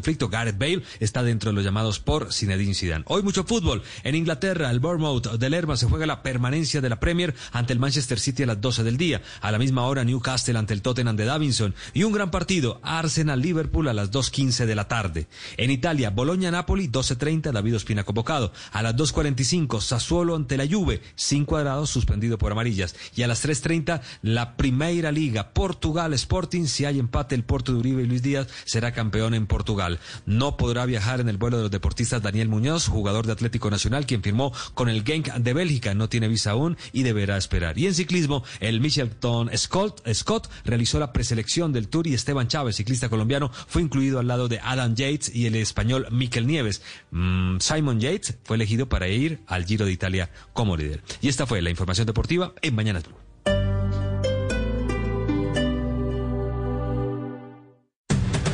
conflicto. Gareth Bale está dentro de los llamados por Zinedine Zidane. Hoy mucho fútbol. En Inglaterra, el Bournemouth del Lerma se juega la permanencia de la Premier ante el Manchester City a las 12 del día. A la misma hora, Newcastle ante el Tottenham de Davinson. Y un gran partido, Arsenal-Liverpool a las 2.15 de la tarde. En Italia, Boloña-Napoli, 12.30, David Ospina convocado. A las 2.45, Sassuolo ante la Juve, sin cuadrados, suspendido por amarillas. Y a las 3.30, la Primeira Liga, Portugal Sporting. Si hay empate, el Porto de Uribe y Luis Díaz será campeón en Portugal. No podrá viajar en el vuelo de los deportistas Daniel Muñoz, jugador de Atlético Nacional, quien firmó con el Genk de Bélgica. No tiene visa aún y deberá esperar. Y en ciclismo, el Michelton Scott, Scott realizó la preselección del Tour y Esteban Chávez, ciclista colombiano, fue incluido al lado de Adam Yates y el español Mikel Nieves. Mm, Simon Yates fue elegido para ir al Giro de Italia como líder. Y esta fue la información deportiva en Mañana Blue.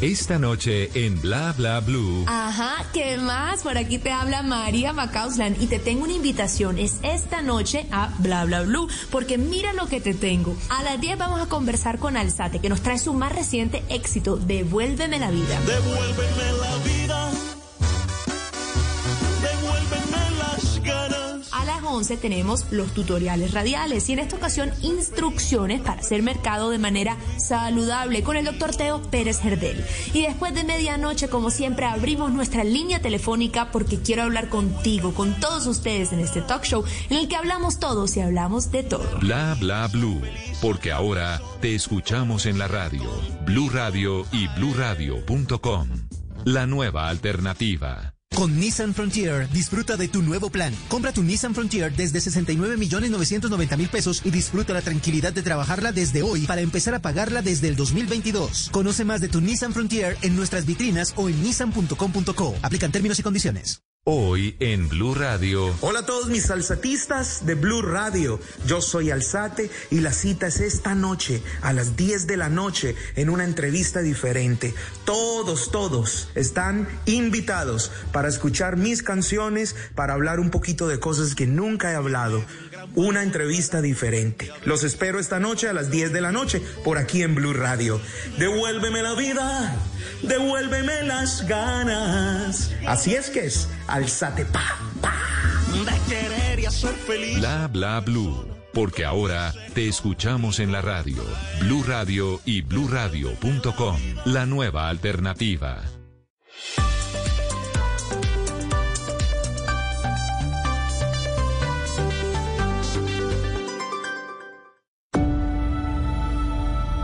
Esta noche en Bla Bla Blue. Ajá, ¿qué más? Por aquí te habla María Macauslan y te tengo una invitación. Es esta noche a Bla Bla Blue, porque mira lo que te tengo. A las 10 vamos a conversar con Alzate, que nos trae su más reciente éxito, Devuélveme la vida. Devuélveme la vida. A las 11 tenemos los tutoriales radiales y en esta ocasión instrucciones para hacer mercado de manera saludable con el doctor Teo Pérez Gerdel. Y después de medianoche, como siempre, abrimos nuestra línea telefónica porque quiero hablar contigo, con todos ustedes en este talk show en el que hablamos todos y hablamos de todo. Bla Bla Blue. Porque ahora te escuchamos en la radio. Blue Radio y bluradio.com. La nueva alternativa. Con Nissan Frontier, disfruta de tu nuevo plan. Compra tu Nissan Frontier desde 69 millones 990 mil pesos y disfruta la tranquilidad de trabajarla desde hoy para empezar a pagarla desde el 2022. Conoce más de tu Nissan Frontier en nuestras vitrinas o en nissan.com.co. Aplican términos y condiciones. Hoy en Blue Radio. Hola a todos mis alzatistas de Blue Radio. Yo soy Alzate y la cita es esta noche a las 10 de la noche en una entrevista diferente. Todos, todos están invitados para escuchar mis canciones, para hablar un poquito de cosas que nunca he hablado. Una entrevista diferente. Los espero esta noche a las 10 de la noche por aquí en Blue Radio. Devuélveme la vida, devuélveme las ganas. Así es que es, alzate pa, pa. De querer y hacer feliz. Bla Bla Blue. Porque ahora te escuchamos en la radio. Blue Radio y bluradio.com. La nueva alternativa.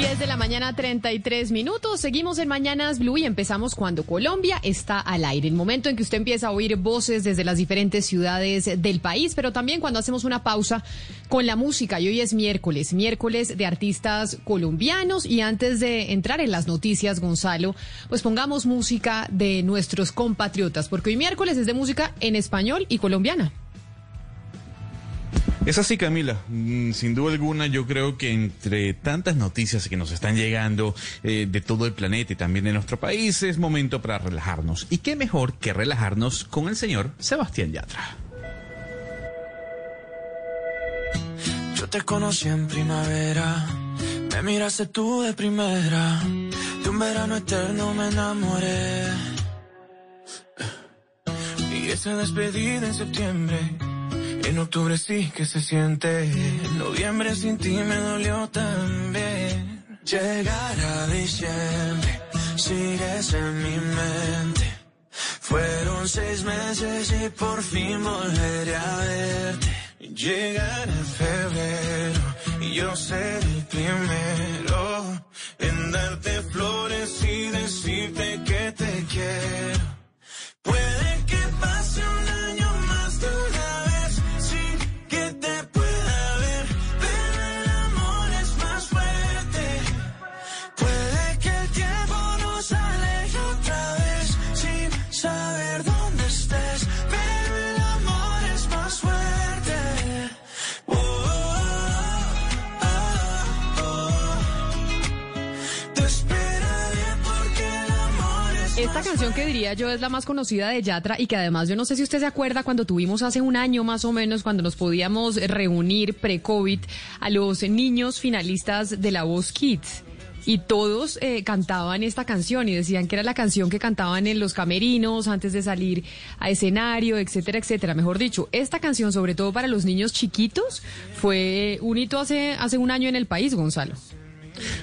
10 de la mañana, 33 minutos. Seguimos en Mañanas Blue y empezamos cuando Colombia está al aire. El momento en que usted empieza a oír voces desde las diferentes ciudades del país, pero también cuando hacemos una pausa con la música. Y hoy es miércoles, miércoles de artistas colombianos. Y antes de entrar en las noticias, Gonzalo, pues pongamos música de nuestros compatriotas, porque hoy miércoles es de música en español y colombiana. Es así, Camila. Mm, Sin duda alguna, yo creo que entre tantas noticias que nos están llegando eh, de todo el planeta y también de nuestro país, es momento para relajarnos. ¿Y qué mejor que relajarnos con el señor Sebastián Yatra? Yo te conocí en primavera, me miraste tú de primera, de un verano eterno me enamoré. Y esa despedida en septiembre, en octubre sí que se siente, en noviembre sin ti me dolió también. Llegar a diciembre, sigues en mi mente. Fueron seis meses y por fin volveré a verte. Llegar a febrero y yo ser el primero en mandarte flores y decirte que te quiero. Esta canción que diría yo es la más conocida de Yatra y que además yo no sé si usted se acuerda cuando tuvimos hace un año más o menos cuando nos podíamos reunir pre-COVID a los niños finalistas de la Voz Kids. Y todos eh, cantaban esta canción y decían que era la canción que cantaban en los camerinos antes de salir a escenario, etcétera, etcétera. Mejor dicho, esta canción, sobre todo para los niños chiquitos, fue un hito hace, hace un año en el país, Gonzalo.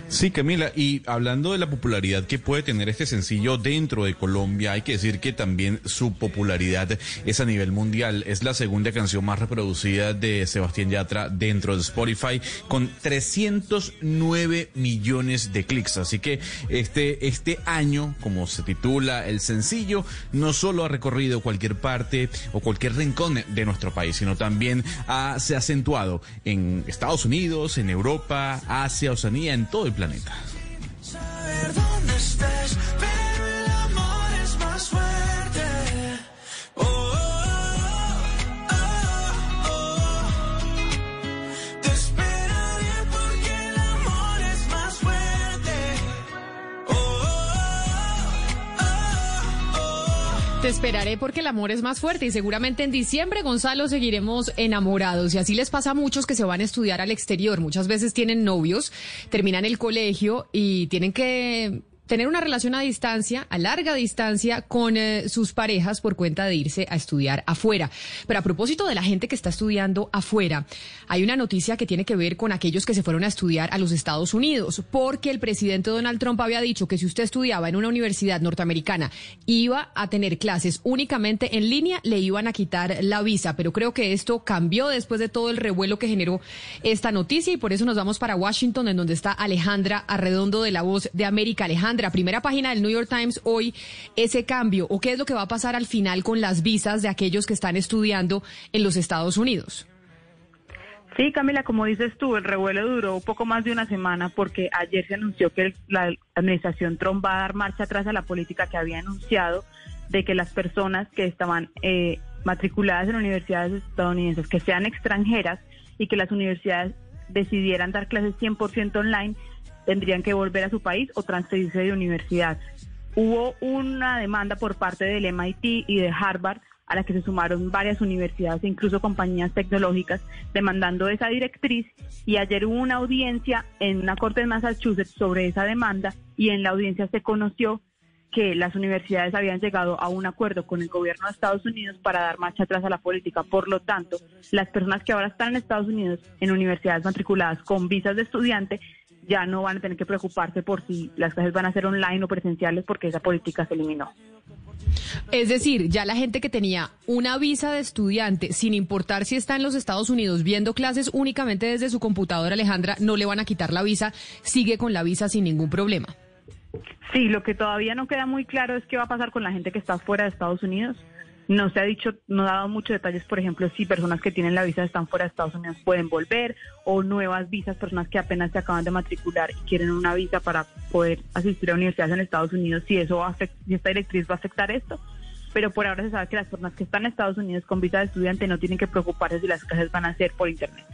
Sí, Camila, y hablando de la popularidad que puede tener este sencillo dentro de Colombia, hay que decir que también su popularidad es a nivel mundial. Es la segunda canción más reproducida de Sebastián Yatra dentro de Spotify, con 309 millones de clics. Así que este, este año, como se titula el sencillo, no solo ha recorrido cualquier parte o cualquier rincón de nuestro país, sino también ha- se ha acentuado en Estados Unidos, en Europa, Asia, Oceanía, en todo el planeta. Te esperaré porque el amor es más fuerte y seguramente en diciembre, Gonzalo, seguiremos enamorados. Y así les pasa a muchos que se van a estudiar al exterior. Muchas veces tienen novios, terminan el colegio y tienen que tener una relación a distancia, a larga distancia, con eh, sus parejas por cuenta de irse a estudiar afuera. Pero a propósito de la gente que está estudiando afuera, hay una noticia que tiene que ver con aquellos que se fueron a estudiar a los Estados Unidos, porque el presidente Donald Trump había dicho que si usted estudiaba en una universidad norteamericana iba a tener clases únicamente en línea, le iban a quitar la visa. Pero creo que esto cambió después de todo el revuelo que generó esta noticia y por eso nos vamos para Washington, en donde está Alejandra Arredondo de La Voz de América. Alejandra, primera página del New York Times hoy, ese cambio o qué es lo que va a pasar al final con las visas de aquellos que están estudiando en los Estados Unidos. Sí, Camila, como dices tú, el revuelo duró poco más de una semana porque ayer se anunció que la administración Trump va a dar marcha atrás a la política que había anunciado de que las personas que estaban eh, matriculadas en universidades estadounidenses, que sean extranjeras y que las universidades decidieran dar clases 100% online, tendrían que volver a su país o transferirse de universidad. Hubo una demanda por parte del MIT y de Harvard a la que se sumaron varias universidades e incluso compañías tecnológicas demandando esa directriz y ayer hubo una audiencia en una corte de Massachusetts sobre esa demanda y en la audiencia se conoció que las universidades habían llegado a un acuerdo con el gobierno de Estados Unidos para dar marcha atrás a la política. Por lo tanto, las personas que ahora están en Estados Unidos en universidades matriculadas con visas de estudiante ya no van a tener que preocuparse por si las clases van a ser online o presenciales porque esa política se eliminó. Es decir, ya la gente que tenía una visa de estudiante, sin importar si está en los Estados Unidos viendo clases únicamente desde su computadora, Alejandra, no le van a quitar la visa, sigue con la visa sin ningún problema. Sí, lo que todavía no queda muy claro es qué va a pasar con la gente que está fuera de Estados Unidos. No se ha dicho, no ha dado muchos detalles, por ejemplo, si personas que tienen la visa están fuera de Estados Unidos pueden volver o nuevas visas, personas que apenas se acaban de matricular y quieren una visa para poder asistir a universidades en Estados Unidos, si eso va a esta directriz va a afectar esto. Pero por ahora se sabe que las personas que están en Estados Unidos con visa de estudiante no tienen que preocuparse si las clases van a ser por internet.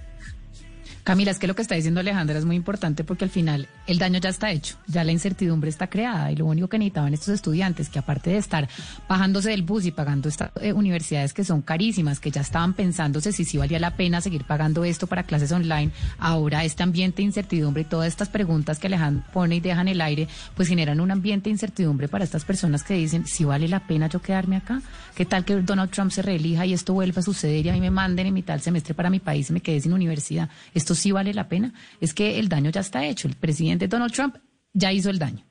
Camila, es que lo que está diciendo Alejandra es muy importante porque al final el daño ya está hecho, ya la incertidumbre está creada y lo único que necesitaban estos estudiantes, que aparte de estar bajándose del bus y pagando estas eh, universidades que son carísimas, que ya estaban pensándose si sí valía la pena seguir pagando esto para clases online, ahora este ambiente de incertidumbre y todas estas preguntas que Alejandra pone y deja en el aire, pues generan un ambiente de incertidumbre para estas personas que dicen, si vale la pena yo quedarme acá, qué tal que Donald Trump se reelija y esto vuelva a suceder y a mí me manden en mitad del semestre para mi país y me quedé sin universidad. Esto sí vale la pena. Es que el daño ya está hecho. El presidente Donald Trump ya hizo el daño.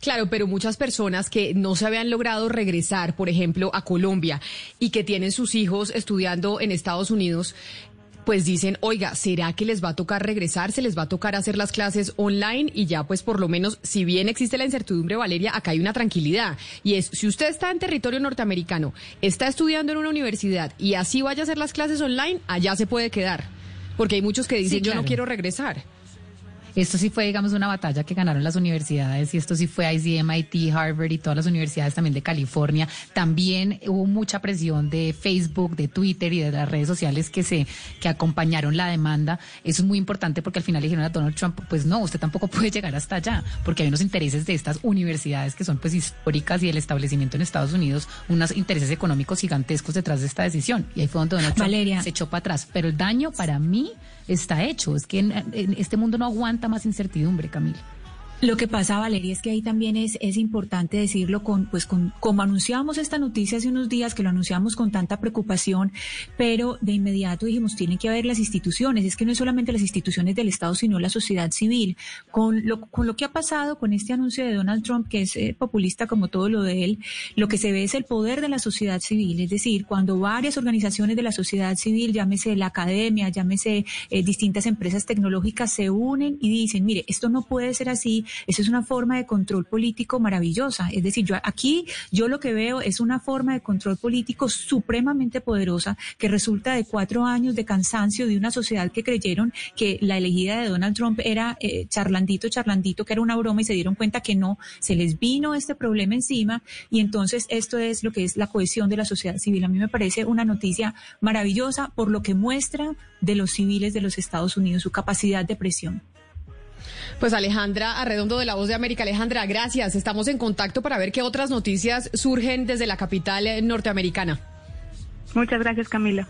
Claro, pero muchas personas que no se habían logrado regresar, por ejemplo, a Colombia y que tienen sus hijos estudiando en Estados Unidos, pues dicen, oiga, ¿será que les va a tocar regresar? ¿Se les va a tocar hacer las clases online? Y ya, pues por lo menos, si bien existe la incertidumbre, Valeria, acá hay una tranquilidad. Y es, si usted está en territorio norteamericano, está estudiando en una universidad y así vaya a hacer las clases online, allá se puede quedar. Porque hay muchos que dicen, Sí, yo no quiero regresar. Esto sí fue, digamos, una batalla que ganaron las universidades y esto sí fue ICM, MIT, Harvard y todas las universidades también de California. También hubo mucha presión de Facebook, de Twitter y de las redes sociales que se que acompañaron la demanda. Eso es muy importante porque al final le dijeron a Donald Trump, pues no, usted tampoco puede llegar hasta allá porque hay unos intereses de estas universidades que son pues históricas y el establecimiento en Estados Unidos, unos intereses económicos gigantescos detrás de esta decisión. Y ahí fue donde Donald Trump se echó para atrás. Pero el daño para mí está hecho. Es que en, este mundo no aguanta más incertidumbre, Camila. Lo que pasa, Valeria, es que ahí también es, es importante decirlo con, pues con, como anunciamos esta noticia hace unos días, que lo anunciamos con tanta preocupación, pero de inmediato dijimos, tienen que haber las instituciones, es que no es solamente las instituciones del Estado, sino la sociedad civil. Con lo, con lo que ha pasado con este anuncio de Donald Trump, que es eh, populista como todo lo de él, lo que se ve es el poder de la sociedad civil, es decir, cuando varias organizaciones de la sociedad civil, llámese la academia, llámese eh, distintas empresas tecnológicas, se unen y dicen, mire, esto no puede ser así, eso es una forma de control político maravillosa. Es decir, yo aquí yo lo que veo es una forma de control político supremamente poderosa que resulta de cuatro años de cansancio de una sociedad que creyeron que la elegida de Donald Trump era eh, charlandito, charlandito, que era una broma y se dieron cuenta que no, se les vino este problema encima y entonces esto es lo que es la cohesión de la sociedad civil. A mí me parece una noticia maravillosa por lo que muestra de los civiles de los Estados Unidos, su capacidad de presión. Pues Alejandra Arredondo de La Voz de América. Alejandra, gracias. Estamos en contacto para ver qué otras noticias surgen desde la capital norteamericana. Muchas gracias, Camila.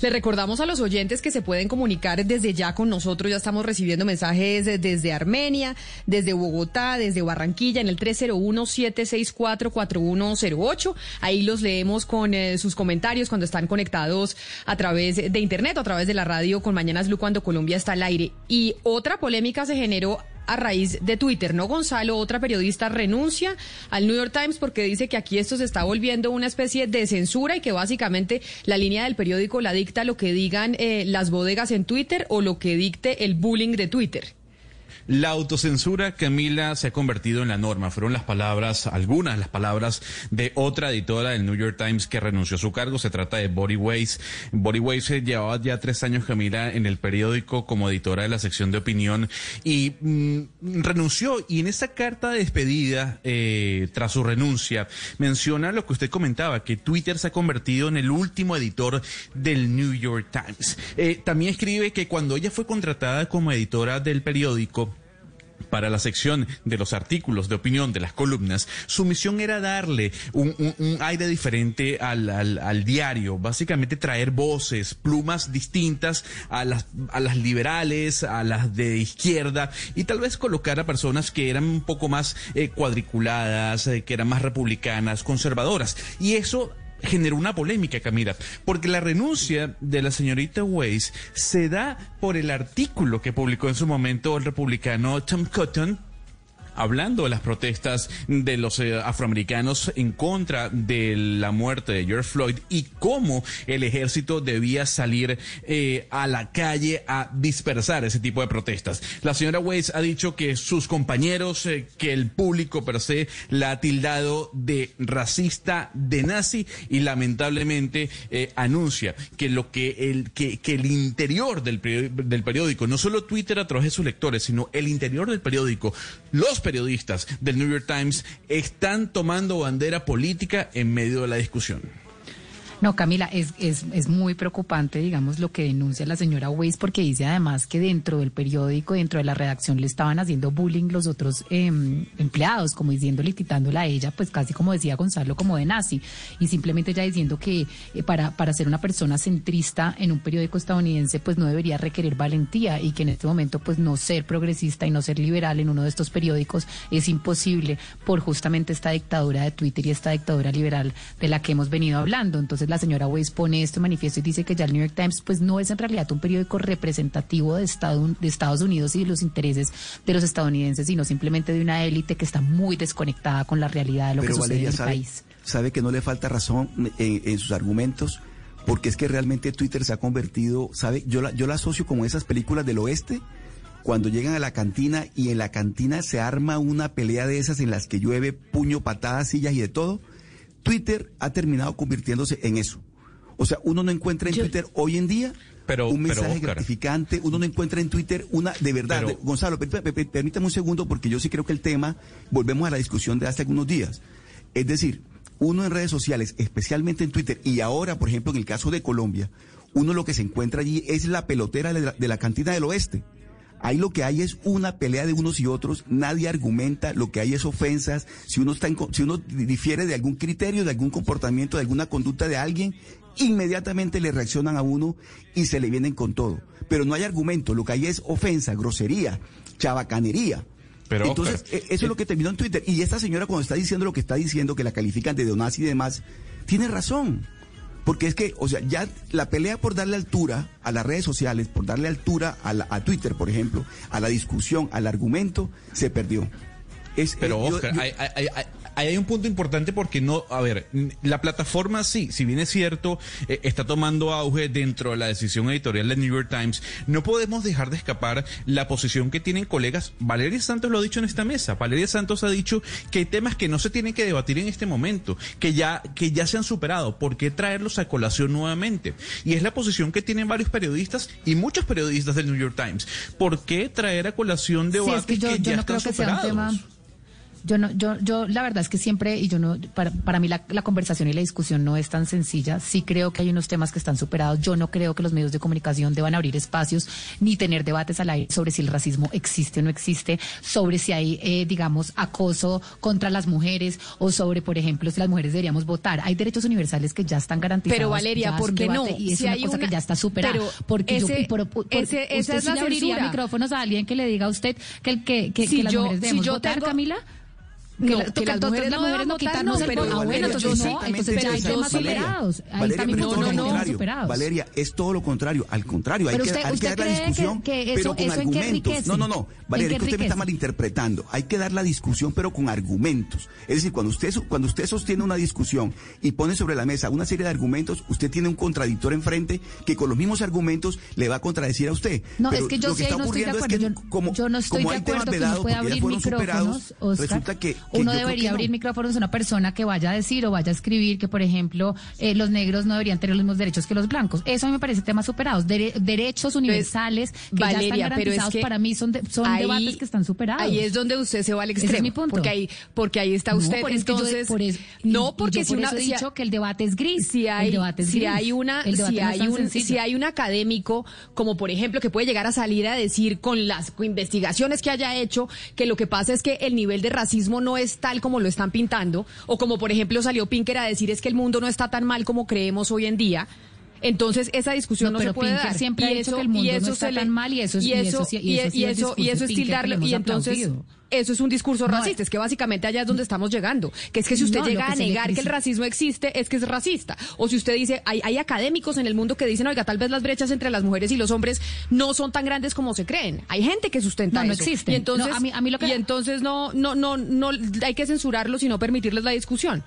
Le recordamos a los oyentes que se pueden comunicar desde ya con nosotros. Ya estamos recibiendo mensajes de- desde Armenia, desde Bogotá, desde Barranquilla, en el 301-764-4108. Ahí los leemos con eh, sus comentarios cuando están conectados a través de Internet o a través de la radio con Mañanas Blue cuando Colombia está al aire. Y otra polémica se generó a raíz de Twitter, ¿no, Gonzalo? Otra periodista renuncia al New York Times porque dice que aquí esto se está volviendo una especie de censura y que básicamente la línea del periódico la dicta lo que digan eh, las bodegas en Twitter o lo que dicte el bullying de Twitter. La autocensura, Camila, se ha convertido en la norma. Fueron las palabras, algunas las palabras de otra editora del New York Times que renunció a su cargo. Se trata de Body Weiss. Body Weiss eh, llevaba ya tres años, Camila, en el periódico como editora de la sección de opinión y mm, renunció. Y en esa carta de despedida, eh, tras su renuncia, menciona lo que usted comentaba, que Twitter se ha convertido en el último editor del New York Times. Eh, también escribe que cuando ella fue contratada como editora del periódico, para la sección de los artículos de opinión de las columnas, su misión era darle un, aire diferente al, al- al diario, básicamente traer voces, plumas distintas a las, a las liberales, a las de izquierda y tal vez colocar a personas que eran un poco más eh, cuadriculadas, eh, que eran más republicanas, conservadoras. Y eso generó una polémica, Camila, porque la renuncia de la señorita Weiss se da por el artículo que publicó en su momento el republicano Tom Cotton hablando de las protestas de los eh, afroamericanos en contra de la muerte de George Floyd y cómo el ejército debía salir eh, a la calle a dispersar ese tipo de protestas. La señora Weiss ha dicho que sus compañeros, eh, que el público per se la ha tildado de racista, de nazi y lamentablemente anuncia que lo que el que, que el interior del, del periódico, no solo Twitter a sus lectores, sino el interior del periódico, los periodistas del New York Times están tomando bandera política en medio de la discusión. No, Camila, es, es, es muy preocupante, digamos, lo que denuncia la señora Weiss, porque dice además que dentro del periódico, dentro de la redacción, le estaban haciendo bullying los otros em, empleados, como diciéndole, y quitándola a ella, pues casi como decía Gonzalo, como de nazi, y simplemente ya diciendo que eh, para, para ser una persona centrista en un periódico estadounidense, pues no debería requerir valentía, y que en este momento, pues no ser progresista y no ser liberal en uno de estos periódicos es imposible por justamente esta dictadura de Twitter y esta dictadura liberal de la que hemos venido hablando. Entonces la señora Weiss pone esto manifiesto y dice que ya el New York Times pues no es en realidad un periódico representativo de, Estado, de Estados Unidos y de los intereses de los estadounidenses, sino simplemente de una élite que está muy desconectada con la realidad de lo Pero que sucede en el sabe, país. sabe que no le falta razón en, en sus argumentos porque es que realmente Twitter se ha convertido, ¿sabe? Yo la, yo la asocio como esas películas del oeste, cuando llegan a la cantina y en la cantina se arma una pelea de esas en las que llueve puño, patadas, sillas y de todo. Twitter ha terminado convirtiéndose en eso. O sea, uno no encuentra en Twitter hoy en día pero, un mensaje pero, gratificante, uno no encuentra en Twitter una, de verdad, Pero- de- Gonzalo, per- per- per- permítame un segundo porque yo sí creo que el tema, volvemos a la discusión de hace algunos días. Es decir, uno en redes sociales, especialmente en Twitter, y ahora, por ejemplo, en el caso de Colombia, uno lo que se encuentra allí es la pelotera de la, de la cantina del oeste. Ahí lo que hay es una pelea de unos y otros, nadie argumenta, lo que hay es ofensas, si uno está en si uno difiere de algún criterio, de algún comportamiento, de alguna conducta de alguien, inmediatamente le reaccionan a uno y se le vienen con todo. Pero no hay argumento, lo que hay es ofensa, grosería, chabacanería. Pero, Entonces, Oscar, e- eso es lo que terminó en Twitter. Y esta señora cuando está diciendo lo que está diciendo, que la califican de donazi y demás, tiene razón. Porque es que, o sea, ya la pelea por darle altura a las redes sociales, por darle altura a, la- a Twitter, por ejemplo, a la discusión, al argumento, se perdió. Es, Pero eh, Oscar, yo- hay, hay- hay- hay- ahí hay un punto importante porque no, a ver, la plataforma sí, si bien es cierto, eh, está tomando auge dentro de la decisión editorial del New York Times, no podemos dejar de escapar la posición que tienen colegas. Valeria Santos lo ha dicho en esta mesa. Valeria Santos ha dicho que hay temas que no se tienen que debatir en este momento, que ya, que ya se han superado. ¿Por qué traerlos a colación nuevamente? Y es la posición que tienen varios periodistas y muchos periodistas del New York Times. ¿Por qué traer a colación Sí, debates es que yo, que yo ya no están creo que sea un superados? tema. Yo no, yo, yo, la verdad es que siempre, y yo no, para, para mí la, la conversación y la discusión no es tan sencilla. Sí creo que hay unos temas que están superados. Yo no creo que los medios de comunicación deban abrir espacios ni tener debates al aire sobre si el racismo existe o no existe, sobre si hay, eh, digamos, acoso contra las mujeres o sobre, por ejemplo, si las mujeres deberíamos votar. Hay derechos universales que ya están garantizados. Pero, Valeria, es ¿por qué no? Y es Si una cosa una- que ya está superada. pero porque yo, ese- por- por- ese- esa ¿usted es sí la le abriría micrófonos a alguien que le diga a usted que, el, que, que, Si que las yo- mujeres si yo votar, tengo- Camila? No, que toca- las mujeres las no mujeres deban no quitarnos no, el pero voto. Ah, bueno, entonces no, entonces ya hay temas superados. Valeria, pero hay es todo lo temas contrario. superados. Valeria, es todo lo contrario. Al contrario, hay que, usted- hay que dar la que- discusión, que eso- pero con eso argumentos. No, no, no. ¿En Valeria, es que usted me está malinterpretando. Hay que dar la discusión, pero con argumentos. Es decir, cuando usted, cuando usted sostiene una discusión y pone sobre la mesa una serie de argumentos, usted tiene un contradictor enfrente que con los mismos argumentos le va a contradecir a usted. No, Pero es que yo sí no estoy de acuerdo. es que Yo, no estoy de acuerdo que porque ya abrir micrófonos, resulta que, que uno debería no. abrir micrófonos a una persona que vaya a decir o vaya a escribir que, por ejemplo, eh, los negros no deberían tener los mismos derechos que los blancos. Eso a mí me parece temas superados. Dere- derechos universales que ya están es garantizados que para mí son, de- son ahí- debates que están superados. Ahí es donde usted se va al Ese extremo. es mi punto. Porque ahí, porque ahí está No, usted. por yo- entonces, por no, porque yo si por una, eso he si- dicho que el debate es gris. si hay, el debate es si gris. hay una, El debate si no hay un, sencillo. si hay un académico, como por ejemplo, que puede llegar a salir a decir con las investigaciones que haya hecho, que lo que pasa es que el nivel de racismo no es tal como lo están pintando, o como por ejemplo salió Pinker a decir es que el mundo no está tan mal como creemos hoy en día. Entonces esa discusión no, No, pero se puede Pinker dar. siempre ha Y dicho eso- que el mundo y no eso está le- tan mal y eso es- y y eso eso sí- y y eso y es eso y eso es lo y entonces aplaudido. eso es un discurso No, racista, es que básicamente allá es donde estamos llegando, que es que si usted No, llega a negar que el racismo existe, es que es racista. O si usted dice, hay, hay académicos en el mundo que dicen, oiga, tal vez las brechas entre las mujeres y los hombres no son tan grandes como se creen. Hay gente que sustenta No, no eso. existen. Y entonces, No, a mí- a mí lo que- y entonces no, no, no, no, hay que censurarlos y no permitirles la discusión.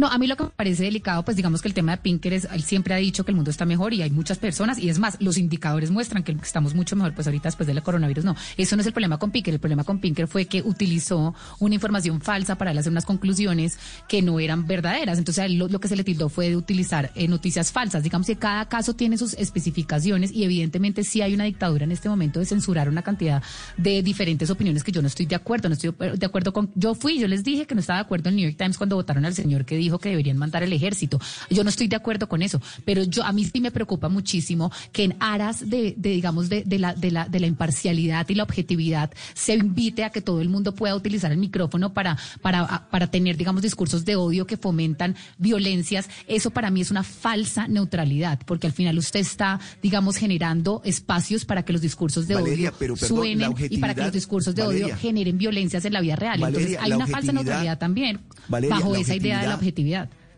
No, a mí lo que me parece delicado, pues digamos que el tema de Pinker es, él siempre ha dicho que el mundo está mejor y hay muchas personas, y es más, los indicadores muestran que estamos mucho mejor, pues ahorita después del coronavirus no. Eso no es el problema con Pinker, el problema con Pinker fue que utilizó una información falsa para él hacer unas conclusiones que no eran verdaderas. Entonces a él lo, que se le tildó fue de utilizar eh, noticias falsas. Digamos que cada caso tiene sus especificaciones y evidentemente sí hay una dictadura en este momento de censurar una cantidad de diferentes opiniones que yo no estoy de acuerdo, no estoy de acuerdo con... Yo fui, yo les dije que no estaba de acuerdo en el New York Times cuando votaron al señor que dijo que deberían mandar el ejército. Yo no estoy de acuerdo con eso, pero yo a mí sí me preocupa muchísimo que en aras de, de, digamos, de, de la, de, la, de la imparcialidad y la objetividad se invite a que todo el mundo pueda utilizar el micrófono para, para, para tener, digamos, discursos de odio que fomentan violencias. Eso para mí es una falsa neutralidad, porque al final usted está, digamos, generando espacios para que los discursos de Valeria, odio pero perdón, suenen y para que los discos de Valeria. odio generen violencias en la vida real. Valeria, Entonces hay una falsa neutralidad también Valeria, bajo esa idea de la objetividad-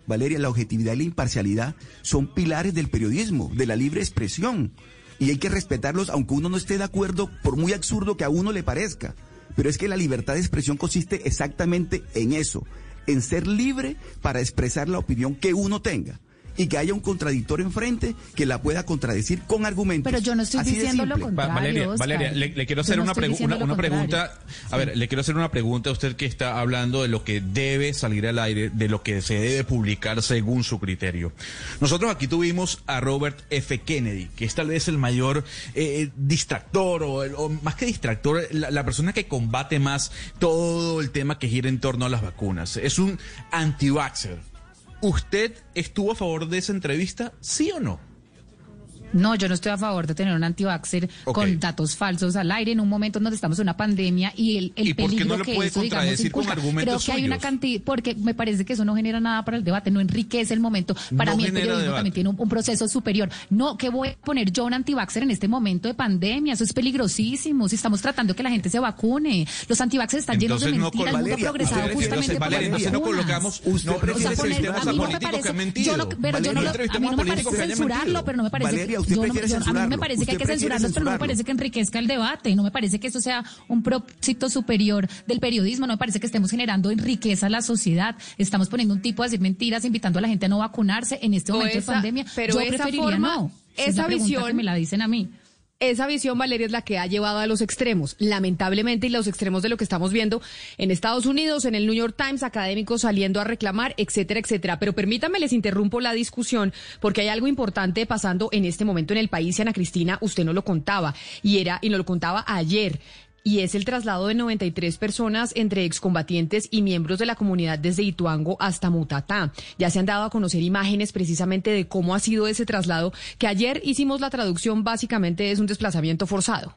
Valeria, la objetividad y la imparcialidad son pilares del periodismo, de la libre expresión. Y hay que respetarlos aunque uno no esté de acuerdo, por muy absurdo que a uno le parezca. Pero es que la libertad de expresión consiste exactamente en eso, en ser libre para expresar la opinión que uno tenga. Y que haya un contradictor enfrente que la pueda contradecir con argumentos. Pero yo no estoy Así diciendo lo contrario. Valeria, Oscar. Valeria, le, le quiero hacer no una, pregu- pregunta. A ver, le quiero hacer una pregunta a usted que está hablando de lo que debe salir al aire, de lo que se debe publicar según su criterio. Nosotros aquí tuvimos a Robert F. Kennedy, que es tal vez el mayor eh, distractor, o, el- o más que distractor, la, la persona que combate más todo el tema que gira en torno a las vacunas. Es un anti-vaxxer. ¿Usted estuvo a favor de esa entrevista, sí o no? No, yo no estoy a favor de tener un antivaxxer Ok. con datos falsos al aire en un momento en donde estamos en una pandemia y el, el ¿Y por qué peligro no lo que puede eso, digamos, con argumentos Creo que hay una cantidad, porque me parece que eso no genera nada para el debate, no enriquece el momento. Para No mí el periodismo debate. también tiene un, un proceso superior. No, que voy a poner yo un antivaxxer en este momento de pandemia? Eso es peligrosísimo. Si estamos tratando que la gente se vacune. Los antivaxxers están llenos de no mentiras. El mundo ha Valeria, progresado usted justamente por Valeria, entonces no colocamos, Usted no, no O sea, poner- a mí no me parece, yo no, pero yo Valeria, no, lo- a mí no me parece censurarlo, pero no me parece Valeria, usted yo no- yo- a mí me censurarlo. parece que hay que censurarlos, pero no me censurarlo. parece que enriquezca el debate, no me parece que eso sea un propósito superior del periodismo, no me parece que estemos generando en riqueza a la sociedad, estamos poniendo un tipo a decir mentiras, invitando a la gente a no vacunarse en este O momento esa- de pandemia. pero yo esa preferiría forma- no. esa es visión- que me la dicen a mí. Esa visión, Valeria, es la que ha llevado a los extremos, lamentablemente, y los extremos de lo que estamos viendo en Estados Unidos, en el New York Times, académicos saliendo a reclamar, etcétera, etcétera. Pero permítanme, les interrumpo la discusión, porque hay algo importante pasando en este momento en el país, y Ana Cristina, usted no lo contaba, y era, y nos lo contaba ayer. Y es el traslado de 93 personas entre excombatientes y miembros de la comunidad desde Ituango hasta Mutatá. Ya se han dado a conocer imágenes precisamente de cómo ha sido ese traslado, que ayer hicimos la traducción, básicamente es un desplazamiento forzado.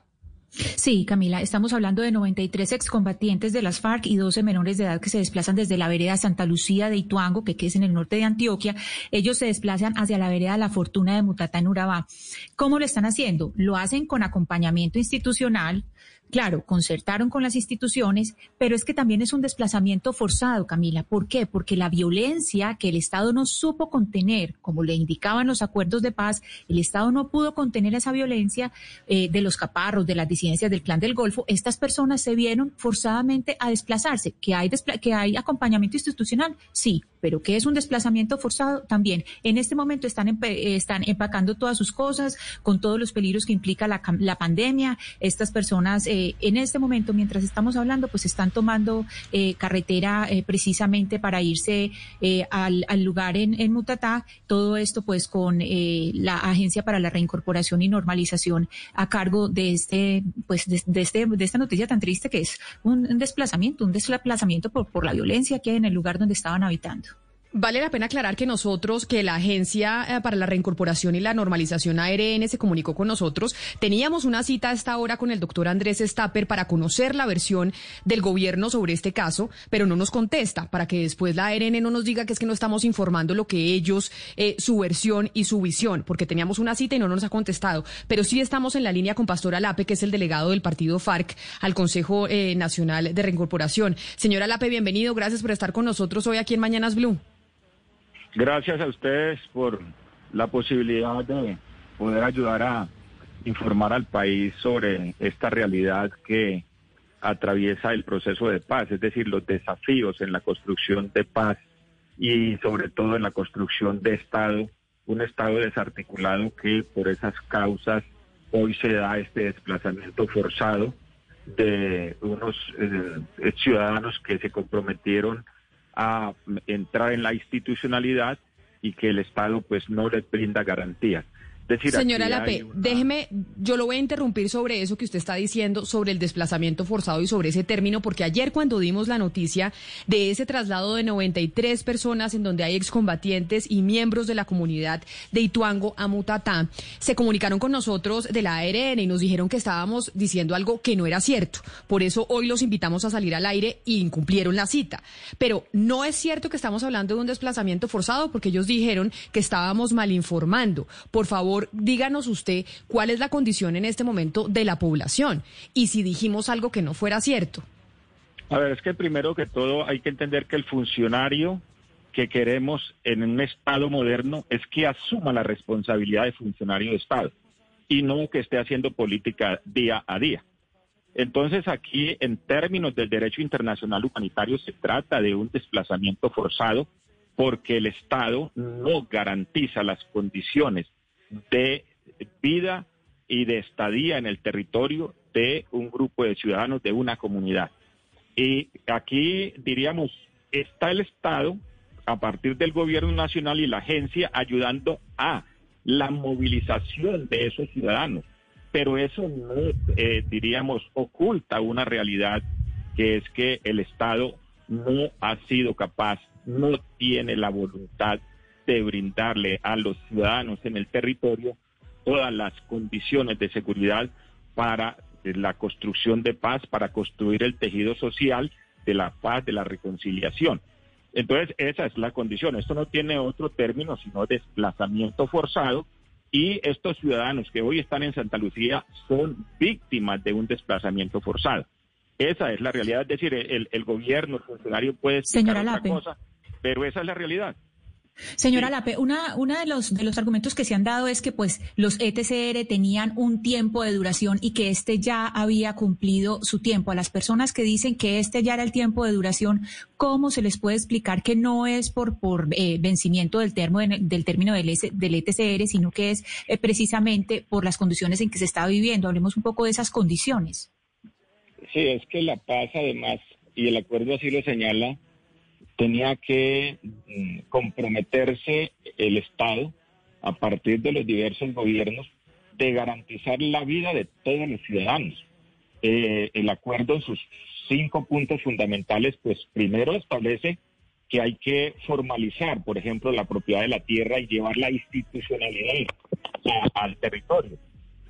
Sí, Camila, estamos hablando de 93 excombatientes de las FARC y 12 menores de edad que se desplazan desde la vereda Santa Lucía de Ituango, que es en el norte de Antioquia. Ellos se desplazan hacia la vereda La Fortuna de Mutatá en Urabá. ¿Cómo lo están haciendo? Lo hacen con acompañamiento institucional. Claro, concertaron con las instituciones, pero es que también es un desplazamiento forzado, Camila. ¿Por qué? Porque la violencia que el Estado no supo contener, como le indicaban los acuerdos de paz, el Estado no pudo contener esa violencia eh, de los caparros, de las disidencias del Clan del Golfo. Estas personas se vieron forzadamente a desplazarse. ¿Que hay, despla- que hay acompañamiento institucional? Sí, pero que es un desplazamiento forzado también. En este momento están, están empacando todas sus cosas con todos los peligros que implica la, la pandemia. Estas personas eh, en este momento, mientras estamos hablando, pues están tomando eh, carretera eh, precisamente para irse eh, al, lugar en, Mutatá. Todo esto pues con eh, la Agencia para la Reincorporación y Normalización a cargo de este, pues de, este, de esta noticia tan triste que es un, un desplazamiento, un desplazamiento por, por la violencia que hay en el lugar donde estaban habitando. Vale la pena aclarar que nosotros, que la Agencia eh, para la Reincorporación y la Normalización ARN se comunicó con nosotros, teníamos una cita a esta hora con el doctor Andrés Stapper para conocer la versión del gobierno sobre este caso, pero no nos contesta, para que después la ARN no nos diga que es que no estamos informando lo que ellos, eh, su versión y su visión, porque teníamos una cita y no nos ha contestado. Pero sí estamos en la línea con Pastor Alape, que es el delegado del partido FARC al Consejo eh, Nacional de Reincorporación. Señor Alape, bienvenido, gracias por estar con nosotros hoy aquí en Mañanas Blue. Gracias a ustedes por la posibilidad de poder ayudar a informar al país sobre esta realidad que atraviesa el proceso de paz, es decir, los desafíos en la construcción de paz y sobre todo en la construcción de Estado, un Estado desarticulado que por esas causas hoy se da este desplazamiento forzado de unos eh, ciudadanos que se comprometieron a entrar en la institucionalidad y que el Estado pues no les brinda garantías. Decir, Señora Lape, una- déjeme, yo lo voy a interrumpir sobre eso que usted está diciendo, sobre el desplazamiento forzado y sobre ese término, porque ayer cuando dimos la noticia de ese traslado de 93 personas en donde hay excombatientes y miembros de la comunidad de Ituango a Mutatá, se comunicaron con nosotros de la ARN y nos dijeron que estábamos diciendo algo que no era cierto. Por eso hoy los invitamos a salir al aire y incumplieron la cita. Pero no es cierto que estamos hablando de un desplazamiento forzado porque ellos dijeron que estábamos mal informando. Por favor, díganos usted cuál es la condición en este momento de la población y si dijimos algo que no fuera cierto. A ver, es que primero que todo hay que entender que el funcionario que queremos en un Estado moderno es que asuma la responsabilidad de funcionario de Estado y no que esté haciendo política día a día. Entonces aquí, en términos del derecho internacional humanitario, se trata de un desplazamiento forzado porque el Estado no garantiza las condiciones de vida y de estadía en el territorio de un grupo de ciudadanos, de una comunidad. Y aquí diríamos, está el Estado a partir del gobierno nacional y la agencia ayudando a la movilización de esos ciudadanos. Pero eso no, eh, diríamos, oculta una realidad que es que el Estado no ha sido capaz, no tiene la voluntad de brindarle a los ciudadanos en el territorio todas las condiciones de seguridad para la construcción de paz, para construir el tejido social de la paz, de la reconciliación. Entonces, esa es la condición. Esto no tiene otro término sino desplazamiento forzado y estos ciudadanos que hoy están en Santa Lucía son víctimas de un desplazamiento forzado. Esa es la realidad. Es decir, el, gobierno, el funcionario puede explicar otra cosa, pero esa es la realidad. Señora Lape, una, una de los de los argumentos que se han dado es que pues los ETCR tenían un tiempo de duración y que este ya había cumplido su tiempo. A las personas que dicen que este ya era el tiempo de duración, ¿cómo se les puede explicar que no es por por eh, vencimiento del término del término del, del ETCR, sino que es eh, precisamente por las condiciones en que se está viviendo? Hablemos un poco de esas condiciones. Sí, es que la paz además y el acuerdo así lo señala tenía que mm, comprometerse el Estado a partir de los diversos gobiernos de garantizar la vida de todos los ciudadanos. Eh, el acuerdo en sus cinco puntos fundamentales, pues primero establece que hay que formalizar, por ejemplo, la propiedad de la tierra y llevar la institucionalidad al territorio.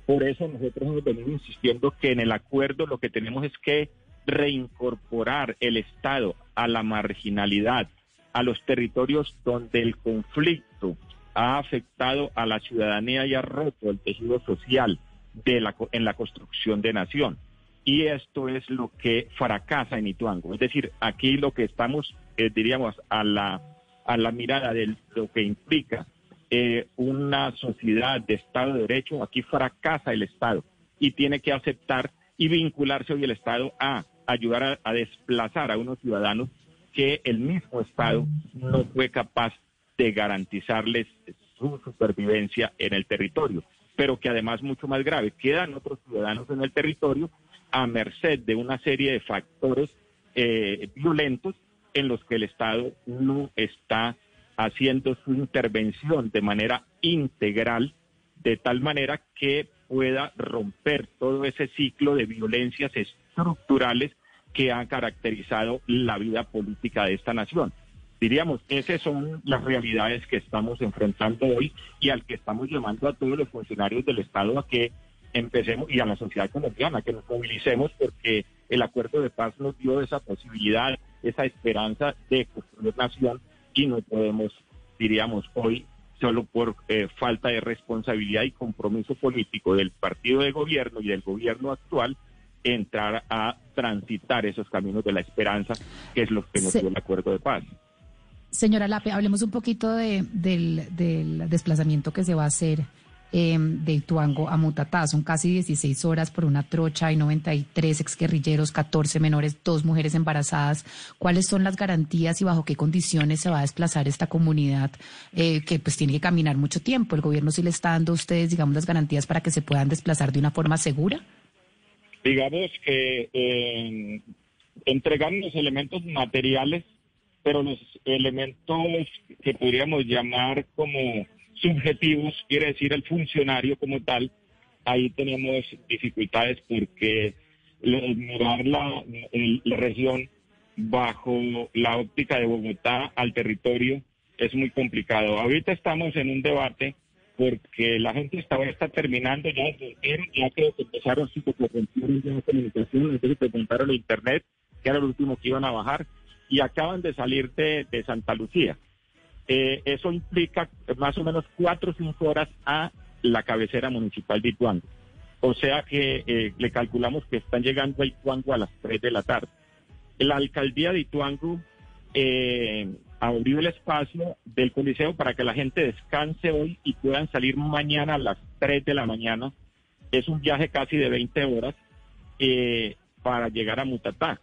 Por eso nosotros hemos venido insistiendo que en el acuerdo lo que tenemos es que reincorporar el Estado a la marginalidad, a los territorios donde el conflicto ha afectado a la ciudadanía y ha roto el tejido social de la, en la construcción de nación. Y esto es lo que fracasa en Ituango. Es decir, aquí lo que estamos, eh, diríamos, a la, a la mirada de lo que implica eh, una sociedad de Estado de Derecho, aquí fracasa el Estado y tiene que aceptar y vincularse hoy el Estado a ayudar a, desplazar a unos ciudadanos que el mismo Estado no fue capaz de garantizarles su supervivencia en el territorio, pero que además mucho más grave, quedan otros ciudadanos en el territorio a merced de una serie de factores eh, violentos en los que el Estado no está haciendo su intervención de manera integral, de tal manera que pueda romper todo ese ciclo de violencias estructurales que han caracterizado la vida política de esta nación. Diríamos, esas son las realidades que estamos enfrentando hoy y al que estamos llamando a todos los funcionarios del Estado a que empecemos y a la sociedad colombiana, que nos movilicemos porque el acuerdo de paz nos dio esa posibilidad, esa esperanza de construir nación y no podemos, diríamos, hoy solo por eh, falta de responsabilidad y compromiso político del partido de gobierno y del gobierno actual, entrar a transitar esos caminos de la esperanza, que es lo que nos dio el acuerdo de paz. Señora Lape, hablemos un poquito de, del, del desplazamiento que se va a hacer Em, de Ituango a Mutatá. Son casi 16 horas por una trocha, hay 93 exguerrilleros, 14 menores, dos mujeres embarazadas. ¿Cuáles son las garantías y bajo qué condiciones se va a desplazar esta comunidad eh, que pues tiene que caminar mucho tiempo? ¿El gobierno sí le está dando a ustedes, digamos, las garantías para que se puedan desplazar de una forma segura? Digamos que eh, entregan los elementos materiales, pero los elementos que podríamos llamar como subjetivos, quiere decir el funcionario como tal, ahí tenemos dificultades porque mirar la, la región bajo la óptica de Bogotá al territorio es muy complicado. Ahorita estamos en un debate porque la gente está, está terminando ya, ya que empezaron sus de comunicación, entonces preguntaron el internet, que era lo último que iban a bajar, y acaban de salir de, de Santa Lucía. Eh, eso implica más o menos cuatro o cinco horas a la cabecera municipal de Ituango. O sea que eh, le calculamos que están llegando a Ituango a las tres de la tarde. La alcaldía de Ituango eh, abrió el espacio del coliseo para que la gente descanse hoy y puedan salir mañana a las tres de la mañana. Es un viaje casi de 20 horas para llegar a Mutatá.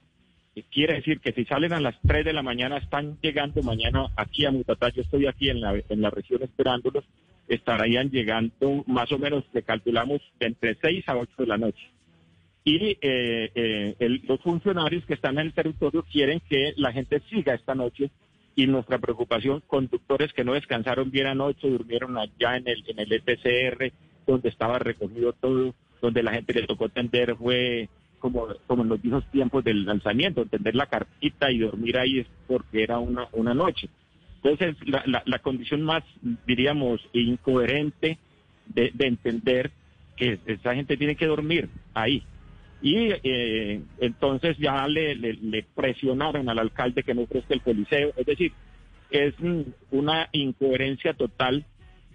quiere decir que si salen a las 3 de la mañana, están llegando mañana aquí a Mutatá. Yo estoy aquí en la, en la región esperándolos. Estarían llegando más o menos, le calculamos, de entre 6 a 8 de la noche. Y eh, eh, el- los funcionarios que están en el territorio quieren que la gente siga esta noche. Y nuestra preocupación, conductores que no descansaron bien anoche, durmieron allá en el, en el ETCR, donde estaba recogido todo, donde la gente le tocó tender, fue como, como en los viejos tiempos del lanzamiento, tender la carpita y dormir ahí es porque era una, una noche. Entonces, la, la, la condición más, diríamos, incoherente de, de entender que esa gente tiene que dormir ahí. Y eh, entonces ya le, presionaron al alcalde que no ofrezca el coliseo. Es decir, es mm, una incoherencia total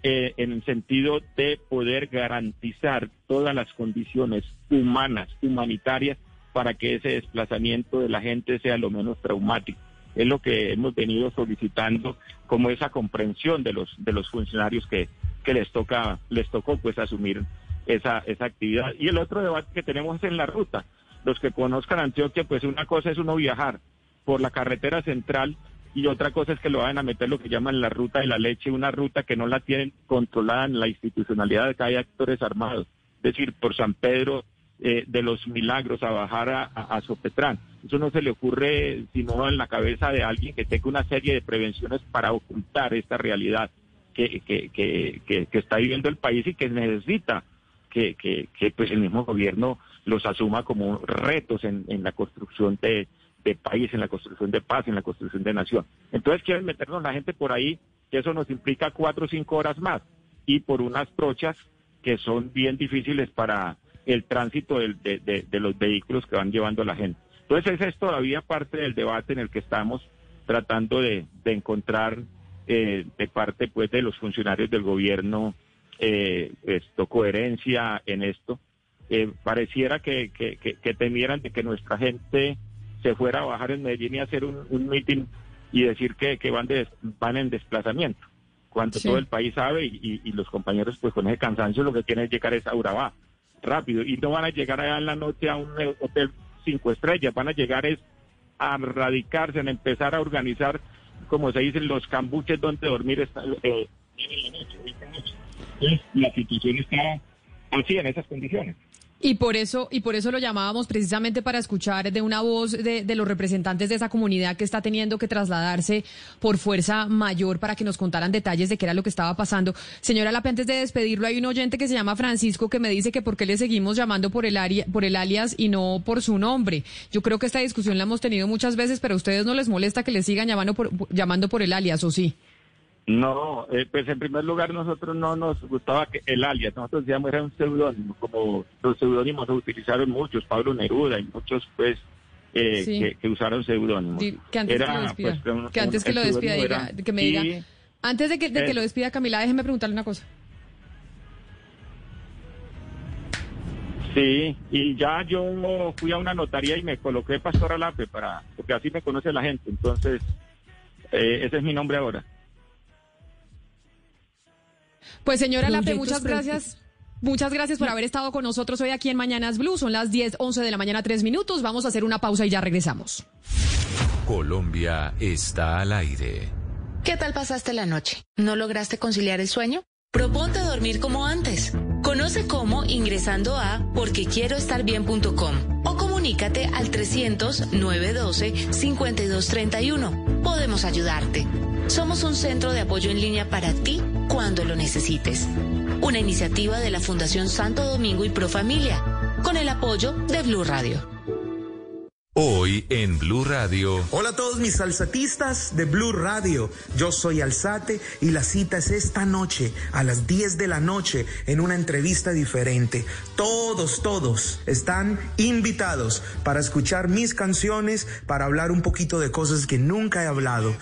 eh, en el sentido de poder garantizar todas las condiciones humanas, humanitarias, para que ese desplazamiento de la gente sea lo menos traumático. Es lo que hemos venido solicitando como esa comprensión de los de los funcionarios que, que les toca les tocó pues asumir esa esa actividad. Y el otro debate que tenemos es en la ruta. Los que conozcan Antioquia, pues una cosa es uno viajar por la carretera central y otra cosa es que lo vayan a meter lo que llaman la ruta de la leche, una ruta que no la tienen controlada en la institucionalidad de que hay actores armados, es decir, por San Pedro eh, de los Milagros a bajar a, a- Sopetrán. Eso no se le ocurre sino en la cabeza de alguien que tenga una serie de prevenciones para ocultar esta realidad que, que- que está viviendo el país y que necesita que, pues el mismo gobierno los asuma como retos en, la construcción de, de país, en la construcción de paz, en la construcción de nación. Entonces quieren meternos la gente por ahí, que eso nos implica cuatro o cinco horas más, y por unas trochas que son bien difíciles para el tránsito del- de, de- de los vehículos que van llevando a la gente. Entonces esa es todavía parte del debate en el que estamos tratando de, de encontrar eh, de parte pues de los funcionarios del gobierno eh, esto coherencia en esto. Eh, pareciera que, que, que- que temieran de que nuestra gente se fuera a bajar en Medellín y hacer un, un meeting y decir que, que van, de, van en desplazamiento, cuando Sí. todo el país sabe y, y- y los compañeros pues con ese cansancio lo que quieren es llegar es a Urabá rápido y no van a llegar allá en la noche a un eh, hotel cinco estrellas, van a llegar es a radicarse, en empezar a organizar, como se dicen, los cambuches donde dormir esta, eh, en la situación está así, en esas condiciones. Y por eso, y por eso lo llamábamos precisamente para escuchar de una voz de, de los representantes de esa comunidad que está teniendo que trasladarse por fuerza mayor para que nos contaran detalles de qué era lo que estaba pasando. Señora Lape, antes de despedirlo, hay un oyente que se llama Francisco que me dice que por qué le seguimos llamando por el área, por el alias y no por su nombre. Yo creo que esta discusión la hemos tenido muchas veces, pero a ustedes no les molesta que le sigan llamando por, llamando por el alias, ¿o sí? No, eh, pues en primer lugar nosotros no nos gustaba que el alias, nosotros decíamos era un seudónimo, como los seudónimos se utilizaron muchos, Pablo Neruda y muchos pues eh, Sí. que, que usaron seudónimos. Que antes que lo despida. pues, un- que antes lo despida, diga, era- que me y- diga. Antes de que, de que Eh. lo despida, Camila, déjeme preguntarle una cosa. Sí, y ya yo fui a una notaría y me coloqué Pastor Alape para, porque así me conoce la gente, entonces eh, ese es mi nombre ahora. Pues señora Lape, muchas gracias. Muchas gracias por haber estado con nosotros hoy aquí en Mañanas Blue. Son las 10, 11 de la mañana, tres minutos. Vamos a hacer una pausa y ya regresamos. Colombia está al aire. ¿Qué tal pasaste la noche? ¿No lograste conciliar el sueño? Proponte dormir como antes. Conoce cómo ingresando a porquequieroestarbien.com o comunícate al 300-912-5231. Podemos ayudarte. Somos un centro de apoyo en línea para ti cuando lo necesites. Una iniciativa de la Fundación Santo Domingo y Profamilia, con el apoyo de Blue Radio. Hoy en Blue Radio. Hola a todos mis salsatistas de Blue Radio. Yo soy Alzate y la cita es esta noche a las 10 de la noche en una entrevista diferente. Todos, todos están invitados para escuchar mis canciones, para hablar un poquito de cosas que nunca he hablado.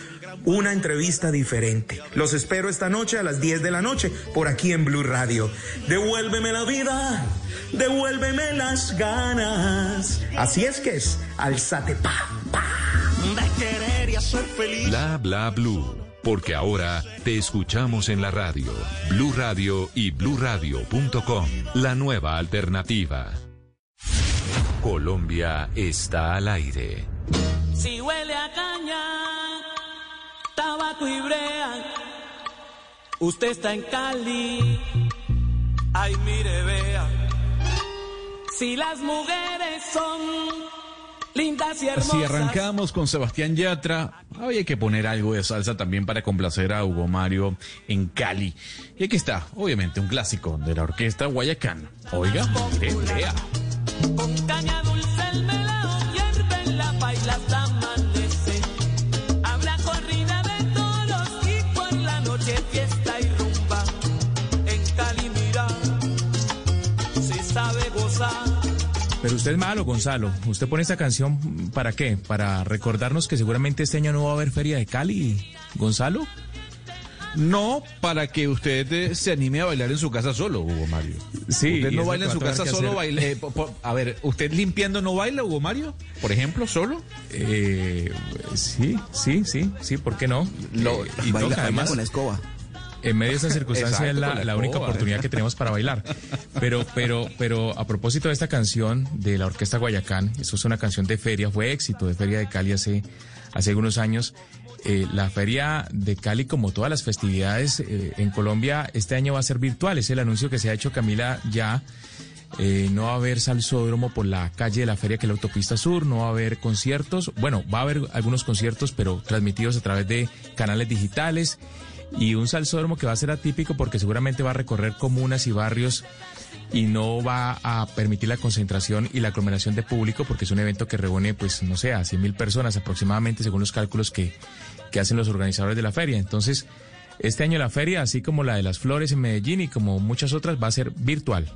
Una entrevista diferente. Los espero esta noche a las 10 de la noche por aquí en Blue Radio. Devuélveme la vida, devuélveme las ganas. Así es que es, alzate pa. De querer y hacer feliz. Bla bla blue. Porque ahora te escuchamos en la radio. Blue Radio y bluradio.com. La nueva alternativa. Colombia está al aire. Si huele a caña, tabaco y brea, usted está en Cali. Ay, mire, vea. Si las mujeres son lindas y hermosas. Si arrancamos con Sebastián Yatra, hay que poner algo de salsa también para complacer a Hugo Mario en Cali. Y aquí está, obviamente, un clásico de la orquesta Guayacán. Oiga, mire, vea. Con caña dulce Pero usted es malo, Gonzalo. Usted pone esta canción para qué? Para recordarnos que seguramente este año no va a haber feria de Cali, Gonzalo. No, para que usted eh, se anime a bailar en su casa solo, Hugo Mario. Sí, Usted y no baila en su casa solo, baile. eh, po- po- a ver, ¿usted limpiando no baila, Hugo Mario? Por ejemplo, solo. Eh, sí, sí, sí, sí, ¿por qué no? Lo- Eh, Baila- toca, baila con la escoba. En medio de esa circunstancia Exacto, es la, con la la única oportunidad que tenemos para bailar. Pero, pero, pero a propósito de esta canción de la Orquesta Guayacán, eso es una canción de feria, fue éxito de Feria de Cali hace, hace algunos años. Eh, la Feria de Cali, como todas las festividades eh, en Colombia, este año va a ser virtual. Es el anuncio que se ha hecho Camila ya. Eh, no va a haber salsódromo por la calle de la feria, que es la autopista sur, no va a haber conciertos. Bueno, va a haber algunos conciertos, pero transmitidos a través de canales digitales. Y un salsódromo que va a ser atípico porque seguramente va a recorrer comunas y barrios y no va a permitir la concentración y la aglomeración de público porque es un evento que reúne, pues, no sé, a 100 mil personas aproximadamente, según los cálculos que, que hacen los organizadores de la feria. Entonces, este año la feria, así como la de las flores en Medellín y como muchas otras, va a ser virtual.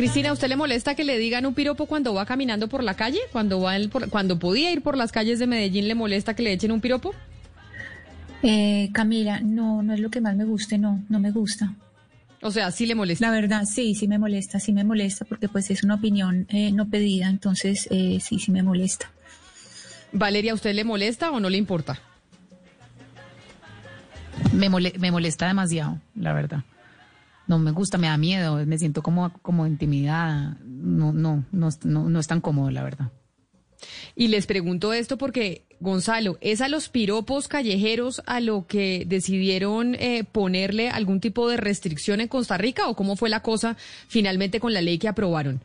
Cristina, ¿a usted le molesta que le digan un piropo cuando va caminando por la calle? Cuando va el- por- cuando podía ir por las calles de Medellín, ¿le molesta que le echen un piropo? Eh, Camila, no, no es lo que más me guste, no, no me gusta. O sea, sí le molesta. La verdad, sí, sí me molesta, sí me molesta porque pues es una opinión eh, no pedida, entonces eh, sí, sí me molesta. Valeria, ¿a usted le molesta o no le importa? Me, mole- me molesta demasiado, la verdad. No me gusta, me da miedo, me siento como, como intimidada. No, no, no, no, no es tan cómodo, la verdad. Y les pregunto esto porque, Gonzalo, ¿es a los piropos callejeros a lo que decidieron eh, ponerle algún tipo de restricción en Costa Rica o cómo fue la cosa finalmente con la ley que aprobaron?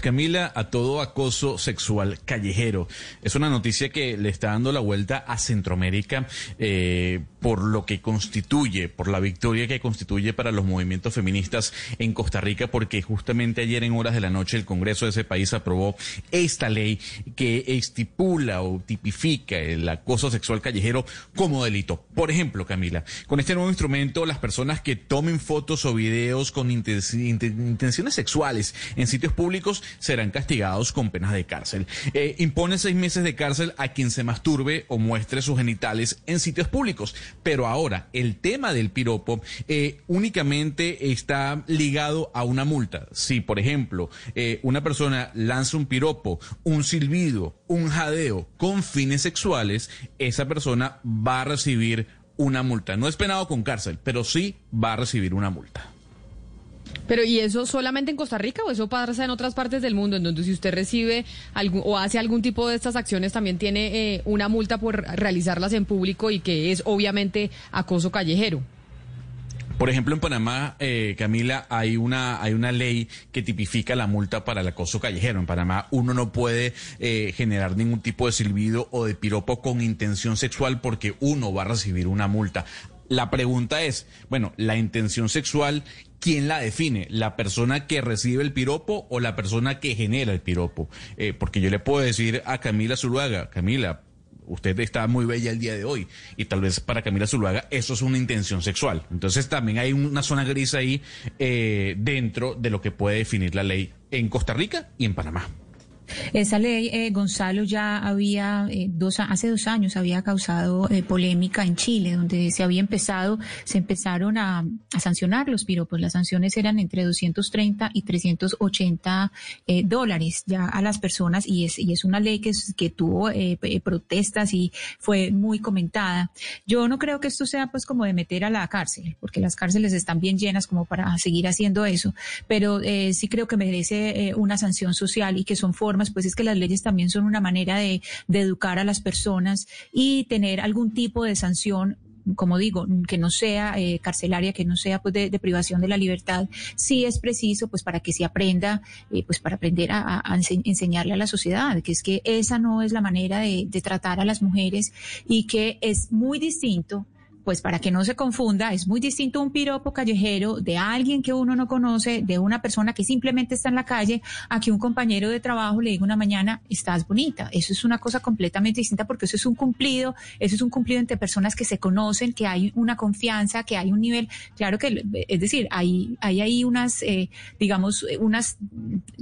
Camila a todo acoso sexual callejero. Es una noticia que le está dando la vuelta a Centroamérica eh, por lo que constituye, por la victoria que constituye para los movimientos feministas en Costa Rica, porque justamente ayer en horas de la noche el Congreso de ese país aprobó esta ley que estipula o tipifica el acoso sexual callejero como delito. Por ejemplo, Camila, con este nuevo instrumento, las personas que tomen fotos o videos con inten- inten- intenciones sexuales en sitios públicos serán castigados con penas de cárcel. Eh, impone seis meses de cárcel a quien se masturbe o muestre sus genitales en sitios públicos. Pero ahora, el tema del piropo eh, únicamente está ligado a una multa. Si, por ejemplo, eh, una persona lanza un piropo, un silbido, un jadeo con fines sexuales, esa persona va a recibir una multa. No es penado con cárcel, pero sí va a recibir una multa. Pero ¿y eso solamente en Costa Rica o eso pasa en otras partes del mundo? En donde si usted recibe algún, o hace algún tipo de estas acciones también tiene eh, una multa por realizarlas en público y que es obviamente acoso callejero. Por ejemplo, en Panamá, eh, Camila, hay una, hay una ley que tipifica la multa para el acoso callejero. En Panamá uno no puede eh, generar ningún tipo de silbido o de piropo con intención sexual porque uno va a recibir una multa. La pregunta es, bueno, la intención sexual, ¿quién la define? ¿La persona que recibe el piropo o la persona que genera el piropo? Eh, porque yo le puedo decir a Camila Zuluaga, Camila, usted está muy bella el día de hoy y tal vez para Camila Zuluaga eso es una intención sexual. Entonces también hay una zona gris ahí eh, dentro de lo que puede definir la ley en Costa Rica y en Panamá. Esa ley, eh, Gonzalo, ya había, eh, dos, hace dos años había causado eh, polémica en Chile, donde se había empezado, se empezaron a, a sancionar los piropos. Las sanciones eran entre 230 y 380 eh, dólares ya a las personas y es, y es una ley que, que tuvo eh, protestas y fue muy comentada. Yo no creo que esto sea pues como de meter a la cárcel, porque las cárceles están bien llenas como para seguir haciendo eso, pero sí creo que merece una sanción social y que son formas, pues es que las leyes también son una manera de, educar a las personas y tener algún tipo de sanción como digo, que no sea eh, carcelaria, que no sea pues de, privación de la libertad, sí es preciso pues para que se aprenda, eh, pues para aprender a, a- a ense- enseñarle a la sociedad, que es que esa no es la manera de tratar a las mujeres y que es muy distinto pues para que no se confunda, es muy distinto un piropo callejero de alguien que uno no conoce, de una persona que simplemente está en la calle, a que un compañero de trabajo le diga una mañana, estás bonita. Eso es una cosa completamente distinta porque eso es un cumplido, eso es un cumplido entre personas que se conocen, que hay una confianza, que hay un nivel, claro que, es decir, hay, hay ahí unas, eh, digamos, unas,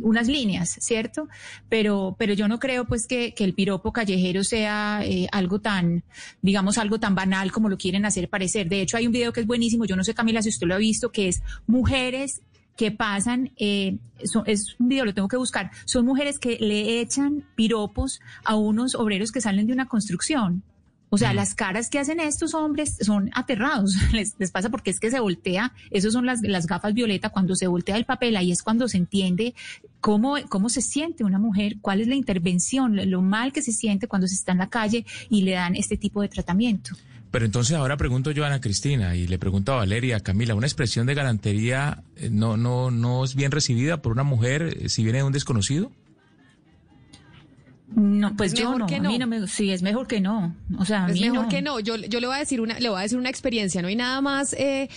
unas líneas, ¿cierto? Pero, pero yo no creo pues que, que el piropo callejero sea eh, algo tan, digamos, algo tan banal como lo quieren hacer parecer. De hecho, hay un video que es buenísimo, yo no sé Camila si usted lo ha visto, que es mujeres que pasan, eh, so- es un video, lo tengo que buscar, son mujeres que le echan piropos a unos obreros que salen de una construcción. O sea, las caras que hacen estos hombres son aterrados. Les, les pasa porque es que se voltea, esos son las, las gafas violeta, cuando se voltea el papel, ahí es cuando se entiende cómo, cómo se siente una mujer, cuál es la intervención, lo- lo mal que se siente cuando se está en la calle y le dan este tipo de tratamiento. Pero entonces ahora pregunto yo a Ana Cristina y le pregunto a Valeria, Camila, ¿una expresión de galantería eh, no, no, no es bien recibida por una mujer eh, si viene de un desconocido? No, pues Es yo mejor no, que a mí no. me, sí, es mejor que no. O sea, a Es mí mejor no. que no. Yo, yo le voy a decir una, le voy a decir una experiencia. No hay nada más. eh,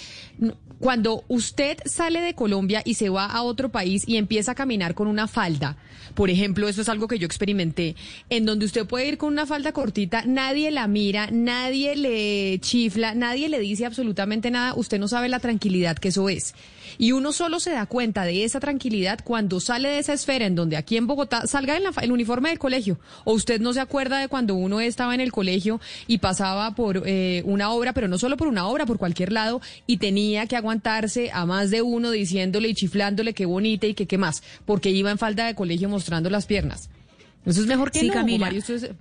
cuando usted sale de Colombia y se va a otro país y empieza a caminar con una falda, por ejemplo, eso es algo que yo experimenté, en donde usted puede ir con una falda cortita, nadie la mira, nadie le chifla, nadie le dice absolutamente nada. Usted no sabe la tranquilidad que eso es. Y uno solo se da cuenta de esa tranquilidad cuando sale de esa esfera en donde aquí en Bogotá salga en la el uniforme del colegio. O usted no se acuerda de cuando uno estaba en el colegio y pasaba por eh, una obra, pero no solo por una obra, por cualquier lado, y tenía que aguantarse a más de uno diciéndole y chiflándole qué bonita y que qué más, porque iba en falda de colegio mostrando las piernas. Eso es mejor que Sí, no, Camila. Mario, usted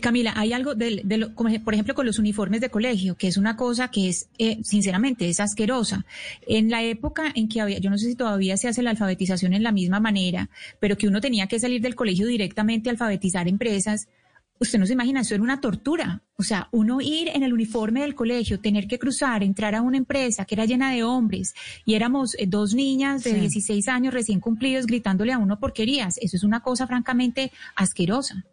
Camila, hay algo de, de lo- como, por ejemplo, con los uniformes de colegio, que es una cosa que es, eh, sinceramente, es asquerosa. En la época en que había, yo no sé si todavía se hace la alfabetización en la misma manera, pero que uno tenía que salir del colegio directamente a alfabetizar empresas, usted no se imagina, eso era una tortura. O sea, uno ir en el uniforme del colegio, tener que cruzar, entrar a una empresa que era llena de hombres y éramos eh, dos niñas de Sí. 16 años recién cumplidos gritándole a uno porquerías. Eso es una cosa francamente asquerosa.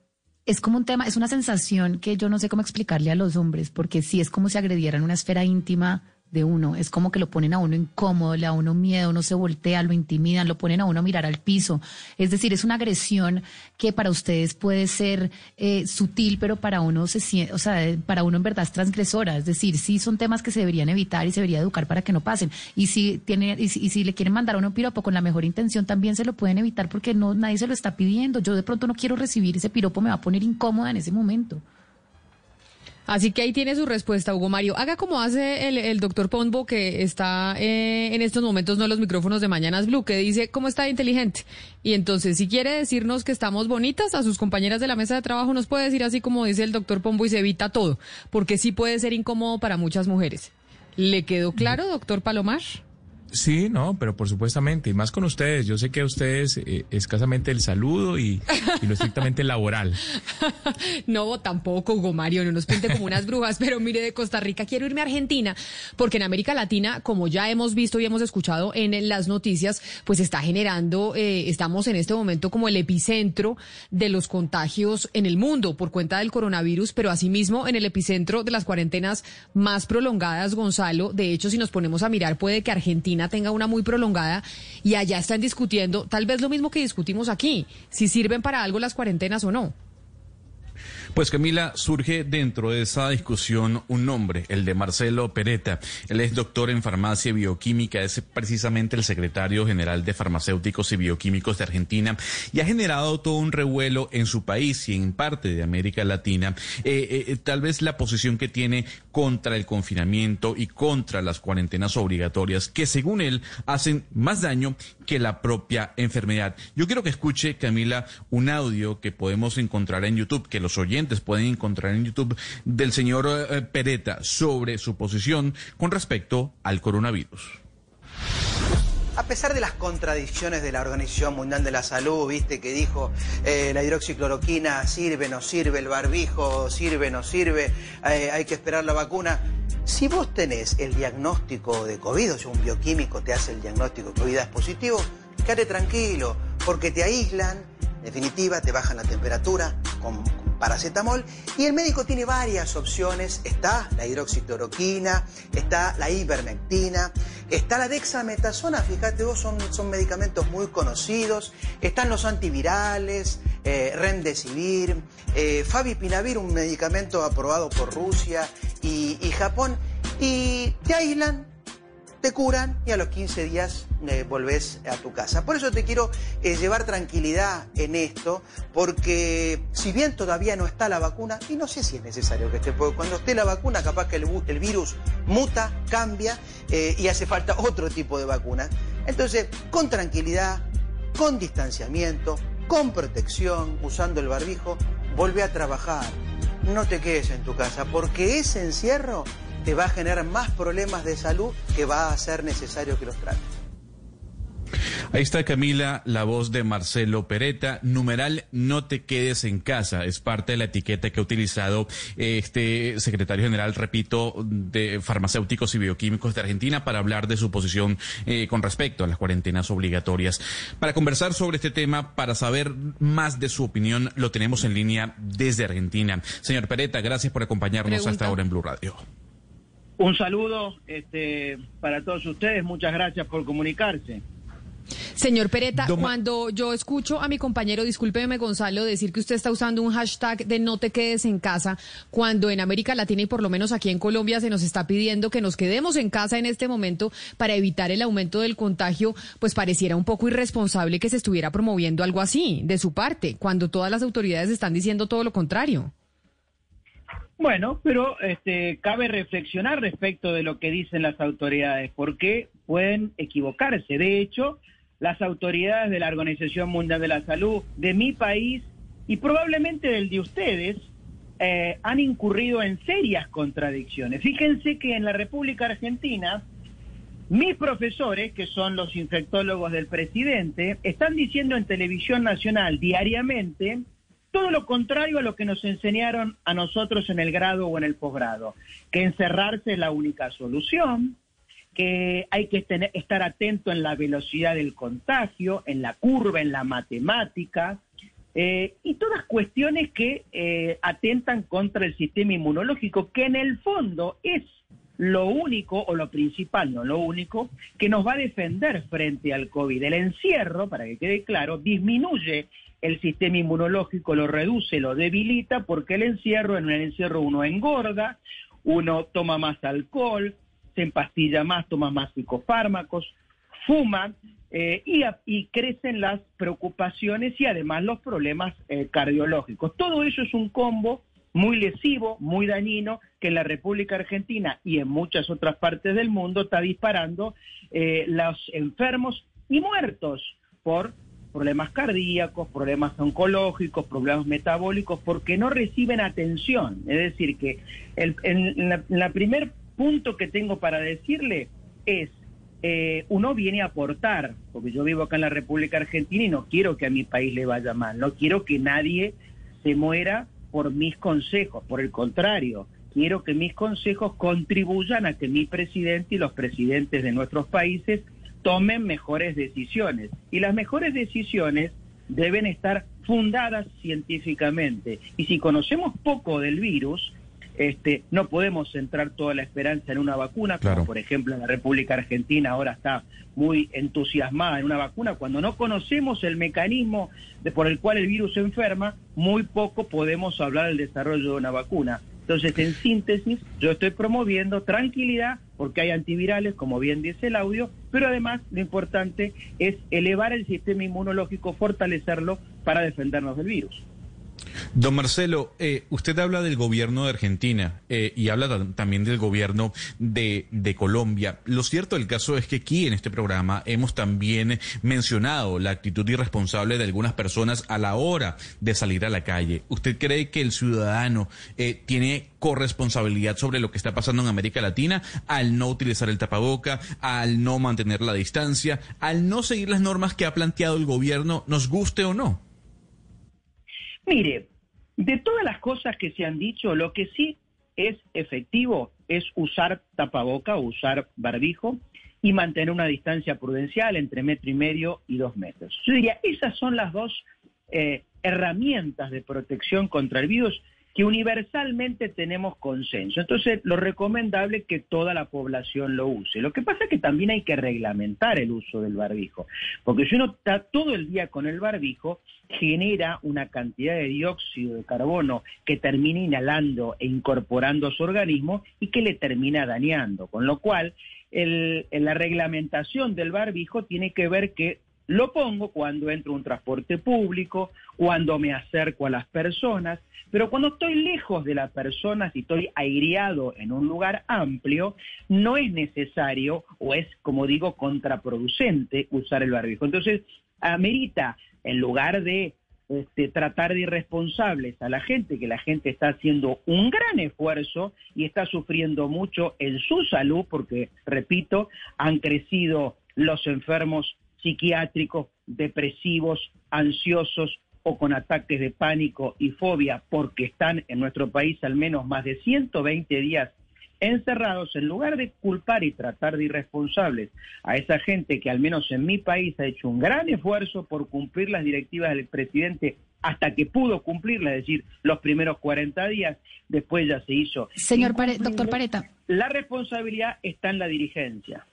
Es como un tema, es una sensación que yo no sé cómo explicarle a los hombres, porque sí es como si agredieran una esfera íntima de uno, es como que lo ponen a uno incómodo, le da a uno miedo, uno se voltea, lo intimidan, lo ponen a uno a mirar al piso. Es decir, es una agresión que para ustedes puede ser eh, sutil, pero para uno se siente, o sea, eh, para uno en verdad es transgresora. Es decir, sí son temas que se deberían evitar y se debería educar para que no pasen. Y si tiene, y si, le quieren mandar a uno un piropo con la mejor intención, también se lo pueden evitar porque no, nadie se lo está pidiendo. Yo de pronto no quiero recibir ese piropo, me va a poner incómoda en ese momento. Así que ahí tiene su respuesta, Hugo Mario. Haga como hace el, el doctor Pombo, que está eh, en estos momentos no en los micrófonos de Mañanas Blue, que dice cómo está inteligente. Y entonces, si quiere decirnos que estamos bonitas, a sus compañeras de la mesa de trabajo nos puede decir así como dice el doctor Pombo y se evita todo, porque sí puede ser incómodo para muchas mujeres. ¿Le quedó claro, doctor Palomar? Sí, no, pero por supuestamente, y más con ustedes. Yo sé que a ustedes eh, escasamente el saludo y, lo estrictamente laboral. No, tampoco, Hugo Mario, no nos pinte como unas brujas, pero mire, de Costa Rica quiero irme a Argentina, porque en América Latina, como ya hemos visto y hemos escuchado en las noticias, pues está generando, eh, estamos en este momento como el epicentro de los contagios en el mundo por cuenta del coronavirus, pero asimismo en el epicentro de las cuarentenas más prolongadas, Gonzalo. De hecho, si nos ponemos a mirar, puede que Argentina tenga una muy prolongada y allá están discutiendo tal vez lo mismo que discutimos aquí, si sirven para algo las cuarentenas o no. Pues Camila, surge dentro de esa discusión un nombre, el de Marcelo Pereta. Él es doctor en farmacia y bioquímica, es precisamente el secretario general de farmacéuticos y bioquímicos de Argentina y ha generado todo un revuelo en su país y en parte de América Latina. Eh, eh, tal vez la posición que tiene contra el confinamiento y contra las cuarentenas obligatorias, que según él hacen más daño que la propia enfermedad. Yo quiero que escuche, Camila, un audio que podemos encontrar en YouTube, que los oyentes pueden encontrar en YouTube, del señor eh, Pereta sobre su posición con respecto al coronavirus. A pesar de las contradicciones de la Organización Mundial de la Salud, viste, que dijo eh, la hidroxicloroquina sirve, no sirve, el barbijo sirve, no sirve, eh, hay que esperar la vacuna. Si vos tenés el diagnóstico de COVID, o sea, un bioquímico te hace el diagnóstico de COVID es positivo, quédate tranquilo, porque te aíslan, en definitiva, te bajan la temperatura con paracetamol. Y el médico tiene varias opciones. Está la hidroxicloroquina, está la ivermectina, está la dexametasona, fíjate vos, son, son medicamentos muy conocidos, están los antivirales, eh, Remdesivir, eh, Fabipinavir, un medicamento aprobado por Rusia y, y Japón, y te aíslan, te curan y a los 15 días eh, volvés a tu casa. Por eso te quiero eh, llevar tranquilidad en esto, porque si bien todavía no está la vacuna, y no sé si es necesario que esté, porque cuando esté la vacuna capaz que el, virus muta, cambia eh, y hace falta otro tipo de vacuna. Entonces, con tranquilidad, con distanciamiento, con protección, usando el barbijo, volvé a trabajar. No te quedes en tu casa, porque ese encierro te va a generar más problemas de salud que va a ser necesario que los trates. Ahí está Camila, la voz de Marcelo Pereta. Numeral, no te quedes en casa. Es parte de la etiqueta que ha utilizado eh, este secretario general, repito, de farmacéuticos y bioquímicos de Argentina para hablar de su posición eh, con respecto a las cuarentenas obligatorias. Para conversar sobre este tema, para saber más de su opinión, lo tenemos en línea desde Argentina. Señor Pereta, gracias por acompañarnos Pregunta. hasta ahora en Blue Radio. Un saludo este, para todos ustedes. Muchas gracias por comunicarse. Señor Pereta, Doma- cuando yo escucho a mi compañero, discúlpeme Gonzalo, decir que usted está usando un hashtag de no te quedes en casa, cuando en América Latina y por lo menos aquí en Colombia se nos está pidiendo que nos quedemos en casa en este momento para evitar el aumento del contagio, pues pareciera un poco irresponsable que se estuviera promoviendo algo así de su parte, cuando todas las autoridades están diciendo todo lo contrario. Bueno, pero este, cabe reflexionar respecto de lo que dicen las autoridades, porque pueden equivocarse. De hecho, las autoridades de la Organización Mundial de la Salud de mi país y probablemente del de ustedes eh, han incurrido en serias contradicciones. Fíjense que en la República Argentina mis profesores, que son los infectólogos del presidente, están diciendo en televisión nacional diariamente todo lo contrario a lo que nos enseñaron a nosotros en el grado o en el posgrado, que encerrarse es la única solución, que hay que tener- estar atento en la velocidad del contagio, en la curva, en la matemática, eh, y todas cuestiones que eh, atentan contra el sistema inmunológico, que en el fondo es lo único, o lo principal, no lo único, que nos va a defender frente al COVID. El encierro, para que quede claro, disminuye el sistema inmunológico, lo reduce, lo debilita, porque el encierro, en el encierro uno engorda, uno toma más alcohol, se empastilla más, toma más psicofármacos, fuma eh, y, y crecen las preocupaciones y además los problemas eh, cardiológicos. Todo eso es un combo muy lesivo, muy dañino, que en la República Argentina y en muchas otras partes del mundo está disparando eh, los enfermos y muertos por problemas cardíacos, problemas oncológicos, problemas metabólicos, porque no reciben atención. Es decir, que el, en, primer punto que tengo para decirle es, eh, uno viene a aportar, porque yo vivo acá en la República Argentina y no quiero que a mi país le vaya mal, no quiero que nadie se muera por mis consejos, por el contrario, quiero que mis consejos contribuyan a que mi presidente y los presidentes de nuestros países tomen mejores decisiones. Y las mejores decisiones deben estar fundadas científicamente. Y si conocemos poco del virus, este, no podemos centrar toda la esperanza en una vacuna, como por ejemplo en la República Argentina ahora está muy entusiasmada en una vacuna. Cuando no conocemos el mecanismo de, por el cual el virus se enferma, muy poco podemos hablar del desarrollo de una vacuna. Entonces, en síntesis, yo estoy promoviendo tranquilidad porque hay antivirales, como bien dice el audio, pero además lo importante es elevar el sistema inmunológico, fortalecerlo para defendernos del virus. Don Marcelo, eh, usted habla del gobierno de Argentina eh, y habla tam- también del gobierno de, de Colombia. Lo cierto del caso es que aquí en este programa hemos también mencionado la actitud irresponsable de algunas personas a la hora de salir a la calle. ¿Usted cree que el ciudadano eh, tiene corresponsabilidad sobre lo que está pasando en América Latina al no utilizar el tapaboca, al no mantener la distancia, al no seguir las normas que ha planteado el gobierno, nos guste o no? Mire, de todas las cosas que se han dicho, lo que sí es efectivo es usar tapaboca o usar barbijo y mantener una distancia prudencial entre metro y medio y dos metros. Yo diría, esas son las dos eh, herramientas de protección contra el virus que universalmente tenemos consenso. Entonces, lo recomendable es que toda la población lo use. Lo que pasa es que también hay que reglamentar el uso del barbijo, porque si uno está todo el día con el barbijo, genera una cantidad de dióxido de carbono que termina inhalando e incorporando a su organismo y que le termina dañando. Con lo cual, el- la reglamentación del barbijo tiene que ver que lo pongo cuando entro a un transporte público, cuando me acerco a las personas, pero cuando estoy lejos de las personas y estoy aireado en un lugar amplio, no es necesario o es, como digo, contraproducente usar el barbijo. Entonces, amerita, en lugar de este, tratar de irresponsables a la gente, que la gente está haciendo un gran esfuerzo y está sufriendo mucho en su salud, porque, repito, han crecido los enfermos psiquiátricos, depresivos, ansiosos o con ataques de pánico y fobia, porque están en nuestro país al menos más de 120 días encerrados, en lugar de culpar y tratar de irresponsables a esa gente que al menos en mi país ha hecho un gran esfuerzo por cumplir las directivas del presidente hasta que pudo cumplirlas, es decir, los primeros 40 días, después ya se hizo. Señor Pare- doctor Pareta. La responsabilidad está en la dirigencia.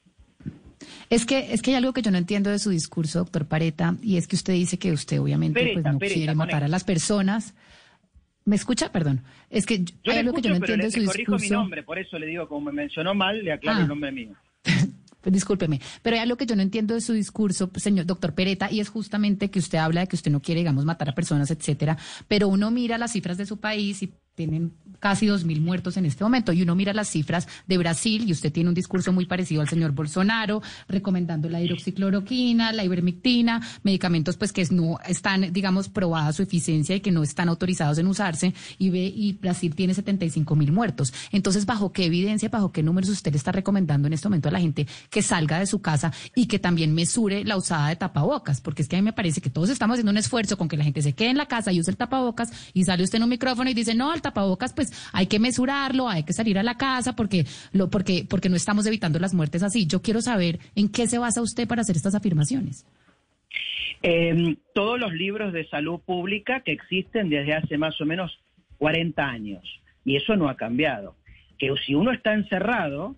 Es que, es que hay algo que yo no entiendo de su discurso, doctor Pareta, y es que usted dice que usted obviamente pues, no quiere matar a las personas. ¿Me escucha? Perdón. Es que yo- hay algo que yo no entiendo le, de su le corrijo mi discurso. nombre, por eso le digo, como me mencionó mal, le aclaro Ah. el nombre mío. Pues discúlpeme, pero hay algo que yo no entiendo de su discurso, señor doctor Pereta, y es justamente que usted habla de que usted no quiere, digamos, matar a personas, etcétera, pero uno mira las cifras de su país y tienen casi dos mil muertos en este momento, y uno mira las cifras de Brasil y usted tiene un discurso muy parecido al señor Bolsonaro, recomendando la hidroxicloroquina, la ivermectina, medicamentos pues que no están, digamos, probada su eficiencia y que no están autorizados en usarse, y ve, y Brasil tiene 75 mil muertos. Entonces, ¿bajo qué evidencia, bajo qué números usted le está recomendando en este momento a la gente que salga de su casa y que también mesure la usada de tapabocas? Porque es que a mí me parece que todos estamos haciendo un esfuerzo con que la gente se quede en la casa y use el tapabocas y sale usted en un micrófono y dice, no, el tapabocas pues hay que mesurarlo, hay que salir a la casa porque, lo, porque, porque no estamos evitando las muertes así. Yo quiero saber en qué se basa usted para hacer estas afirmaciones. Eh, todos los libros de salud pública que existen desde hace más o menos 40 años. Y eso no ha cambiado. Que si uno está encerrado,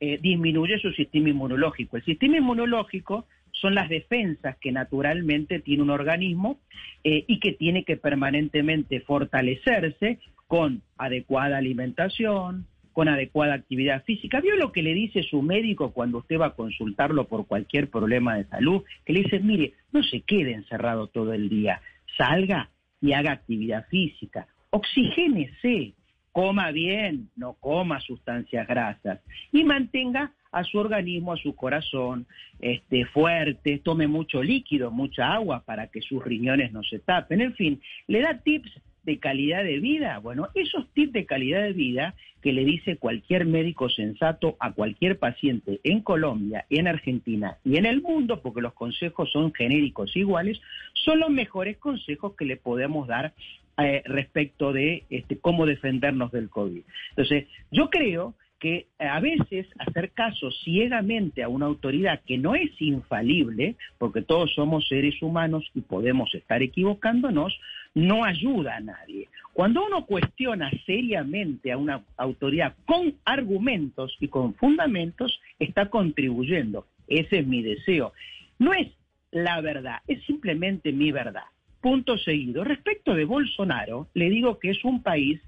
eh, disminuye su sistema inmunológico. El sistema inmunológico son las defensas que naturalmente tiene un organismo eh, y que tiene que permanentemente fortalecerse con adecuada alimentación, con adecuada actividad física. ¿Vio lo que le dice su médico cuando usted va a consultarlo por cualquier problema de salud? Que le dice, mire, no se quede encerrado todo el día, salga y haga actividad física, oxigénese, coma bien, no coma sustancias grasas y mantenga a su organismo, a su corazón, este, fuerte, tome mucho líquido, mucha agua para que sus riñones no se tapen. En fin, le da tips de calidad de vida. Bueno, esos tips de calidad de vida que le dice cualquier médico sensato a cualquier paciente en Colombia, en Argentina y en el mundo, porque los consejos son genéricos iguales, son los mejores consejos que le podemos dar eh, respecto de este, cómo defendernos del COVID. Entonces, yo creo que a veces hacer caso ciegamente a una autoridad que no es infalible, porque todos somos seres humanos y podemos estar equivocándonos, no ayuda a nadie. Cuando uno cuestiona seriamente a una autoridad con argumentos y con fundamentos, está contribuyendo. Ese es mi deseo. No es la verdad, es simplemente mi verdad. Punto seguido. Respecto de Bolsonaro, le digo que es un país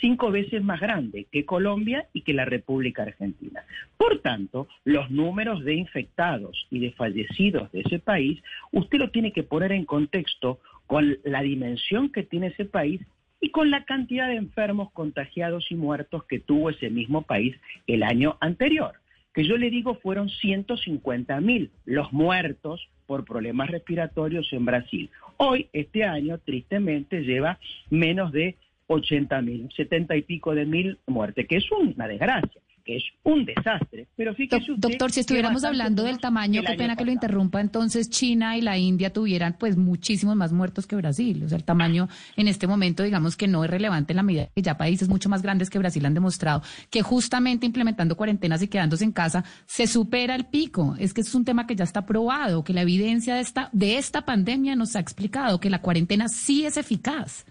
cinco veces más grande que Colombia y que la República Argentina. Por tanto, los números de infectados y de fallecidos de ese país, usted lo tiene que poner en contexto con la dimensión que tiene ese país y con la cantidad de enfermos contagiados y muertos que tuvo ese mismo país el año anterior, que yo le digo fueron 150 mil los muertos por problemas respiratorios en Brasil. Hoy, este año, tristemente, lleva menos de 80 mil, 70 y pico de mil muertes, que es una desgracia, que es un desastre. Pero fíjese usted Doctor, si estuviéramos hablando del tamaño, qué pena que lo interrumpa, entonces China y la India tuvieran pues muchísimos más muertos que Brasil. O sea, el tamaño en este momento digamos que no es relevante en la medida que ya países mucho más grandes que Brasil han demostrado que justamente implementando cuarentenas y quedándose en casa se supera el pico. Es que es un tema que ya está probado, que la evidencia de esta, de esta pandemia nos ha explicado que la cuarentena sí es eficaz.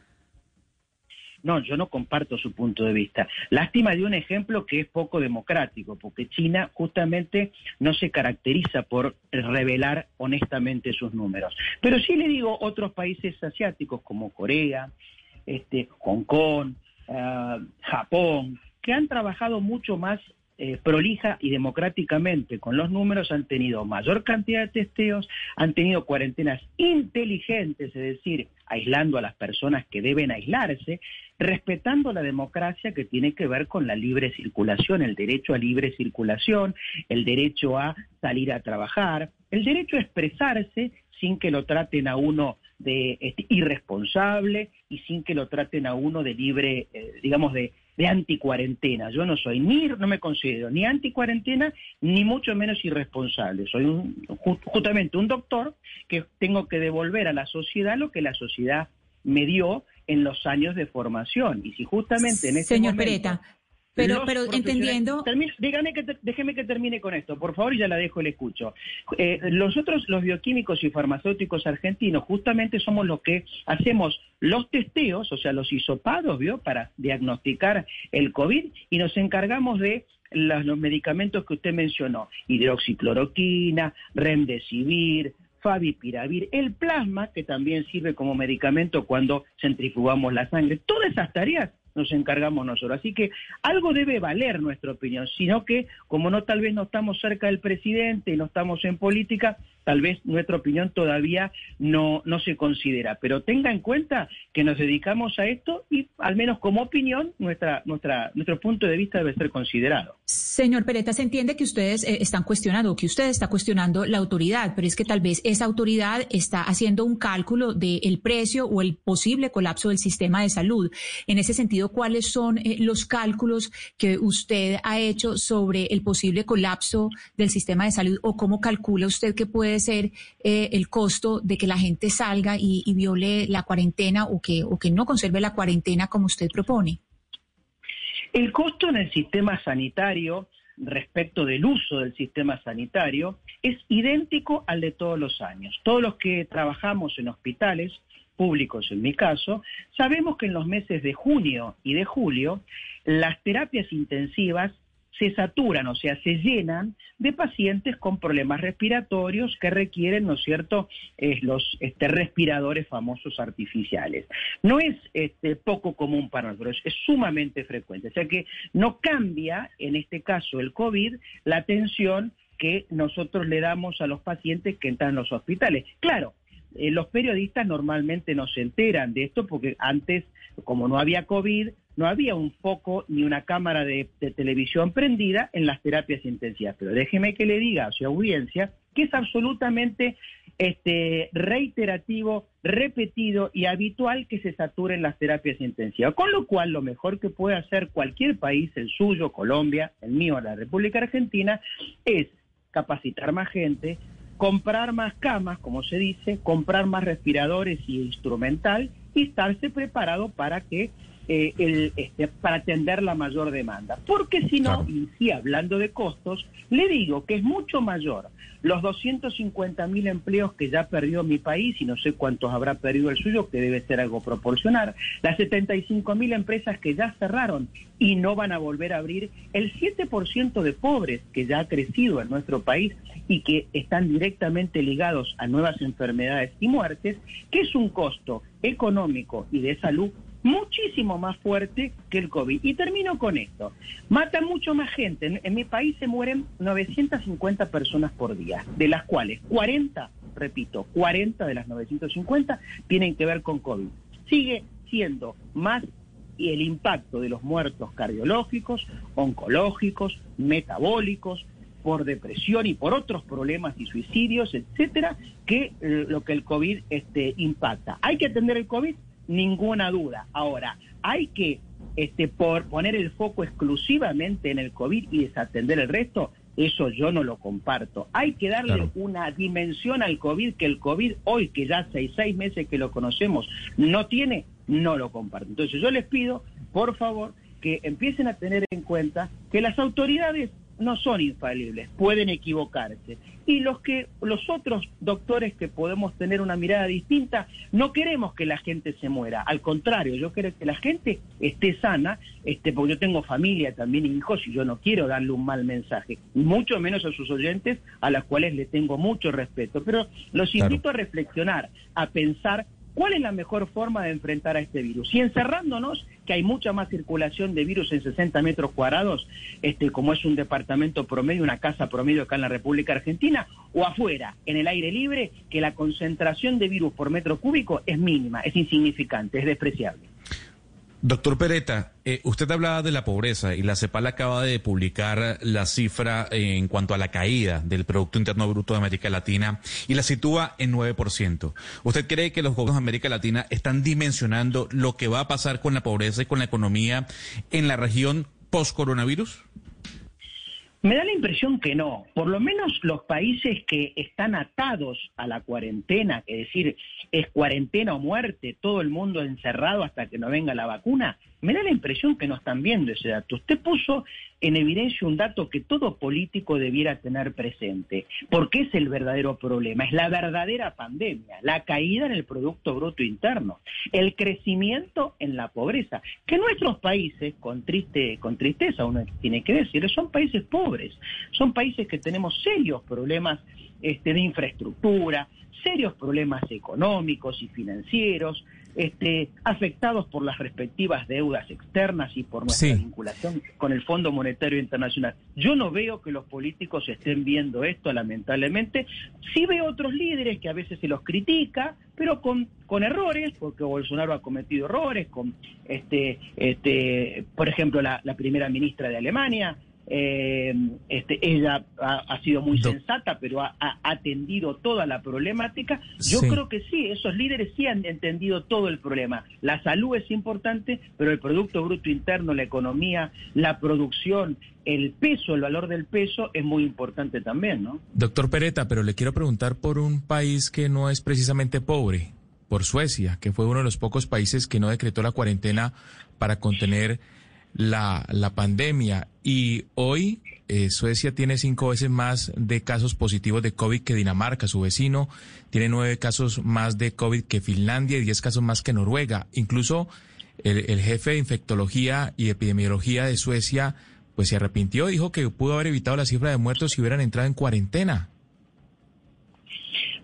No, yo no comparto su punto de vista. Lástima de un ejemplo que es poco democrático, porque China justamente no se caracteriza por revelar honestamente sus números. Pero sí le digo otros países asiáticos como Corea, este, Hong Kong, ah, Japón, que han trabajado mucho más eh, prolija y democráticamente con los números, han tenido mayor cantidad de testeos, han tenido cuarentenas inteligentes, es decir, aislando a las personas que deben aislarse, respetando la democracia que tiene que ver con la libre circulación, el derecho a libre circulación, el derecho a salir a trabajar, el derecho a expresarse sin que lo traten a uno de este, irresponsable y sin que lo traten a uno de libre, eh, digamos, de, de anticuarentena. Yo no soy ni, no me considero ni anticuarentena, ni mucho menos irresponsable. Soy un, ju- justamente un doctor que tengo que devolver a la sociedad lo que la sociedad me dio en los años de formación. Y si justamente en este Señor momento Pereta, pero, los pero entendiendo, Termine- dígame que te- déjeme que termine con esto, por favor, y ya la dejo y le escucho. Eh, nosotros, los bioquímicos y farmacéuticos argentinos, justamente somos los que hacemos los testeos, o sea, los hisopados, ¿vio? Para diagnosticar el COVID y nos encargamos de las- los medicamentos que usted mencionó, hidroxicloroquina, remdesivir, favipiravir, el plasma, que también sirve como medicamento cuando centrifugamos la sangre. Todas esas tareas nos encargamos nosotros. Así que algo debe valer nuestra opinión, sino que como no tal vez no estamos cerca del presidente y no estamos en política, tal vez nuestra opinión todavía no, no se considera. Pero tenga en cuenta que nos dedicamos a esto y al menos como opinión nuestra, nuestra, nuestro punto de vista debe ser considerado. señor Pereta, se entiende que ustedes eh, están cuestionando, que usted está cuestionando la autoridad, pero es que tal vez esa autoridad está haciendo un cálculo del precio o el posible colapso del sistema de salud. En ese sentido, ¿cuáles son eh, los cálculos que usted ha hecho sobre el posible colapso del sistema de salud o cómo calcula usted que puede ser eh, el costo de que la gente salga y, y viole la cuarentena o que, o que no conserve la cuarentena como usted propone? El costo en el sistema sanitario respecto del uso del sistema sanitario es idéntico al de todos los años. Todos los que trabajamos en hospitales públicos, en mi caso, sabemos que en los meses de junio y de julio las terapias intensivas se saturan, o sea, se llenan de pacientes con problemas respiratorios que requieren, ¿no es cierto?, eh, los este, respiradores famosos artificiales. No es este, poco común para nosotros, es sumamente frecuente. O sea que no cambia, en este caso el COVID, la atención que nosotros le damos a los pacientes que entran en los hospitales. Claro, eh, los periodistas normalmente no se enteran de esto porque antes, como no había COVID, no había un foco ni una cámara de, televisión prendida en las terapias intensivas. Pero déjeme que le diga a su audiencia que es absolutamente este, reiterativo, repetido y habitual que se saturen las terapias intensivas. Con lo cual, lo mejor que puede hacer cualquier país, el suyo, Colombia, el mío, la República Argentina, es capacitar más gente, comprar más camas, como se dice, comprar más respiradores y instrumental y estarse preparado para que eh, el, este, para atender la mayor demanda. Porque si no, y sí, hablando de costos, le digo que es mucho mayor los 250 mil empleos que ya perdió mi país, y no sé cuántos habrá perdido el suyo, que debe ser algo proporcional, las 75 mil empresas que ya cerraron y no van a volver a abrir, el 7% de pobres que ya ha crecido en nuestro país y que están directamente ligados a nuevas enfermedades y muertes, que es un costo económico y de salud muchísimo más fuerte que el COVID. Y termino con esto. Mata mucho más gente. En, mi país se mueren 950 personas por día, de las cuales 40, repito, 40 de las 950 tienen que ver con COVID. Sigue siendo más el impacto de los muertos cardiológicos, oncológicos, metabólicos, por depresión y por otros problemas y suicidios, etcétera, que eh, lo que el COVID este, impacta. ¿Hay que atender el COVID? Ninguna duda. Ahora, hay que este, por poner el foco exclusivamente en el COVID y desatender el resto, eso yo no lo comparto. Hay que darle claro. una dimensión al COVID que el COVID hoy, que ya hace seis meses que lo conocemos, no tiene, no lo comparto. Entonces yo les pido, por favor, que empiecen a tener en cuenta que las autoridades no son infalibles, pueden equivocarse. Y los que los otros doctores que podemos tener una mirada distinta, no queremos que la gente se muera, al contrario, yo quiero que la gente esté sana, este porque yo tengo familia también hijos y yo no quiero darle un mal mensaje, mucho menos a sus oyentes a los cuales le tengo mucho respeto, pero los invito claro. a reflexionar, a pensar ¿Cuál es la mejor forma de enfrentar a este virus? Y encerrándonos, que hay mucha más circulación de virus en 60 metros cuadrados, este, como es un departamento promedio, una casa promedio acá en la República Argentina, o afuera, en el aire libre, que la concentración de virus por metro cúbico es mínima, es insignificante, es despreciable. Doctor Pereta, eh, usted hablaba de la pobreza y la CEPAL acaba de publicar la cifra en cuanto a la caída del Producto Interno Bruto de América Latina y la sitúa en 9%. ¿Usted cree que los gobiernos de América Latina están dimensionando lo que va a pasar con la pobreza y con la economía en la región post-coronavirus? Me da la impresión que no. Por lo menos los países que están atados a la cuarentena, es decir, es cuarentena o muerte, todo el mundo encerrado hasta que no venga la vacuna, me da la impresión que no están viendo ese dato. Usted puso en evidencia un dato que todo político debiera tener presente, porque es el verdadero problema, es la verdadera pandemia, la caída en el Producto Bruto Interno, el crecimiento en la pobreza, que nuestros países, con, triste, con tristeza uno tiene que decir, son países pobres, son países que tenemos serios problemas este, de infraestructura, serios problemas económicos y financieros, este, afectados por las respectivas deudas externas y por nuestra sí. vinculación con el Fondo Monetario Internacional. Yo no veo que los políticos estén viendo esto, lamentablemente. Sí veo otros líderes que a veces se los critica, pero con, con errores, porque Bolsonaro ha cometido errores, con este, este, por ejemplo, la, la primera ministra de Alemania, eh, este, ella ha, ha, sido muy sensata, pero ha, ha, atendido toda la problemática. Yo sí. creo que sí, esos líderes sí han entendido todo el problema. La salud es importante, pero el Producto Bruto Interno, la economía, la producción, el peso, el valor del peso es muy importante también, ¿no? Doctor Pereta, pero le quiero preguntar por un país que no es precisamente pobre, por Suecia, que fue uno de los pocos países que no decretó la cuarentena para contener la, la pandemia y hoy eh, Suecia tiene cinco veces más de casos positivos de COVID que Dinamarca, su vecino, tiene nueve casos más de COVID que Finlandia y diez casos más que Noruega. Incluso el, el jefe de infectología y epidemiología de Suecia pues se arrepintió, dijo que pudo haber evitado la cifra de muertos si hubieran entrado en cuarentena.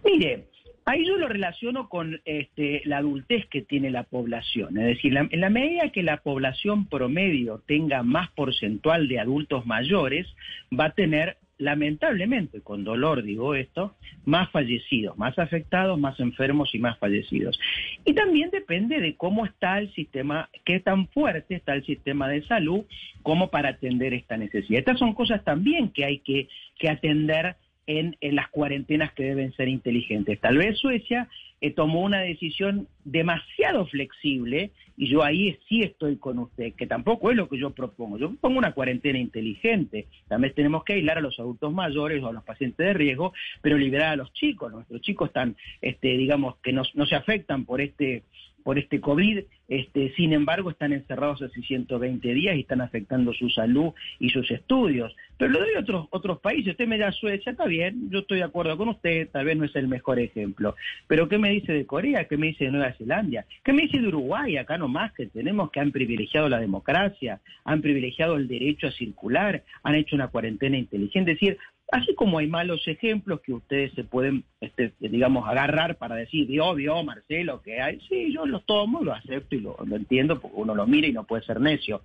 Mire, Ahí yo lo relaciono con este, la adultez que tiene la población. Es decir, en la medida que la población promedio tenga más porcentual de adultos mayores, va a tener, lamentablemente, con dolor digo esto, más fallecidos, más afectados, más enfermos y más fallecidos. Y también depende de cómo está el sistema, qué tan fuerte está el sistema de salud como para atender esta necesidad. Estas son cosas también que hay que atender en, en, las cuarentenas que deben ser inteligentes. Tal vez Suecia eh, tomó una decisión demasiado flexible y yo ahí sí estoy con usted, que tampoco es lo que yo propongo. Yo pongo una cuarentena inteligente. También tenemos que aislar a los adultos mayores o a los pacientes de riesgo, pero liberar a los chicos. Nuestros chicos están, este, digamos, que no se afectan por este por este COVID, este, sin embargo están encerrados hace 120 días y están afectando su salud y sus estudios. Pero lo a otros, otros países, usted me da Suecia, está bien, yo estoy de acuerdo con usted, tal vez no es el mejor ejemplo. Pero ¿qué me dice de Corea? ¿Qué me dice de Nueva Zelanda? ¿Qué me dice de Uruguay? Acá nomás que tenemos que han privilegiado la democracia, han privilegiado el derecho a circular, han hecho una cuarentena inteligente. Es decir, Así como hay malos ejemplos que ustedes se pueden, este, digamos, agarrar para decir, vio, vio, Marcelo, que hay. Sí, yo los tomo, lo acepto y lo, lo entiendo, porque uno lo mira y no puede ser necio.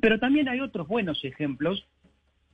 Pero también hay otros buenos ejemplos.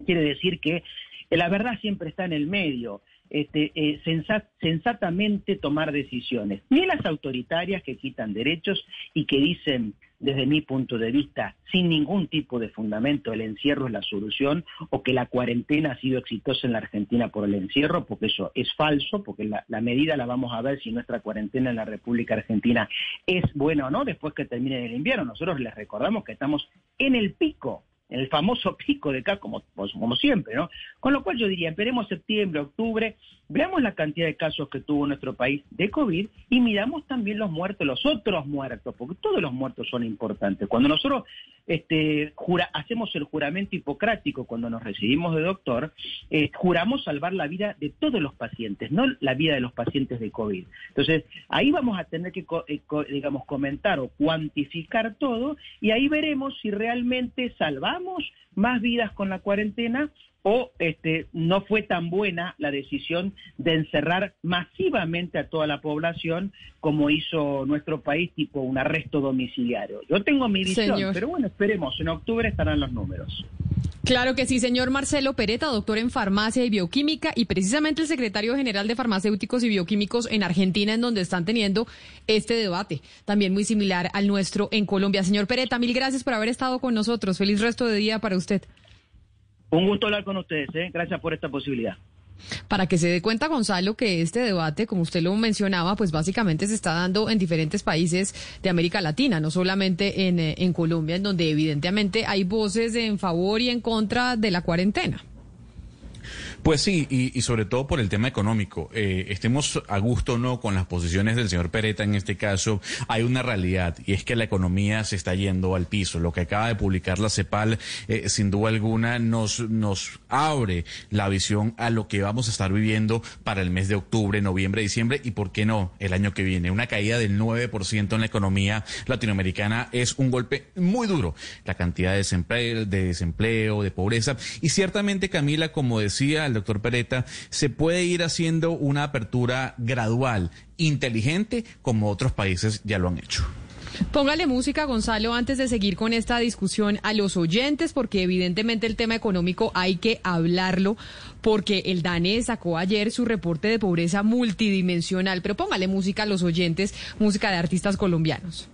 Quiere decir que la verdad siempre está en el medio. Este, eh, sensa- sensatamente tomar decisiones, ni las autoritarias que quitan derechos y que dicen, desde mi punto de vista, sin ningún tipo de fundamento, el encierro es la solución o que la cuarentena ha sido exitosa en la Argentina por el encierro, porque eso es falso, porque la, la medida la vamos a ver si nuestra cuarentena en la República Argentina es buena o no después que termine el invierno. Nosotros les recordamos que estamos en el pico en el famoso pico de acá, como, pues, como siempre, ¿no? Con lo cual yo diría, esperemos septiembre, octubre, veamos la cantidad de casos que tuvo nuestro país de COVID y miramos también los muertos, los otros muertos, porque todos los muertos son importantes. Cuando nosotros este, hacemos el juramento hipocrático, cuando nos recibimos de doctor, eh, juramos salvar la vida de todos los pacientes, no la vida de los pacientes de COVID. Entonces, ahí vamos a tener que, eh, digamos, comentar o cuantificar todo y ahí veremos si realmente salvamos estamos más vidas con la cuarentena o este, no fue tan buena la decisión de encerrar masivamente a toda la población como hizo nuestro país, tipo un arresto domiciliario. Yo tengo mi visión, Señor. pero bueno, esperemos, en octubre estarán los números. Claro que sí, señor Marcelo Pereta, doctor en farmacia y bioquímica y precisamente el secretario general de farmacéuticos y bioquímicos en Argentina, en donde están teniendo este debate, también muy similar al nuestro en Colombia. Señor Pereta, mil gracias por haber estado con nosotros. Feliz resto de día para usted. Un gusto hablar con ustedes, ¿eh? gracias por esta posibilidad. Para que se dé cuenta, Gonzalo, que este debate, como usted lo mencionaba, pues básicamente se está dando en diferentes países de América Latina, no solamente en, eh, en Colombia, en donde evidentemente hay voces en favor y en contra de la cuarentena. Pues sí, y, sobre todo por el tema económico. Eh, estemos a gusto o no con las posiciones del señor Pereta en este caso, hay una realidad y es que la economía se está yendo al piso. Lo que acaba de publicar la CEPAL, eh, sin duda alguna, nos, nos abre la visión a lo que vamos a estar viviendo para el mes de octubre, noviembre, diciembre y, ¿por qué no?, el año que viene. Una caída del 9% en la economía latinoamericana es un golpe muy duro. La cantidad de desempleo, de desempleo, de pobreza. Y ciertamente, Camila, como decía doctor Pereta, se puede ir haciendo una apertura gradual, inteligente, como otros países ya lo han hecho. Póngale música, Gonzalo, antes de seguir con esta discusión a los oyentes, porque evidentemente el tema económico hay que hablarlo, porque el DANE sacó ayer su reporte de pobreza multidimensional, pero póngale música a los oyentes, música de artistas colombianos.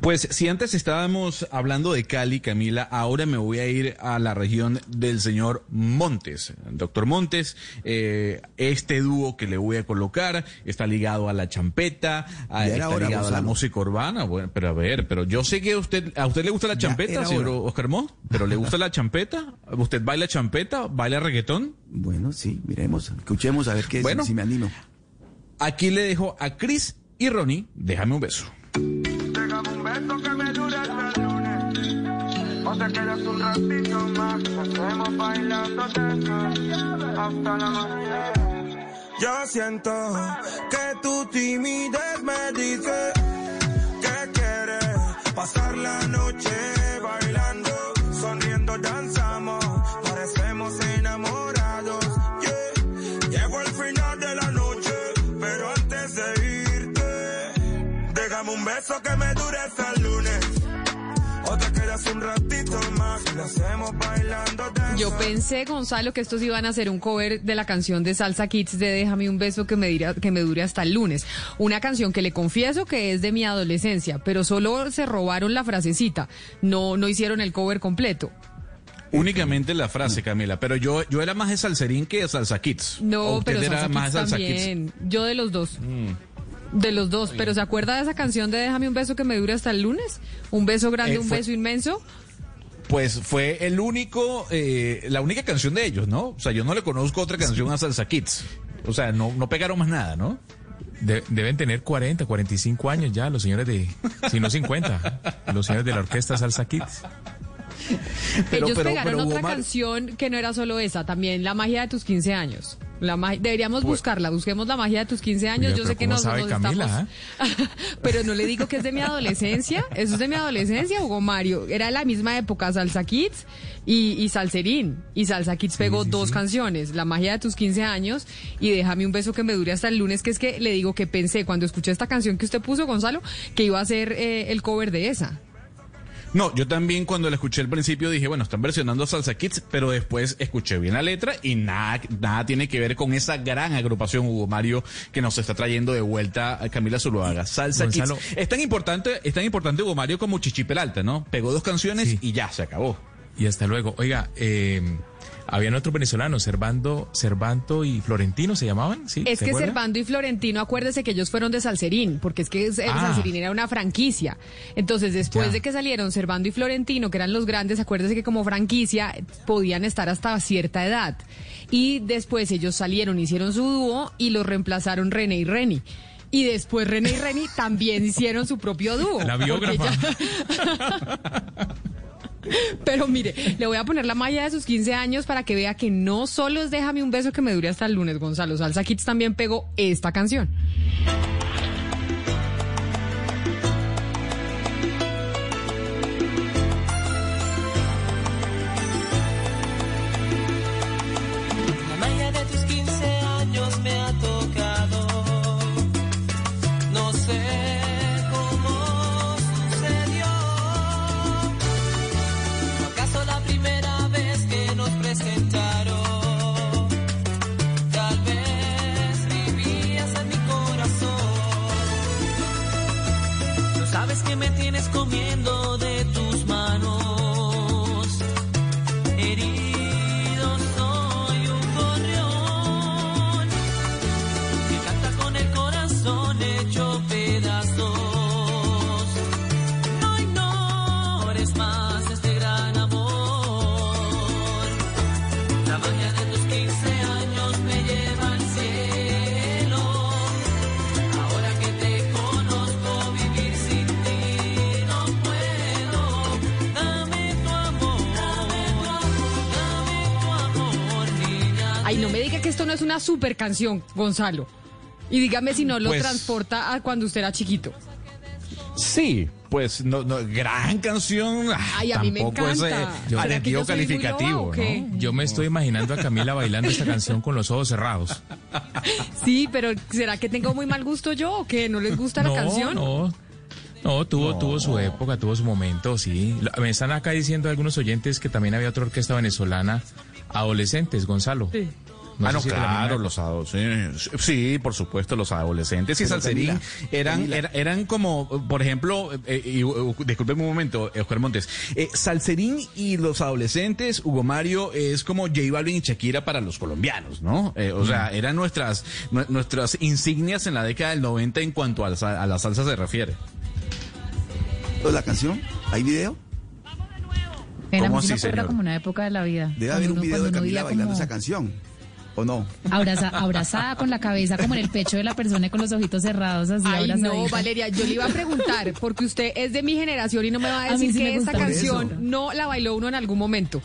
Pues si antes estábamos hablando de Cali, Camila, ahora me voy a ir a la región del señor Montes. Doctor Montes, eh, este dúo que le voy a colocar está ligado a la champeta, a- era está hora, ligado a la música urbana. Bueno, pero a ver, pero yo sé que a usted, a usted le gusta la champeta, señor hora. Oscar Mo, pero le gusta la champeta. ¿Usted baila champeta? ¿Baila reggaetón? Bueno, sí, miremos, escuchemos a ver qué Bueno. si, si me animo. Aquí le dejo a Chris y Ronnie. Déjame un beso. Beso que me dure hasta el lunes. O te quedas un ratito más. Hacemos bailando hasta la mañana. Yo siento que tu timidez me dice que quieres pasar la noche bailando, sonriendo danzamos, un beso que me dure hasta el lunes. O te quedas un ratito más y lo hacemos bailando Yo pensé, Gonzalo, que estos iban a hacer un cover de la canción de Salsa Kids de Déjame un beso que me, dirá- que me dure hasta el lunes. Una canción que le confieso que es de mi adolescencia, pero solo se robaron la frasecita. No, no hicieron el cover completo. Únicamente la frase, Camila, pero yo, yo era más de salserín que de salsa kids. ¿O No, pero era Salsa más Kids de salsa kids? Yo de los dos. Mm. De los dos. Pero ¿se acuerda de esa canción de Déjame un beso que me dure hasta el lunes? Un beso grande, Eh, un beso inmenso. Pues fue el único, eh, la única canción de ellos, ¿no? O sea, yo no le conozco otra canción a Salsa Kids. O sea, no, no pegaron más nada, ¿no? De- deben tener 40, 45 años ya los señores de, si no 50, los señores de la orquesta Salsa Kids. Pero- Ellos pero- pegaron pero, otra canción que no era solo esa, también La magia de tus 15 años. La ma- deberíamos Pues- buscarla, busquemos La magia de tus 15 años. Yo sé que ¿cómo nos, sabe nos Camila, estamos... pero no le digo que es de mi adolescencia, eso es de mi adolescencia, Hugo Mario. Era la misma época, Salsa Kids y, y Salserín. Y Salsa Kids pegó dos canciones, La magia de tus 15 años y Déjame un beso que me dure hasta el lunes, que es que le digo que pensé cuando escuché esta canción que usted puso, Gonzalo, que iba a ser eh, el cover de esa. No, yo también cuando la escuché al principio dije, bueno, están versionando Salsa Kids, pero después escuché bien la letra y nada, nada tiene que ver con esa gran agrupación Hugo Mario que nos está trayendo de vuelta a Camila Zuluaga. Salsa Gonzalo. Kids. Es tan importante, es tan importante Hugo Mario como Chichi Peralta, ¿no? Pegó dos canciones y ya se acabó. Y hasta luego. Oiga, eh, habían otros venezolanos, Servando, Servanto y Florentino se llamaban, ¿sí? Es ¿Se que acuerda? Servando y Florentino, acuérdese que ellos fueron de Salserín, porque es que el Ah. Salserín era una franquicia. Entonces, después Ya. de que salieron Servando y Florentino, que eran los grandes, acuérdese que como franquicia podían estar hasta cierta edad. Y después ellos salieron, hicieron su dúo y los reemplazaron René y Reni. Y después René y Reni también hicieron su propio dúo. La biógrafa. Pero mire, le voy a poner la malla de sus 15 años para que vea que no solo es Déjame un beso que me dure hasta el lunes, Gonzalo. Salsa Kids también pegó esta canción. Super canción, Gonzalo. Y dígame si no lo Pues- transporta a cuando usted era chiquito. Sí, pues no, no, gran canción. Ay, a mí me encanta. eh, ¿Será que adjetivo calificativo? ¿no? Yo me estoy imaginando a Camila bailando esta canción con los ojos cerrados. Sí, pero ¿será que tengo muy mal gusto yo o que no les gusta la no, canción? No, no, tuvo, No. tuvo su época, tuvo su momento, sí. Me están acá diciendo algunos oyentes que también había otra orquesta venezolana, adolescentes, Gonzalo. Sí. No ah, no, si era la claro, los adolescentes. Sí, por supuesto, los adolescentes y Pero, Salserín eran, Camila. era- eran como, por ejemplo, eh, y, uh, discúlpeme un momento, Oscar Montes. Eh, Salserín y los adolescentes, Hugo Mario, es como J Balvin y Shakira para los colombianos, ¿no? Eh, o sea, eran nuestras, nue- nuestras insignias en la década del 90 en cuanto a, la a la salsa se refiere. ¿La canción? ¿Hay video? ¿Cómo a mí sí me así, señor? como una época de la vida. Debe haber un video de Camila bailando como esa canción. ¿O no? abraza- abrazada con la cabeza como en el pecho de la persona y con los ojitos cerrados así Ay, no. Valeria, yo le iba a preguntar, porque usted es de mi generación y no me va a decir sí que esta canción eso. no la bailó uno en algún momento.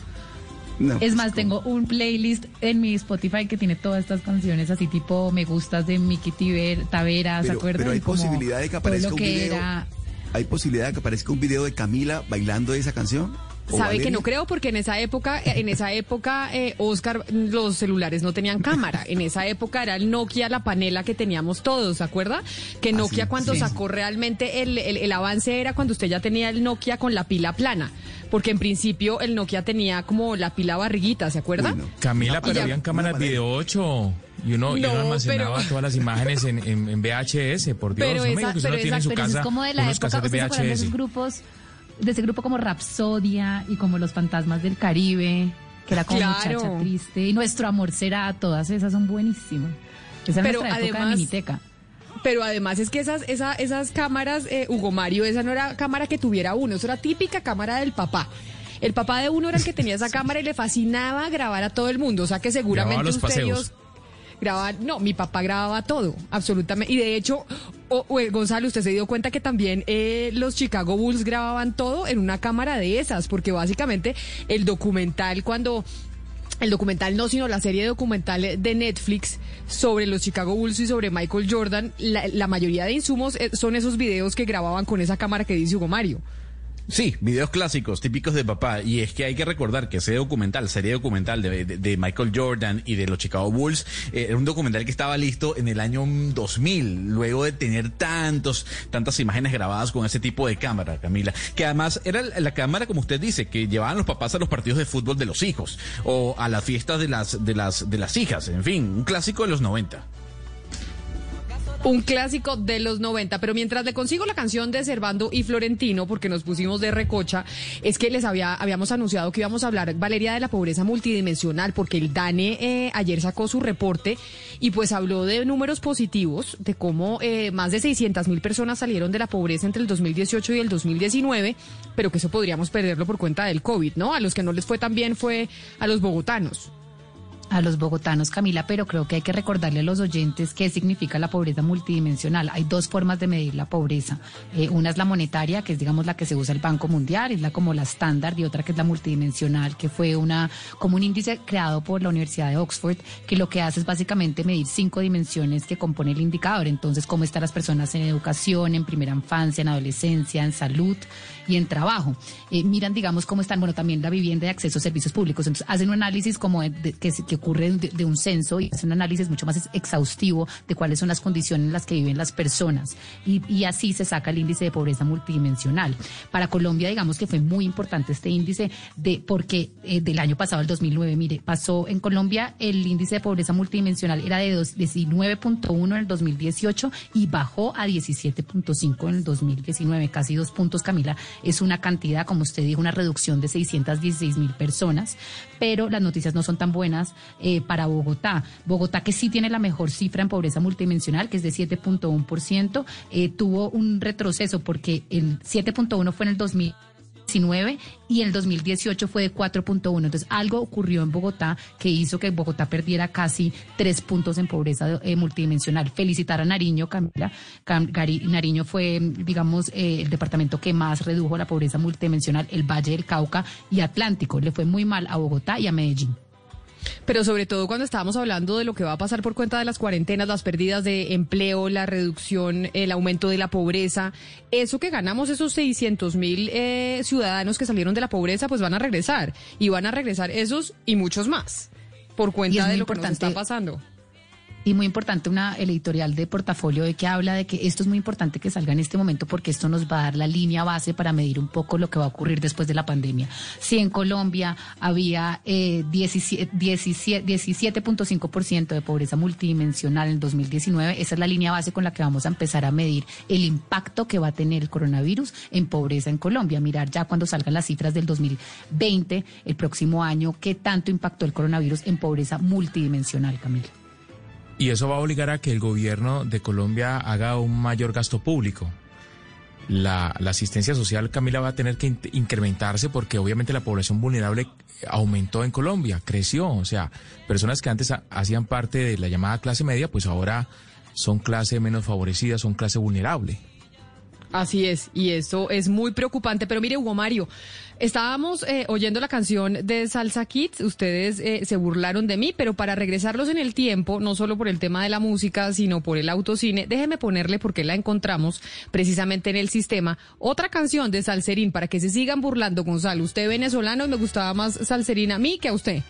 No. Es más, tengo un playlist en mi Spotify que tiene todas estas canciones así tipo me gustas de Miki Tiber, Tavera, ¿se Pero- acuerdan? pero hay Como posibilidad de que aparezca lo un video. era ¿Hay posibilidad de que aparezca un video de Camila bailando esa canción? ¿O Sabe que no creo porque en esa época, en esa época, eh, Oscar, los celulares no tenían cámara. En esa época era el Nokia, la panela que teníamos todos, ¿se acuerda? Que Nokia sí, cuando sí. sacó realmente el, el- el avance era cuando usted ya tenía el Nokia con la pila plana. Porque en principio el Nokia tenía como la pila barriguita, ¿se acuerda? Uy, no. Camila, Una pero ya- habían cámaras video 8 y uno, y uno No, almacenaba pero- todas las imágenes en, en- en VHS, por Dios. Pero no me esa- diga que usted pero no tiene en su esa- pero eso casa es como de la época, de ¿ustedes se acuerdan de esos VHS. grupos, de ese grupo como Rapsodia y como Los Fantasmas del Caribe, que era como Claro. Muchacha Triste y Nuestro Amor Será, todas esas son buenísimas. Esa es Pero nuestra época de además- Miniteca. Pero además es que esas, esa- esas cámaras, eh, Hugo Mario, esa no era cámara que tuviera uno, eso era típica cámara del papá. El papá de uno era el que tenía esa cámara y le fascinaba grabar a todo el mundo. O sea que seguramente Grababa no, mi papá grababa todo, absolutamente. Y de hecho, o- o, Gonzalo, usted se dio cuenta que también eh, los Chicago Bulls grababan todo en una cámara de esas, porque básicamente el documental cuando el documental no, sino la serie documental de Netflix sobre los Chicago Bulls y sobre Michael Jordan, la, la mayoría de insumos eh, son esos videos que grababan con esa cámara que dice Hugo Mario. Sí, videos clásicos, típicos de papá. Y es que hay que recordar que ese documental, serie documental de, Michael Jordan y de los Chicago Bulls, eh, era un documental que estaba listo en el año 2000, luego de tener tantos, tantas imágenes grabadas con ese tipo de cámara, Camila. Que además era la la cámara, como usted dice, que llevaban los papás a los partidos de fútbol de los hijos, o a las fiestas de las, de las, de las hijas, en fin, un clásico de los 90. Un clásico de los 90, pero mientras le consigo la canción de Servando y Florentino, porque nos pusimos de recocha, es que les había, habíamos anunciado que íbamos a hablar, Valeria, de la pobreza multidimensional, porque el DANE eh, ayer sacó su reporte y pues habló de números positivos, de cómo eh, más de 600 mil personas salieron de la pobreza entre el 2018 y el 2019, pero que eso podríamos perderlo por cuenta del COVID, ¿no? A los que no les fue tan bien fue a los bogotanos. A los bogotanos, Camila, pero creo que hay que recordarle a los oyentes qué significa la pobreza multidimensional. Hay dos formas de medir la pobreza. Eh, una es la monetaria, que es digamos la que se usa el Banco Mundial, es la como la estándar, y otra que es la multidimensional, que fue una como un índice creado por la Universidad de Oxford, que lo que hace es básicamente medir cinco dimensiones que compone el indicador. Entonces, cómo están las personas en educación, en primera infancia, en adolescencia, en salud y en trabajo. Eh, miran, digamos, cómo están, bueno, también la vivienda y acceso a servicios públicos. Entonces, hacen un análisis como que ocurre de, de un censo y hacen un análisis mucho más exhaustivo de cuáles son las condiciones en las que viven las personas. Y, y así se saca el índice de pobreza multidimensional. Para Colombia, digamos que fue muy importante este índice de porque eh, del año pasado, el 2009, mire, pasó en Colombia el índice de pobreza multidimensional era de dos- 19.1 en el 2018 y bajó a 17.5 en el 2019, casi dos puntos, Camila. Es una cantidad, como usted dijo, una reducción de 616 mil personas, pero las noticias no son tan buenas eh, para Bogotá. Bogotá, que sí tiene la mejor cifra en pobreza multidimensional, que es de 7.1%, eh, tuvo un retroceso porque el 7.1 fue en el 2000. 19 y el 2018 fue de 4.1. Entonces, algo ocurrió en Bogotá que hizo que Bogotá perdiera casi tres puntos en pobreza eh, multidimensional. Felicitar a Nariño, Camila. Cam- Gari- Nariño fue, digamos, eh, el departamento que más redujo la pobreza multidimensional, el Valle del Cauca y Atlántico. Le fue muy mal a Bogotá y a Medellín. Pero sobre todo cuando estábamos hablando de lo que va a pasar por cuenta de las cuarentenas, las pérdidas de empleo, la reducción, el aumento de la pobreza, eso que ganamos, esos 600 mil eh, ciudadanos que salieron de la pobreza, pues van a regresar. Y van a regresar esos y muchos más por cuenta de lo que nos importante- está pasando. Y muy importante una el editorial de portafolio de que habla de que esto es muy importante que salga en este momento porque esto nos va a dar la línea base para medir un poco lo que va a ocurrir después de la pandemia. Si en Colombia había eh, 17 17 17.5% de pobreza multidimensional en 2019, esa es la línea base con la que vamos a empezar a medir el impacto que va a tener el coronavirus en pobreza en Colombia. Mirar ya cuando salgan las cifras del 2020, el próximo año, qué tanto impactó el coronavirus en pobreza multidimensional, Camila. Y eso va a obligar a que el gobierno de Colombia haga un mayor gasto público. La, la asistencia social, Camila, va a tener que in- incrementarse porque obviamente la población vulnerable aumentó en Colombia, creció. O sea, personas que antes ha- hacían parte de la llamada clase media, pues ahora son clase menos favorecida, son clase vulnerable. Así es, y eso es muy preocupante. Pero mire, Hugo Mario, estábamos eh, oyendo la canción de Salsa Kids, ustedes eh, se burlaron de mí, pero para regresarlos en el tiempo, no solo por el tema de la música, sino por el autocine, déjeme ponerle, porque la encontramos precisamente en el sistema, otra canción de Salserín, para que se sigan burlando, Gonzalo. Usted venezolano y me gustaba más Salserín a mí que a usted.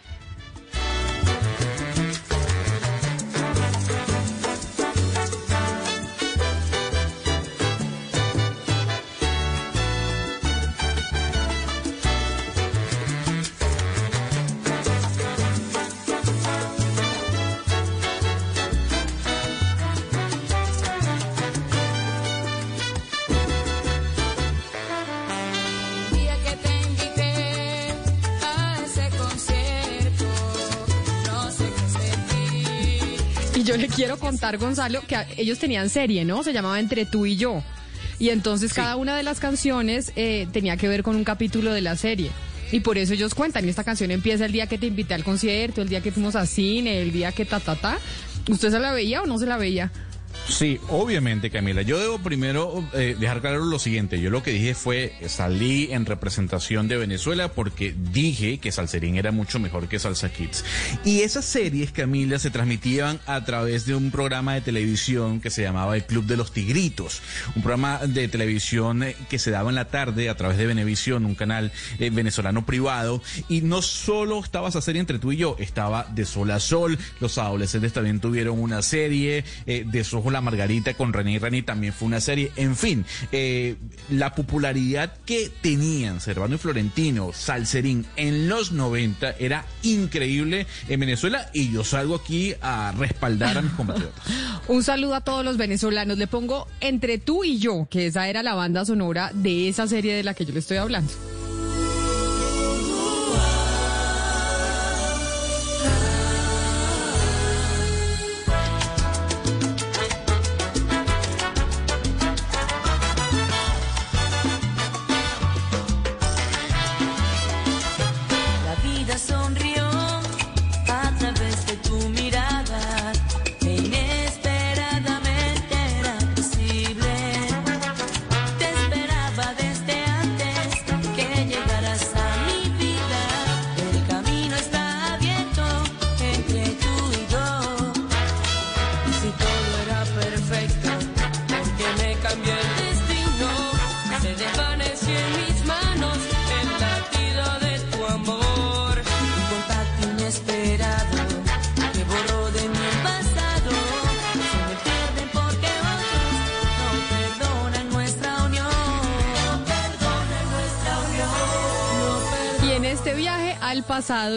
Yo le quiero contar, Gonzalo, que ellos tenían serie, ¿no? Se llamaba Entre tú y yo. Y entonces cada una de las canciones eh, tenía que ver con un capítulo de la serie. Y por eso ellos cuentan, y esta canción empieza el día que te invité al concierto, el día que fuimos a cine, el día que ta, ta, ta. ¿Usted se la veía o no se la veía? Sí, obviamente, Camila. Yo debo primero eh, dejar claro lo siguiente. Yo lo que dije fue, salí en representación de Venezuela porque dije que Salserín era mucho mejor que Salsa Kids. Y esas series, Camila, se transmitían a través de un programa de televisión que se llamaba El Club de los Tigritos. Un programa de televisión eh, que se daba en la tarde a través de Venevisión, un canal eh, venezolano privado. Y no solo estaba esa serie entre tú y yo, estaba De Sol a Sol. Los adolescentes también tuvieron una serie. Eh, de Sojo la Margarita con René y René también fue una serie. En fin, eh, la popularidad que tenían Servando y Florentino, Salserín en los 90 era increíble en Venezuela y yo salgo aquí a respaldar a mis compatriotas. Un saludo a todos los venezolanos. Le pongo entre tú y yo, que esa era la banda sonora de esa serie de la que yo le estoy hablando.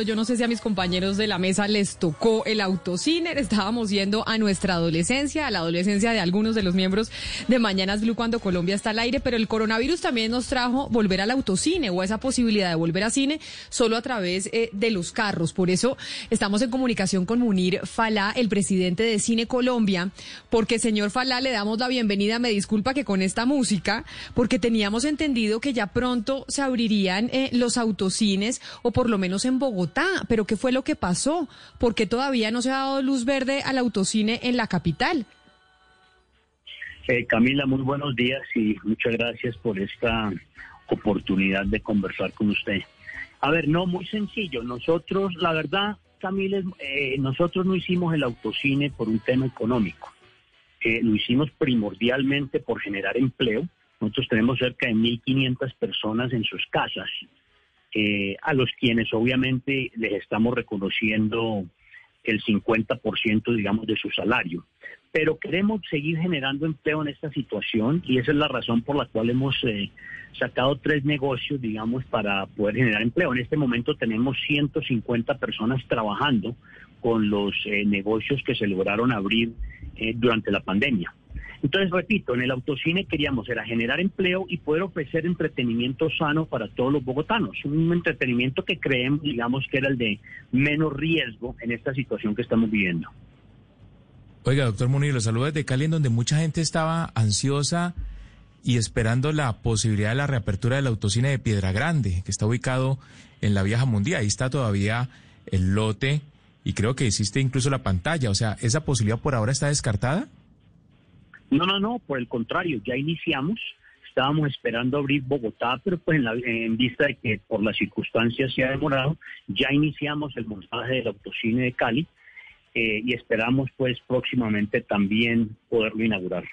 Yo no sé si a mis compañeros de la mesa les tocó el autocine, estábamos yendo a nuestra adolescencia, a la adolescencia de algunos de los miembros de Mañanas Blue cuando Colombia está al aire, pero el coronavirus también nos trajo volver al autocine o esa posibilidad de volver a cine solo a través eh, de los carros. Por eso estamos en comunicación con Munir Falá, el presidente de Cine Colombia, porque señor Falá le damos la bienvenida, me disculpa que con esta música, porque teníamos entendido que ya pronto se abrirían eh, los autocines o por lo menos en Bogotá, pero ¿qué fue lo que pasó? Porque todavía no se ha dado luz verde al autocine en la capital. Eh, Camila, muy buenos días y muchas gracias por esta oportunidad de conversar con usted. A ver, no, muy sencillo. Nosotros, la verdad, Camila, eh, nosotros no hicimos el autocine por un tema económico. Eh, lo hicimos primordialmente por generar empleo. Nosotros tenemos cerca de 1.500 personas en sus casas, eh, a los quienes obviamente les estamos reconociendo el 50%, digamos, de su salario. Pero queremos seguir generando empleo en esta situación y esa es la razón por la cual hemos eh, sacado tres negocios, digamos, para poder generar empleo. En este momento tenemos 150 personas trabajando con los eh, negocios que se lograron abrir eh, durante la pandemia. Entonces, repito, en el autocine queríamos era generar empleo y poder ofrecer entretenimiento sano para todos los bogotanos. Un entretenimiento que creemos, digamos, que era el de menos riesgo en esta situación que estamos viviendo. Oiga, doctor Munir, lo saludo desde Cali, en donde mucha gente estaba ansiosa y esperando la posibilidad de la reapertura del autocine de Piedra Grande, que está ubicado en la Vieja Mundial. Ahí está todavía el lote y creo que existe incluso la pantalla. O sea, ¿esa posibilidad por ahora está descartada? No, no, no, por el contrario, ya iniciamos. Estábamos esperando abrir Bogotá, pero pues en, la- en vista de que por las circunstancias se ha demorado, ya iniciamos el montaje del autocine de Cali eh, y esperamos pues próximamente también poderlo inaugurar.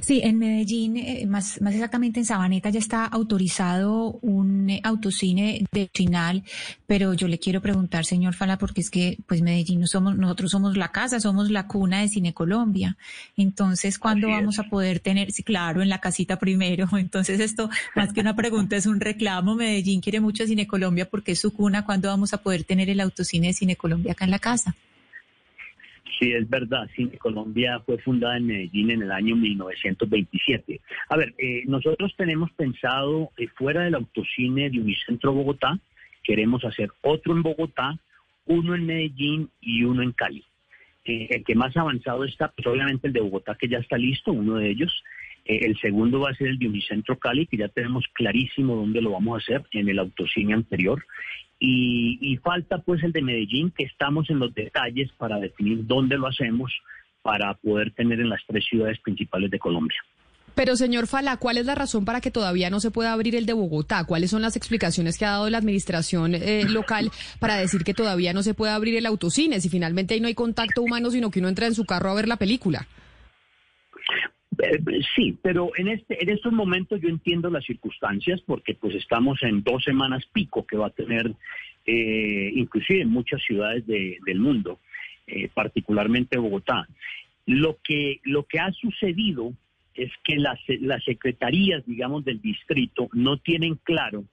Sí, en Medellín, eh, más, más exactamente en Sabaneta, ya está autorizado un eh, autocine de final, pero yo le quiero preguntar, señor Fala, porque es que pues Medellín no somos, nosotros somos la casa, somos la cuna de Cine Colombia. Entonces, ¿cuándo vamos a poder tener? Sí, claro, en la casita primero. Entonces, esto más que una pregunta es un reclamo. Medellín quiere mucho a Cine Colombia porque es su cuna. ¿Cuándo vamos a poder tener el autocine de Cine Colombia acá en la casa? Sí, es verdad. Cine Colombia fue fundada en Medellín en el año 1927. A ver, eh, nosotros tenemos pensado, eh, fuera del autocine de Unicentro Bogotá, queremos hacer otro en Bogotá, uno en Medellín y uno en Cali. Eh, el que más avanzado está, pues obviamente el de Bogotá, que ya está listo, uno de ellos. Eh, el segundo va a ser el de Unicentro Cali, que ya tenemos clarísimo dónde lo vamos a hacer, en el autocine anterior. Y, y falta pues el de Medellín, que estamos en los detalles para definir dónde lo hacemos para poder tener en las tres ciudades principales de Colombia. Pero, señor Fala, ¿cuál es la razón para que todavía no se pueda abrir el de Bogotá? ¿Cuáles son las explicaciones que ha dado la administración eh, local para decir que todavía no se puede abrir el autocine? Si finalmente ahí no hay contacto humano, sino que uno entra en su carro a ver la película. Eh, Sí, pero en este en estos momentos yo entiendo las circunstancias porque pues estamos en dos semanas pico que va a tener eh, inclusive en muchas ciudades de- del mundo, eh, particularmente Bogotá. Lo que lo que ha sucedido es que las las secretarías, digamos, del distrito no tienen claro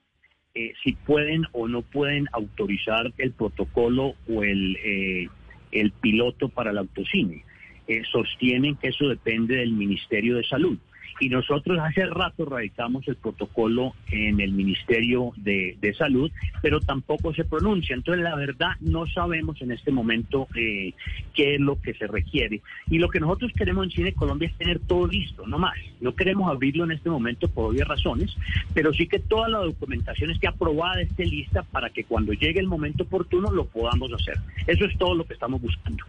eh, si pueden o no pueden autorizar el protocolo o el, eh, el piloto para el autocine. Eh, sostienen que eso depende del Ministerio de Salud. Y nosotros hace rato radicamos el protocolo en el Ministerio de, de Salud, pero tampoco se pronuncia. Entonces, la verdad, no sabemos en este momento eh, qué es lo que se requiere. Y lo que nosotros queremos en Cine Colombia es tener todo listo, no más. No queremos abrirlo en este momento por obvias razones, pero sí que toda la documentación esté aprobada, esté lista para que cuando llegue el momento oportuno lo podamos hacer. Eso es todo lo que estamos buscando.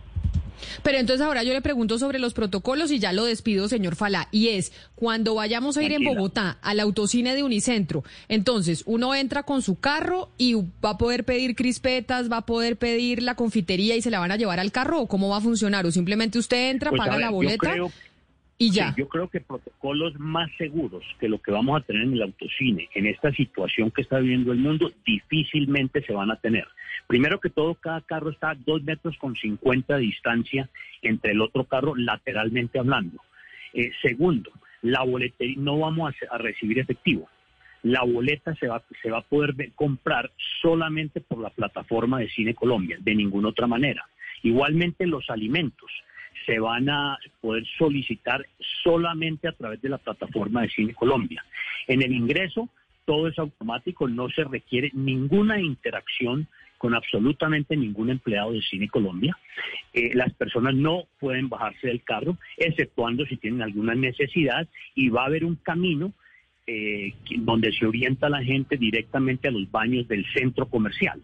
Pero entonces ahora yo le pregunto sobre los protocolos y ya lo despido, señor Fala. Y es, cuando vayamos a ir en. Bogotá al autocine de Unicentro, entonces uno entra con su carro y va a poder pedir crispetas, va a poder pedir la confitería y se la van a llevar al carro o cómo va a funcionar o simplemente usted entra, Pues, a paga ver, la boleta creo- y Sí, ya. yo creo que protocolos más seguros que lo que vamos a tener en el autocine, en esta situación que está viviendo el mundo, difícilmente se van a tener. Primero que todo, cada carro está a dos metros con 50 de distancia entre el otro carro, lateralmente hablando. Eh, segundo, la boletería, no vamos a, recibir efectivo. La boleta se va, a poder comprar solamente por la plataforma de Cine Colombia, de ninguna otra manera. Igualmente los alimentos se van a poder solicitar solamente a través de la plataforma de Cine Colombia. En el ingreso, todo es automático, no se requiere ninguna interacción con absolutamente ningún empleado de Cine Colombia. Eh, las personas no pueden bajarse del carro, exceptuando si tienen alguna necesidad, y va a haber un camino eh, donde se orienta la gente directamente a los baños del centro comercial,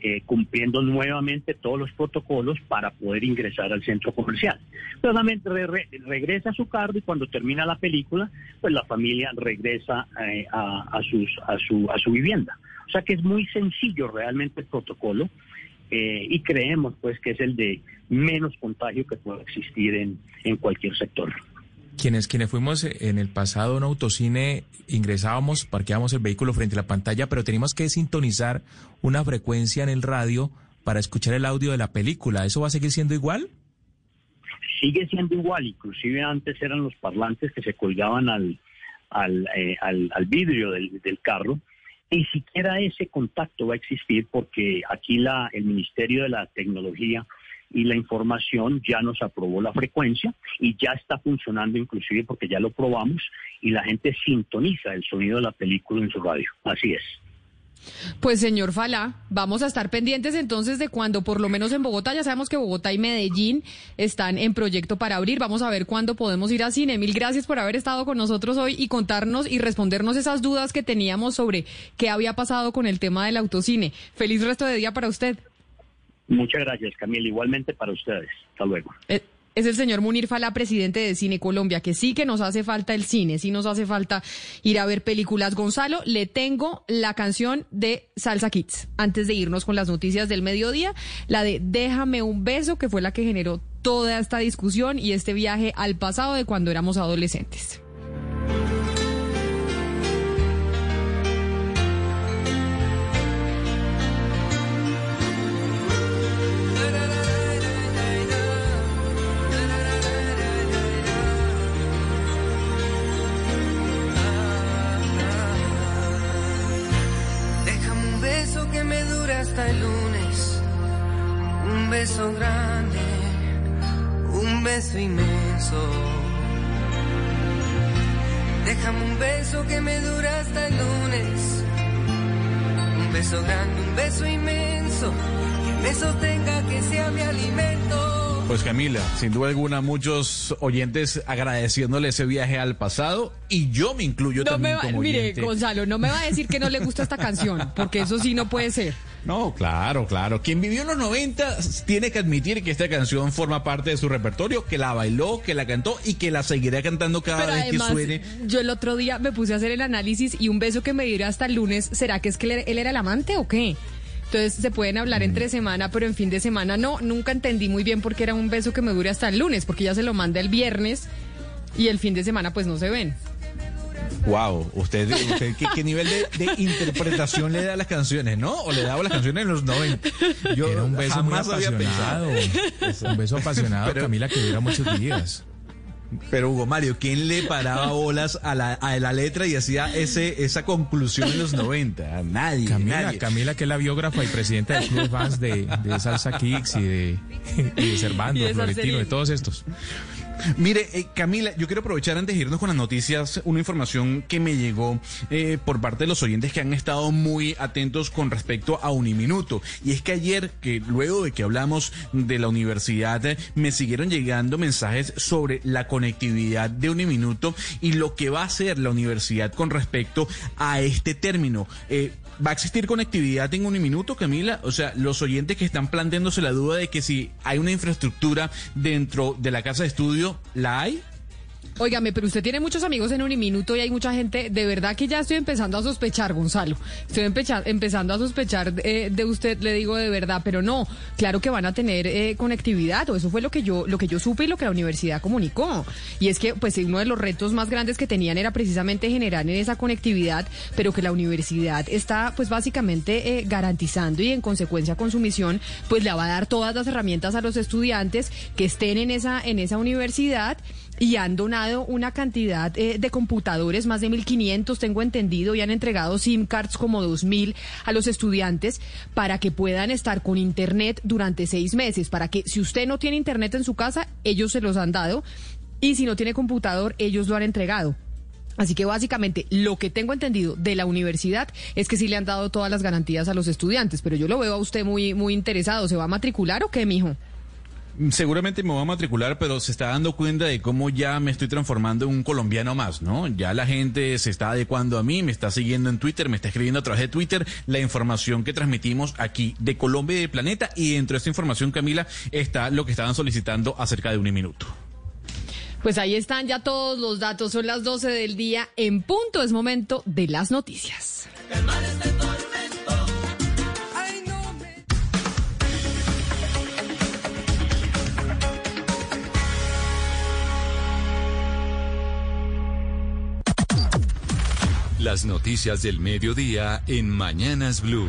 eh, cumpliendo nuevamente todos los protocolos para poder ingresar al centro comercial. Solamente re- re- regresa a su carro y cuando termina la película, pues la familia regresa eh, a, a a, su, a su vivienda. O sea que es muy sencillo realmente el protocolo eh, y creemos pues que es el de menos contagio que pueda existir en, en cualquier sector. Quienes, quienes fuimos en el pasado a un autocine, ingresábamos, parqueábamos el vehículo frente a la pantalla, pero teníamos que sintonizar una frecuencia en el radio para escuchar el audio de la película. ¿Eso va a seguir siendo igual? sigue siendo igual, inclusive antes eran los parlantes que se colgaban al, al, eh, al, vidrio del, del carro. Ni siquiera ese contacto va a existir porque aquí la, el Ministerio de la Tecnología y la Información ya nos aprobó la frecuencia y ya está funcionando inclusive porque ya lo probamos y la gente sintoniza el sonido de la película en su radio. Así es. Pues señor Fala, vamos a estar pendientes entonces de cuando, por lo menos en Bogotá, ya sabemos que Bogotá y Medellín están en proyecto para abrir. Vamos a ver cuándo podemos ir a cine. Mil gracias por haber estado con nosotros hoy y contarnos y respondernos esas dudas que teníamos sobre qué había pasado con el tema del autocine. Feliz resto de día para usted. Muchas gracias, Camila. Igualmente para ustedes. Hasta luego. Eh, Es el señor Munir Fala, presidente de Cine Colombia, que sí que nos hace falta el cine, sí nos hace falta ir a ver películas. Gonzalo, le tengo la canción de Salsa Kids, antes de irnos con las noticias del mediodía, la de Déjame un beso, que fue la que generó toda esta discusión y este viaje al pasado de cuando éramos adolescentes. Pues Camila, sin duda alguna, muchos oyentes agradeciéndole ese viaje al pasado y yo me incluyo No me también va- como mire, oyente. Gonzalo, no me va a decir que no le gusta esta canción, porque eso sí no puede ser. No, claro, claro. Quien vivió en los 90 tiene que admitir que esta canción forma parte de su repertorio, que la bailó, que la cantó y que la seguirá cantando cada Pero vez además, que suene. yo el otro día me puse a hacer el análisis y un beso que me diera hasta el lunes, ¿será que es que él era el amante o qué? Entonces se pueden hablar Mm. entre semana, pero en fin de semana no. Nunca entendí muy bien por qué era un beso que me dure hasta el lunes, porque ya se lo manda el viernes y el fin de semana pues no se ven. Wow, usted, usted ¿qué, qué nivel de, de interpretación le da a las canciones, ¿no? O le daba las canciones en los 90. Yo Era un beso muy apasionado. Un beso apasionado, Pero- Camila, que dura muchos días. Pero Hugo Mario, ¿quién le paraba bolas a la, a la letra y hacía ese, esa conclusión en los 90? Nadie, Camila, nadie. Camila, que es la biógrafa y presidenta del club de fans de, de Salsa Kicks y de, y de Servando, Y de Florentino, de todos estos. Mire, eh, Camila, yo quiero aprovechar antes de irnos con las noticias una información que me llegó eh, por parte de los oyentes que han estado muy atentos con respecto a Uniminuto. Y es que ayer, que luego de que hablamos de la universidad, eh, me siguieron llegando mensajes sobre la conectividad de Uniminuto y lo que va a hacer la universidad con respecto a este término. ¿Va a existir conectividad en un minuto, Camila? O sea, los oyentes que están planteándose la duda de que si hay una infraestructura dentro de la casa de estudio, ¿la hay? Óigame, pero usted tiene muchos amigos en Uniminuto y hay mucha gente, de verdad que ya estoy empezando a sospechar, Gonzalo. Estoy empezando a sospechar eh, de usted, le digo de verdad, pero no, claro que van a tener eh, conectividad, o eso fue lo que yo, lo que yo supe y lo que la universidad comunicó. Y es que, pues, uno de los retos más grandes que tenían era precisamente generar en esa conectividad, pero que la universidad está, pues, básicamente eh, garantizando y en consecuencia con su misión, pues, le va a dar todas las herramientas a los estudiantes que estén en esa, en esa universidad y han donado una cantidad eh, de computadores, más de 1.500 tengo entendido, y han entregado SIM cards como 2.000 a los estudiantes para que puedan estar con Internet durante seis meses, para que si usted no tiene Internet en su casa, ellos se los han dado, y si no tiene computador, ellos lo han entregado. Así que básicamente lo que tengo entendido de la universidad es que sí le han dado todas las garantías a los estudiantes, pero yo lo veo a usted muy, muy interesado. ¿Se va a matricular o qué, mijo? Seguramente me voy a matricular, pero se está dando cuenta de cómo ya me estoy transformando en un colombiano más, ¿no? Ya la gente se está adecuando a mí, me está siguiendo en Twitter, me está escribiendo a través de Twitter la información que transmitimos aquí de Colombia y del planeta. Y dentro de esta información, Camila, está lo que estaban solicitando acerca de un minuto. Pues ahí están ya todos los datos, son las 12 del día en punto, es momento de las noticias. Las noticias del mediodía en Mañanas Blue.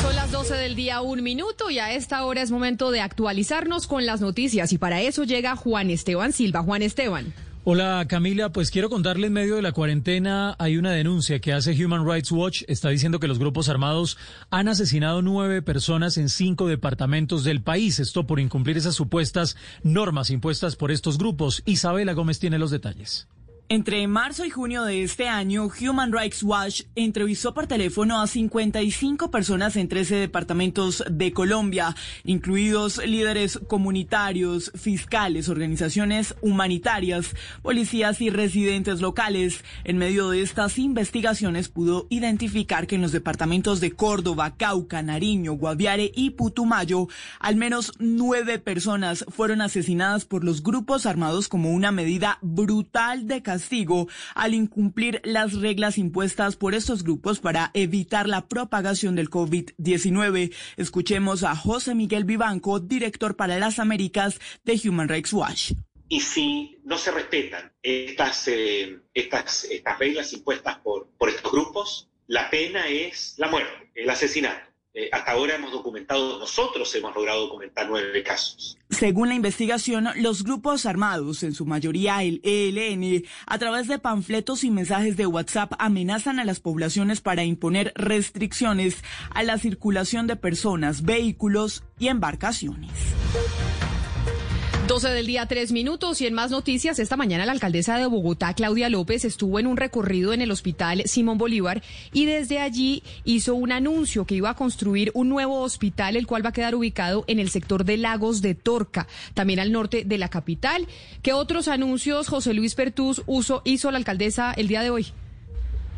Son las 12 del día, un minuto, y a esta hora es momento de actualizarnos con las noticias, y para eso llega Juan Esteban Silva. Juan Esteban. Hola Camila, pues quiero contarle en medio de la cuarentena hay una denuncia que hace Human Rights Watch. Está diciendo que los grupos armados han asesinado nueve personas en cinco departamentos del país. Esto por incumplir esas supuestas normas impuestas por estos grupos. Isabela Gómez tiene los detalles. Entre marzo y junio de este año, Human Rights Watch entrevistó por teléfono a 55 personas en 13 departamentos de Colombia, incluidos líderes comunitarios, fiscales, organizaciones humanitarias, policías y residentes locales. En medio de estas investigaciones pudo identificar que en los departamentos de Córdoba, Cauca, Nariño, Guaviare y Putumayo, al menos nueve personas fueron asesinadas por los grupos armados como una medida brutal de castigo al incumplir las reglas impuestas por estos grupos para evitar la propagación del COVID-19. Escuchemos a José Miguel Vivanco, director para las Américas de Human Rights Watch. Y si no se respetan estas, eh, estas, estas reglas impuestas por, por estos grupos, la pena es la muerte, el asesinato. Eh, hasta ahora hemos documentado, nosotros hemos logrado documentar nueve casos. Según la investigación, los grupos armados, en su mayoría el ELN, a través de panfletos y mensajes de WhatsApp amenazan a las poblaciones para imponer restricciones a la circulación de personas, vehículos y embarcaciones. 12 del día, tres minutos. Y en más noticias, esta mañana la alcaldesa de Bogotá, Claudia López, estuvo en un recorrido en el hospital Simón Bolívar y desde allí hizo un anuncio que iba a construir un nuevo hospital, el cual va a quedar ubicado en el sector de Lagos de Torca, también al norte de la capital. ¿Qué otros anuncios José Luis Pertús hizo la alcaldesa el día de hoy?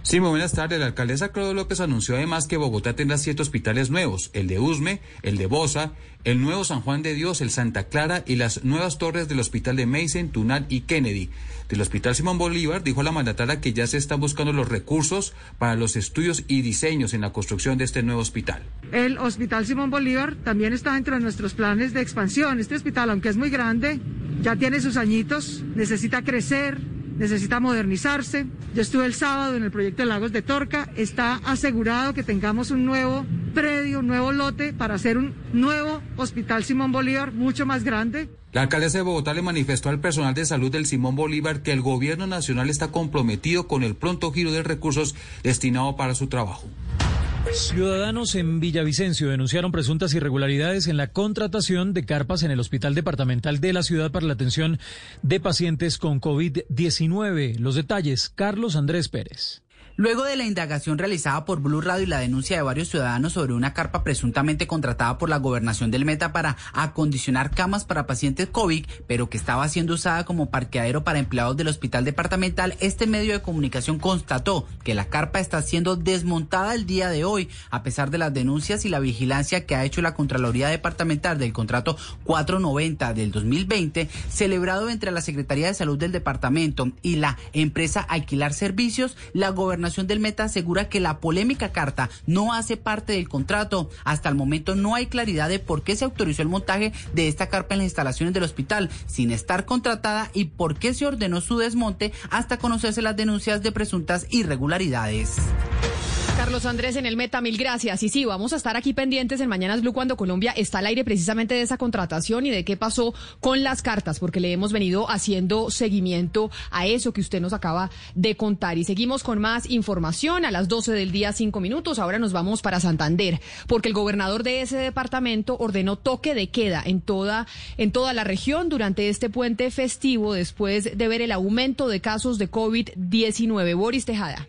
Sí, muy buenas tardes. La alcaldesa Claudia López anunció además que Bogotá tendrá siete hospitales nuevos, el de Usme, el de Bosa, el nuevo San Juan de Dios, el Santa Clara y las nuevas torres del hospital de Mason, Tunal y Kennedy. Del hospital Simón Bolívar dijo la mandataria que ya se están buscando los recursos para los estudios y diseños en la construcción de este nuevo hospital. El Hospital Simón Bolívar también está dentro de nuestros planes de expansión. Este hospital, aunque es muy grande, ya tiene sus añitos, necesita crecer, necesita modernizarse. Yo estuve el sábado en el proyecto de Lagos de Torca. Está asegurado que tengamos un nuevo predio, un nuevo lote para hacer un nuevo hospital Simón Bolívar mucho más grande. La alcaldesa de Bogotá le manifestó al personal de salud del Simón Bolívar que el gobierno nacional está comprometido con el pronto giro de recursos destinado para su trabajo. Ciudadanos en Villavicencio denunciaron presuntas irregularidades en la contratación de carpas en el Hospital Departamental de la ciudad para la atención de pacientes con COVID-19. Los detalles, Carlos Andrés Pérez. Luego de la indagación realizada por Blue Radio y la denuncia de varios ciudadanos sobre una carpa presuntamente contratada por la gobernación del Meta para acondicionar camas para pacientes COVID, pero que estaba siendo usada como parqueadero para empleados del hospital departamental, este medio de comunicación constató que la carpa está siendo desmontada el día de hoy, a pesar de las denuncias y la vigilancia que ha hecho la Contraloría Departamental del contrato 490 del 2020, celebrado entre la Secretaría de Salud del departamento y la empresa Alquilar Servicios, la gobernación del Meta asegura que la polémica carta no hace parte del contrato. Hasta el momento no hay claridad de por qué se autorizó el montaje de esta carpa en las instalaciones del hospital sin estar contratada y por qué se ordenó su desmonte hasta conocerse las denuncias de presuntas irregularidades. Carlos Andrés en el Meta, mil gracias. Y sí, vamos a estar aquí pendientes en Mañanas Blue cuando Colombia está al aire precisamente de esa contratación y de qué pasó con las cartas, porque le hemos venido haciendo seguimiento a eso que usted nos acaba de contar. Y seguimos con más información a las 12 del día, cinco minutos. Ahora nos vamos para Santander, porque el gobernador de ese departamento ordenó toque de queda en toda, en toda la región durante este puente festivo después de ver el aumento de casos de COVID-19. Boris Tejada.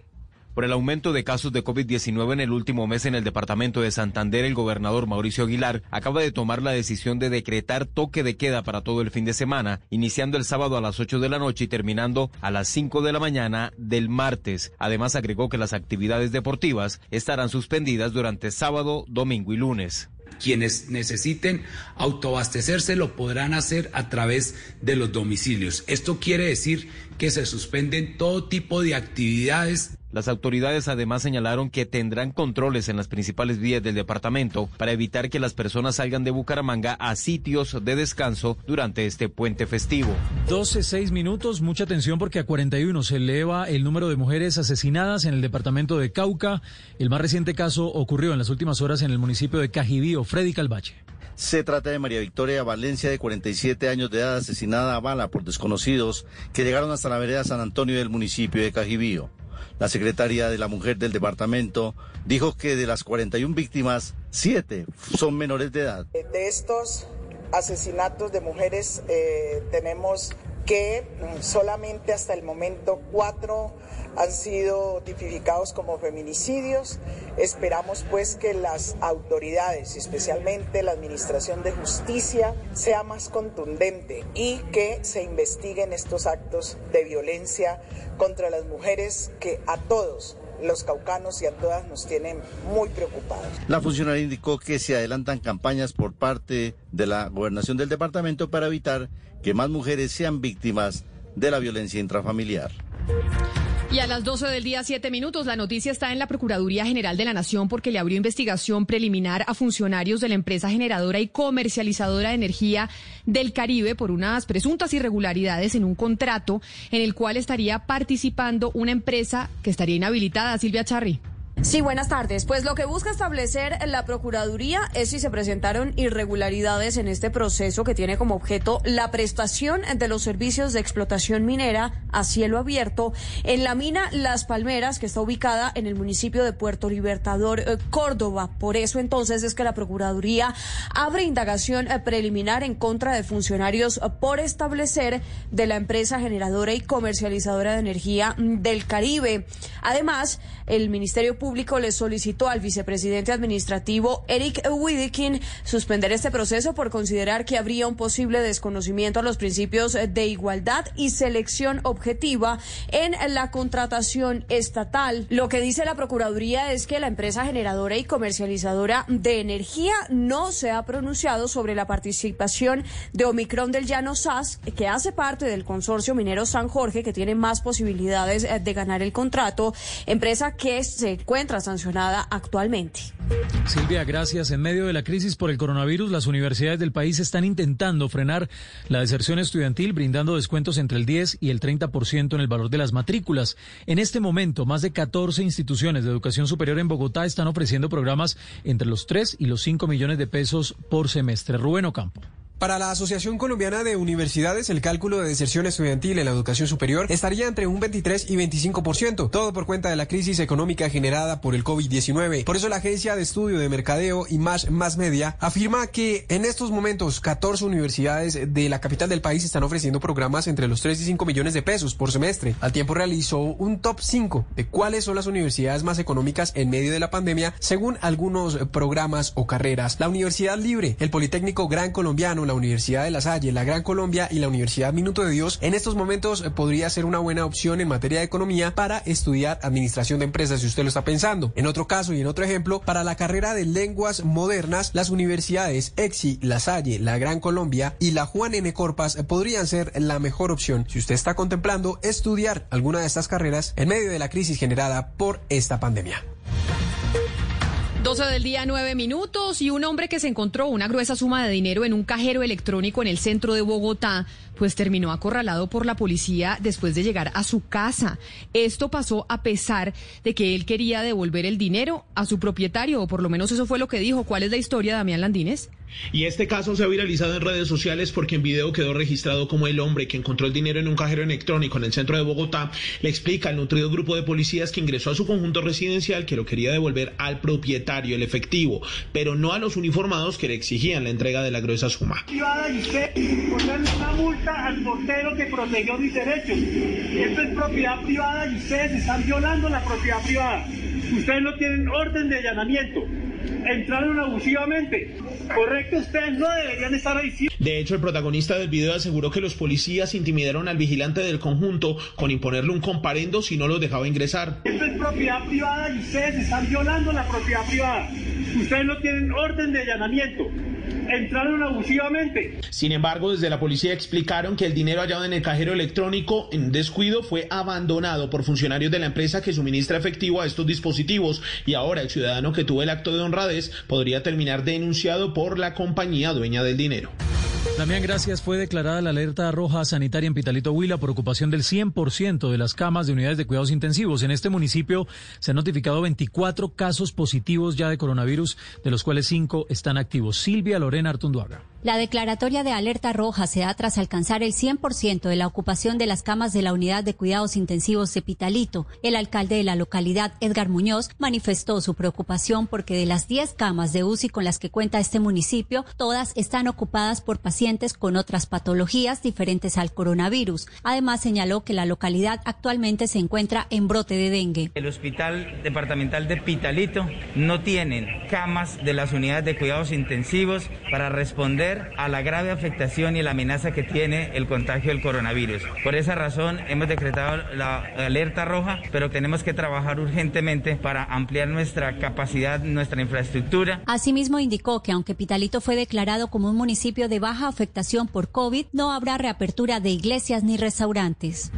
Por el aumento de casos de COVID-19 en el último mes en el departamento de Santander, el gobernador Mauricio Aguilar acaba de tomar la decisión de decretar toque de queda para todo el fin de semana, iniciando el sábado a las 8 de la noche y terminando a las 5 de la mañana del martes. Además, agregó que las actividades deportivas estarán suspendidas durante sábado, domingo y lunes. Quienes necesiten autoabastecerse lo podrán hacer a través de los domicilios. Esto quiere decir que se suspenden todo tipo de actividades las autoridades además señalaron que tendrán controles en las principales vías del departamento para evitar que las personas salgan de Bucaramanga a sitios de descanso durante este puente festivo. 12, 6 minutos, mucha atención porque a 41 se eleva el número de mujeres asesinadas en el departamento de Cauca. El más reciente caso ocurrió en las últimas horas en el municipio de Cajibío. Freddy Calvache. Se trata de María Victoria Valencia, de 47 años de edad, asesinada a bala por desconocidos que llegaron hasta la vereda San Antonio del municipio de Cajibío. La secretaria de la Mujer del departamento dijo que de las 41 víctimas, 7 son menores de edad. De estos asesinatos de mujeres eh, tenemos que mm, solamente hasta el momento cuatro han sido tipificados como feminicidios. Esperamos pues que las autoridades, especialmente la Administración de Justicia, sea más contundente y que se investiguen estos actos de violencia contra las mujeres que a todos los caucanos y a todas nos tienen muy preocupados. La funcionaria indicó que se adelantan campañas por parte de la gobernación del departamento para evitar que más mujeres sean víctimas de la violencia intrafamiliar. Y a las 12 del día, 7 minutos, la noticia está en la Procuraduría General de la Nación porque le abrió investigación preliminar a funcionarios de la empresa generadora y comercializadora de energía del Caribe por unas presuntas irregularidades en un contrato en el cual estaría participando una empresa que estaría inhabilitada, Silvia Charri. Sí, buenas tardes. Pues lo que busca establecer la Procuraduría es si se presentaron irregularidades en este proceso que tiene como objeto la prestación de los servicios de explotación minera a cielo abierto en la mina Las Palmeras, que está ubicada en el municipio de Puerto Libertador, eh, Córdoba. Por eso entonces es que la Procuraduría abre indagación eh, preliminar en contra de funcionarios eh, por establecer de la empresa generadora y comercializadora de energía mm, del Caribe. Además, el Ministerio Público le solicitó al vicepresidente administrativo Eric Widekin suspender este proceso por considerar que habría un posible desconocimiento a los principios de igualdad y selección objetiva en la contratación estatal. Lo que dice la Procuraduría es que la empresa generadora y comercializadora de energía no se ha pronunciado sobre la participación de Omicron del Llano SAS, que hace parte del consorcio minero San Jorge, que tiene más posibilidades eh, de ganar el contrato, empresa que se encuentra sancionada actualmente. Silvia, gracias. En medio de la crisis por el coronavirus, las universidades del país están intentando frenar la deserción estudiantil, brindando descuentos entre el 10 y el 30% en el valor de las matrículas. En este momento, más de 14 instituciones de educación superior en Bogotá están ofreciendo programas entre los 3 y los 5 millones de pesos por semestre. Rubén Ocampo. Para la Asociación Colombiana de Universidades, el cálculo de deserción estudiantil en la educación superior estaría entre un 23 y 25%, todo por cuenta de la crisis económica generada por el COVID-19. Por eso la Agencia de Estudio de Mercadeo y Más, Más Media afirma que en estos momentos 14 universidades de la capital del país están ofreciendo programas entre los 3 y 5 millones de pesos por semestre. Al tiempo realizó un top 5 de cuáles son las universidades más económicas en medio de la pandemia según algunos programas o carreras. La Universidad Libre, el Politécnico Gran Colombiano, la Universidad de La Salle, la Gran Colombia y la Universidad Minuto de Dios, en estos momentos eh, podría ser una buena opción en materia de economía para estudiar administración de empresas si usted lo está pensando. En otro caso y en otro ejemplo, para la carrera de lenguas modernas, las universidades EXI, La Salle, la Gran Colombia y la Juan N. Corpas eh, podrían ser la mejor opción si usted está contemplando estudiar alguna de estas carreras en medio de la crisis generada por esta pandemia. 12 del día, 9 minutos, y un hombre que se encontró una gruesa suma de dinero en un cajero electrónico en el centro de Bogotá, pues terminó acorralado por la policía después de llegar a su casa. Esto pasó a pesar de que él quería devolver el dinero a su propietario, o por lo menos eso fue lo que dijo. ¿Cuál es la historia, Damián Landines? Y este caso se ha viralizado en redes sociales porque en video quedó registrado como el hombre que encontró el dinero en un cajero electrónico en el centro de Bogotá le explica al nutrido grupo de policías que ingresó a su conjunto residencial que lo quería devolver al propietario el efectivo, pero no a los uniformados que le exigían la entrega de la gruesa suma. una multa al portero que protegió mis derechos. Esto es propiedad privada y ustedes están violando la propiedad privada. Ustedes no tienen orden de allanamiento. Entraron abusivamente. Correcto, ustedes no deberían estar ahí. De hecho, el protagonista del video aseguró que los policías intimidaron al vigilante del conjunto con imponerle un comparendo si no los dejaba ingresar. Esto es propiedad privada y ustedes están violando la propiedad privada. Ustedes no tienen orden de allanamiento. Entraron abusivamente. Sin embargo, desde la policía explicaron que el dinero hallado en el cajero electrónico en descuido fue abandonado por funcionarios de la empresa que suministra efectivo a estos dispositivos y ahora el ciudadano que tuvo el acto de honradez podría terminar denunciado por la compañía dueña del dinero. Damián, gracias. Fue declarada la alerta roja sanitaria en Pitalito Huila por ocupación del 100% de las camas de unidades de cuidados intensivos. En este municipio se han notificado 24 casos positivos ya de coronavirus, de los cuales 5 están activos. Silvia Lorena Artunduaga. La declaratoria de alerta roja se da tras alcanzar el 100% de la ocupación de las camas de la unidad de cuidados intensivos de Pitalito. El alcalde de la localidad, Edgar Muñoz, manifestó su preocupación porque de las 10 camas de UCI con las que cuenta este municipio, todas están ocupadas por pacientes con otras patologías diferentes al coronavirus. Además, señaló que la localidad actualmente se encuentra en brote de dengue. El Hospital Departamental de Pitalito no tienen camas de las unidades de cuidados intensivos para responder a la grave afectación y la amenaza que tiene el contagio del coronavirus. Por esa razón hemos decretado la alerta roja, pero tenemos que trabajar urgentemente para ampliar nuestra capacidad, nuestra infraestructura. Asimismo, indicó que aunque Pitalito fue declarado como un municipio de baja afectación por COVID, no habrá reapertura de iglesias ni restaurantes.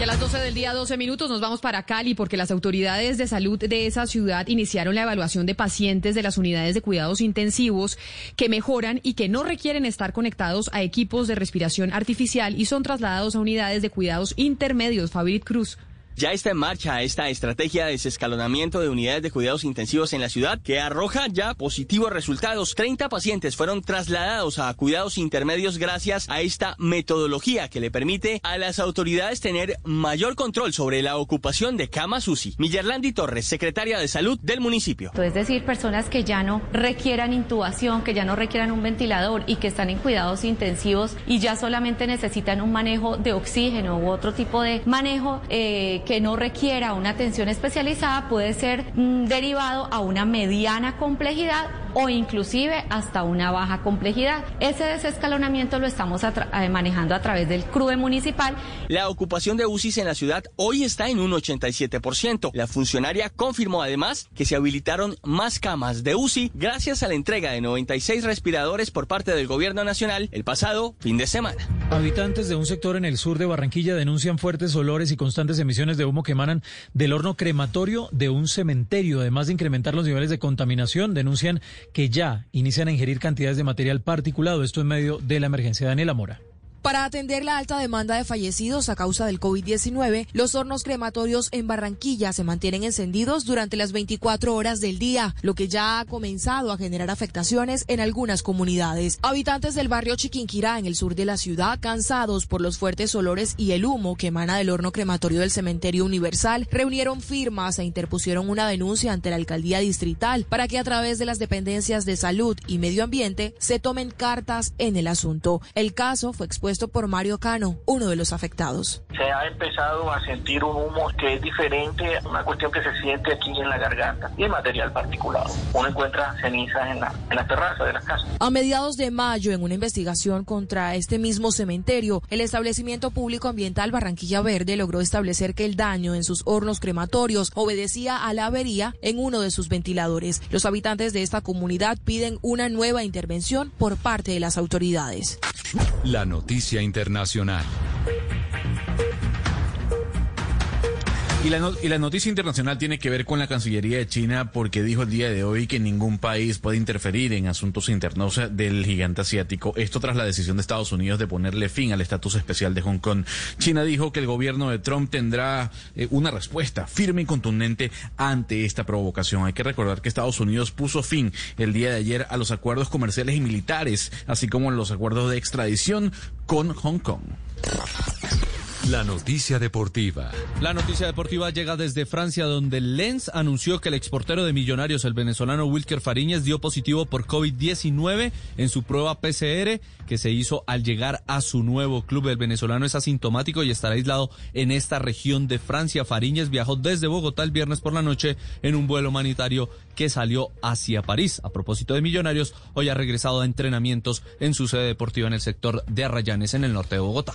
Y a las 12 del día, 12 minutos, nos vamos para Cali porque las autoridades de salud de esa ciudad iniciaron la evaluación de pacientes de las unidades de cuidados intensivos que mejoran y que no requieren estar conectados a equipos de respiración artificial y son trasladados a unidades de cuidados intermedios. Fabric Cruz. Ya está en marcha esta estrategia de desescalonamiento de unidades de cuidados intensivos en la ciudad que arroja ya positivos resultados. 30 pacientes fueron trasladados a cuidados intermedios gracias a esta metodología que le permite a las autoridades tener mayor control sobre la ocupación de camas UCI. Millerlandi Torres, secretaria de Salud del municipio. Es decir, personas que ya no requieran intubación, que ya no requieran un ventilador y que están en cuidados intensivos y ya solamente necesitan un manejo de oxígeno u otro tipo de manejo eh, que no requiera una atención especializada puede ser mm, derivado a una mediana complejidad o inclusive hasta una baja complejidad. Ese desescalonamiento lo estamos eh, manejando a través del CRUE municipal. La ocupación de UCIs en la ciudad hoy está en un 87%. La funcionaria confirmó además que se habilitaron más camas de UCI gracias a la entrega de 96 respiradores por parte del gobierno nacional el pasado fin de semana. Habitantes de un sector en el sur de Barranquilla denuncian fuertes olores y constantes emisiones de humo que emanan del horno crematorio de un cementerio. Además de incrementar los niveles de contaminación, denuncian que ya inician a ingerir cantidades de material particulado. Esto en medio de la emergencia. Daniela Mora. Para atender la alta demanda de fallecidos a causa del COVID-19, los hornos crematorios en Barranquilla se mantienen encendidos durante las 24 horas del día, lo que ya ha comenzado a generar afectaciones en algunas comunidades. Habitantes del barrio Chiquinquirá, en el sur de la ciudad, cansados por los fuertes olores y el humo que emana del horno crematorio del Cementerio Universal, reunieron firmas e interpusieron una denuncia ante la alcaldía distrital para que a través de las dependencias de salud y medio ambiente se tomen cartas en el asunto. El caso fue expuesto por Mario Cano, uno de los afectados. Se ha empezado a sentir un humo que es diferente, una cuestión que se siente aquí en la garganta y el material particulado. Uno encuentra cenizas en la, en la terraza de la casa. A mediados de mayo, en una investigación contra este mismo cementerio, el establecimiento público ambiental Barranquilla Verde logró establecer que el daño en sus hornos crematorios obedecía a la avería en uno de sus ventiladores. Los habitantes de esta comunidad piden una nueva intervención por parte de las autoridades. La noticia internacional. Y la, y la, noticia internacional tiene que ver con la Cancillería de China porque dijo el día de hoy que ningún país puede interferir en asuntos internos del gigante asiático. Esto tras la decisión de Estados Unidos de ponerle fin al estatus especial de Hong Kong. China dijo que el gobierno de Trump tendrá eh, una respuesta firme y contundente ante esta provocación. Hay que recordar que Estados Unidos puso fin el día de ayer a los acuerdos comerciales y militares, así como los acuerdos de extradición con Hong Kong. La noticia deportiva. La noticia deportiva llega desde Francia, donde Lens anunció que el exportero de Millonarios, el venezolano Wilker Fariñez, dio positivo por COVID-19 en su prueba PCR que se hizo al llegar a su nuevo club. El venezolano es asintomático y estará aislado en esta región de Francia. Fariñez viajó desde Bogotá el viernes por la noche en un vuelo humanitario que salió hacia París. A propósito de Millonarios, hoy ha regresado a entrenamientos en su sede deportiva en el sector de Arrayanes, en el norte de Bogotá.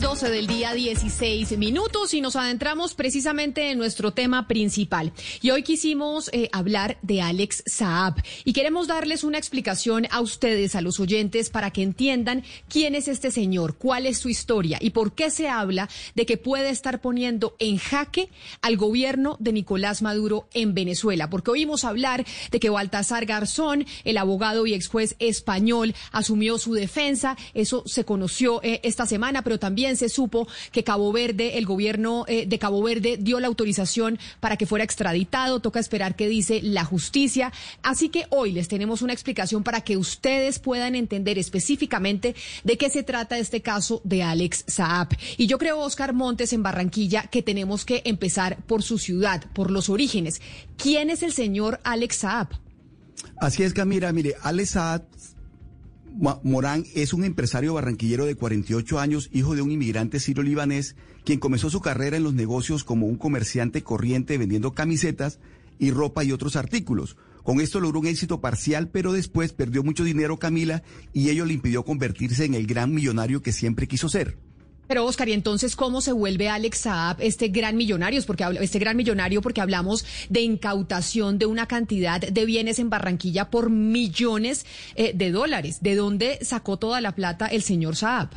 dos. 12 del día 16 minutos y nos adentramos precisamente en nuestro tema principal. Y hoy quisimos eh, hablar de Alex Saab y queremos darles una explicación a ustedes, a los oyentes, para que entiendan quién es este señor, cuál es su historia y por qué se habla de que puede estar poniendo en jaque al gobierno de Nicolás Maduro en Venezuela. Porque oímos hablar de que Baltasar Garzón, el abogado y ex juez español, asumió su defensa. Eso se conoció eh, esta semana, pero también se supo que Cabo Verde, el gobierno eh, de Cabo Verde dio la autorización para que fuera extraditado. Toca esperar qué dice la justicia. Así que hoy les tenemos una explicación para que ustedes puedan entender específicamente de qué se trata este caso de Alex Saab. Y yo creo, Oscar Montes, en Barranquilla, que tenemos que empezar por su ciudad, por los orígenes. ¿Quién es el señor Alex Saab? Así es, Camila. Mire, Alex Saab Morán es un empresario barranquillero de 48 años, hijo de un inmigrante sirio-libanés, quien comenzó su carrera en los negocios como un comerciante corriente vendiendo camisetas y ropa y otros artículos. Con esto logró un éxito parcial, pero después perdió mucho dinero Camila y ello le impidió convertirse en el gran millonario que siempre quiso ser. Pero Oscar, ¿y entonces cómo se vuelve Alex Saab este gran millonario? Porque este gran millonario porque hablamos de incautación de una cantidad de bienes en Barranquilla por millones eh, de dólares. ¿De dónde sacó toda la plata el señor Saab?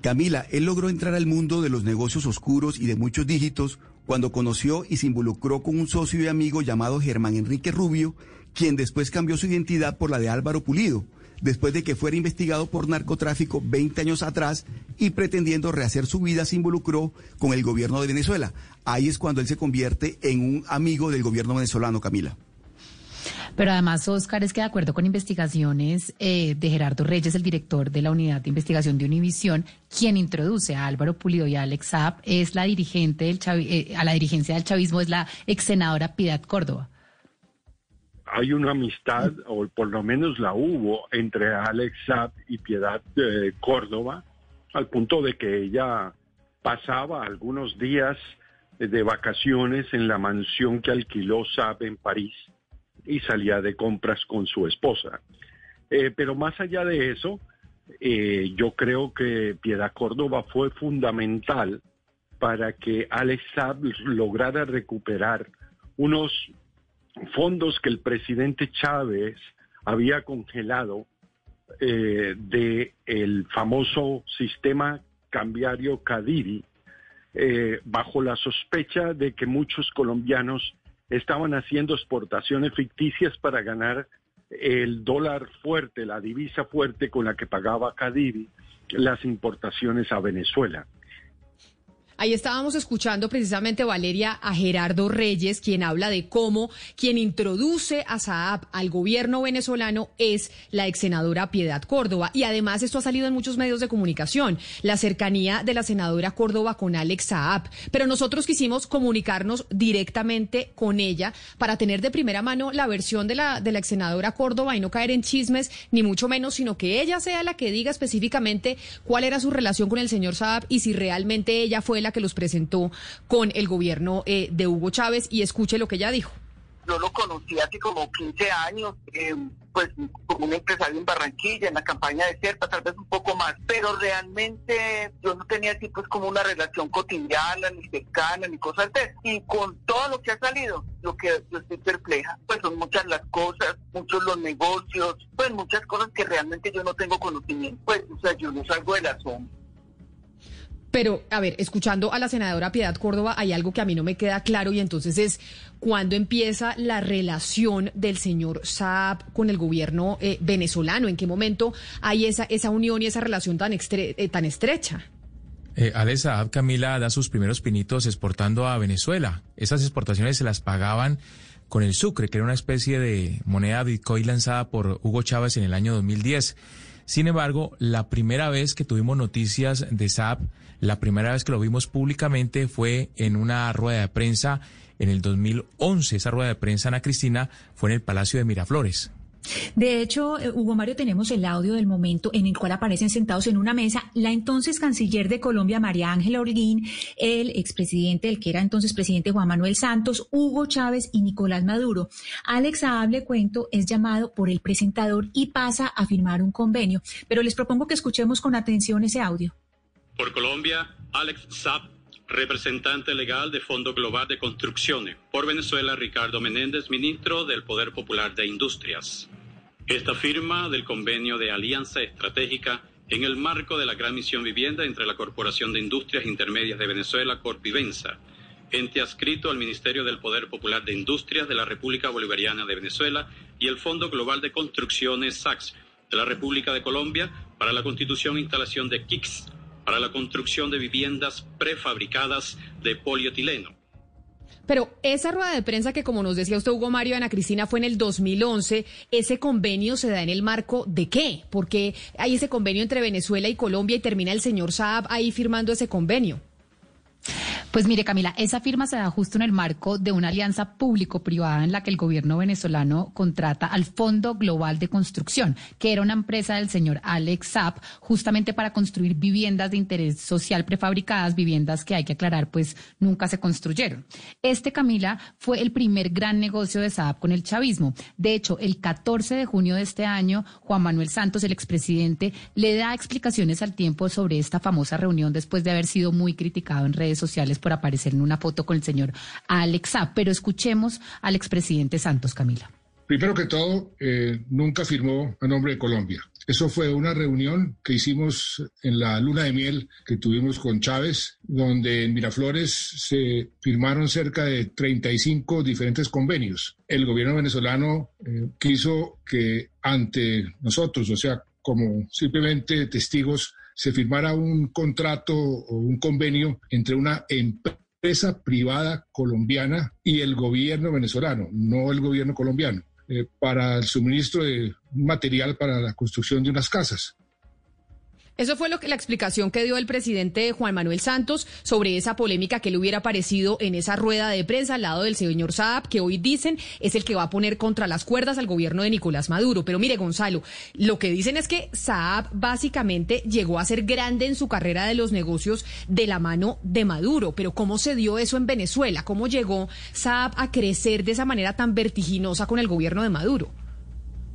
Camila, él logró entrar al mundo de los negocios oscuros y de muchos dígitos cuando conoció y se involucró con un socio y amigo llamado Germán Enrique Rubio, quien después cambió su identidad por la de Álvaro Pulido después de que fuera investigado por narcotráfico 20 años atrás y pretendiendo rehacer su vida se involucró con el gobierno de Venezuela. Ahí es cuando él se convierte en un amigo del gobierno venezolano, Camila. Pero además, Oscar, es que de acuerdo con investigaciones eh, de Gerardo Reyes, el director de la unidad de investigación de Univisión, quien introduce a Álvaro Pulido y a Alex Saab, es la dirigente del eh, a la dirigencia del chavismo, es la ex senadora Piedad Córdoba hay una amistad, o por lo menos la hubo, entre Alex Saab y Piedad eh, Córdoba, al punto de que ella pasaba algunos días de vacaciones en la mansión que alquiló Saab en París y salía de compras con su esposa. Eh, pero más allá de eso, eh, yo creo que Piedad Córdoba fue fundamental para que Alex Saab lograra recuperar unos fondos que el presidente Chávez había congelado eh, de el famoso sistema cambiario Cadiri, eh, bajo la sospecha de que muchos colombianos estaban haciendo exportaciones ficticias para ganar el dólar fuerte, la divisa fuerte con la que pagaba Cadiri las importaciones a Venezuela. Ahí estábamos escuchando precisamente, Valeria, a Gerardo Reyes, quien habla de cómo quien introduce a Saab al gobierno venezolano es la ex senadora Piedad Córdoba. Y además esto ha salido en muchos medios de comunicación, la cercanía de la senadora Córdoba con Alex Saab. Pero nosotros quisimos comunicarnos directamente con ella para tener de primera mano la versión de la, de la ex senadora Córdoba y no caer en chismes, ni mucho menos, sino que ella sea la que diga específicamente cuál era su relación con el señor Saab y si realmente ella fue la que los presentó con el gobierno eh, de Hugo Chávez y escuche lo que ella dijo. Yo lo conocí hace como 15 años, eh, pues como un empresario en Barranquilla, en la campaña de Serpa, tal vez un poco más, pero realmente yo no tenía así pues como una relación cotidiana, ni cercana, ni cosas de Y con todo lo que ha salido, lo que yo estoy perpleja, pues son muchas las cosas, muchos los negocios, pues muchas cosas que realmente yo no tengo conocimiento, pues o sea, yo no salgo de la sombra. Pero, a ver, escuchando a la senadora Piedad Córdoba, hay algo que a mí no me queda claro y entonces es cuándo empieza la relación del señor Saab con el gobierno eh, venezolano, en qué momento hay esa, esa unión y esa relación tan, eh, tan estrecha. Eh, Ale Saab, Camila, da sus primeros pinitos exportando a Venezuela. Esas exportaciones se las pagaban con el sucre, que era una especie de moneda Bitcoin lanzada por Hugo Chávez en el año 2010. Sin embargo, la primera vez que tuvimos noticias de Saab la primera vez que lo vimos públicamente fue en una rueda de prensa en el 2011. Esa rueda de prensa, Ana Cristina, fue en el Palacio de Miraflores. De hecho, eh, Hugo Mario, tenemos el audio del momento en el cual aparecen sentados en una mesa la entonces canciller de Colombia, María Ángela Holguín, el expresidente, el que era entonces presidente Juan Manuel Santos, Hugo Chávez y Nicolás Maduro. Alex Hable Cuento es llamado por el presentador y pasa a firmar un convenio. Pero les propongo que escuchemos con atención ese audio. Por Colombia, Alex Saab, representante legal de Fondo Global de Construcciones. Por Venezuela, Ricardo Menéndez, ministro del Poder Popular de Industrias. Esta firma del convenio de alianza estratégica en el marco de la gran misión vivienda entre la Corporación de Industrias Intermedias de Venezuela, Corpivensa, ente adscrito al Ministerio del Poder Popular de Industrias de la República Bolivariana de Venezuela y el Fondo Global de Construcciones SACS de la República de Colombia para la constitución e instalación de KICS para la construcción de viviendas prefabricadas de polietileno. Pero esa rueda de prensa que, como nos decía usted, Hugo Mario Ana Cristina, fue en el 2011, ¿ese convenio se da en el marco de qué? Porque hay ese convenio entre Venezuela y Colombia y termina el señor Saab ahí firmando ese convenio. Pues mire, Camila, esa firma se da justo en el marco de una alianza público-privada en la que el gobierno venezolano contrata al Fondo Global de Construcción, que era una empresa del señor Alex Saab, justamente para construir viviendas de interés social prefabricadas, viviendas que hay que aclarar, pues nunca se construyeron. Este, Camila, fue el primer gran negocio de Saab con el chavismo. De hecho, el 14 de junio de este año, Juan Manuel Santos, el expresidente, le da explicaciones al tiempo sobre esta famosa reunión después de haber sido muy criticado en redes sociales por aparecer en una foto con el señor Alexa. Pero escuchemos al expresidente Santos Camila. Primero que todo, eh, nunca firmó a nombre de Colombia. Eso fue una reunión que hicimos en la luna de miel que tuvimos con Chávez, donde en Miraflores se firmaron cerca de 35 diferentes convenios. El gobierno venezolano eh, quiso que ante nosotros, o sea, como simplemente testigos, se firmara un contrato o un convenio entre una empresa privada colombiana y el gobierno venezolano, no el gobierno colombiano, eh, para el suministro de material para la construcción de unas casas. Eso fue lo que la explicación que dio el presidente Juan Manuel Santos sobre esa polémica que le hubiera aparecido en esa rueda de prensa al lado del señor Saab, que hoy dicen es el que va a poner contra las cuerdas al gobierno de Nicolás Maduro. Pero mire, Gonzalo, lo que dicen es que Saab básicamente llegó a ser grande en su carrera de los negocios de la mano de Maduro. Pero ¿cómo se dio eso en Venezuela? ¿Cómo llegó Saab a crecer de esa manera tan vertiginosa con el gobierno de Maduro?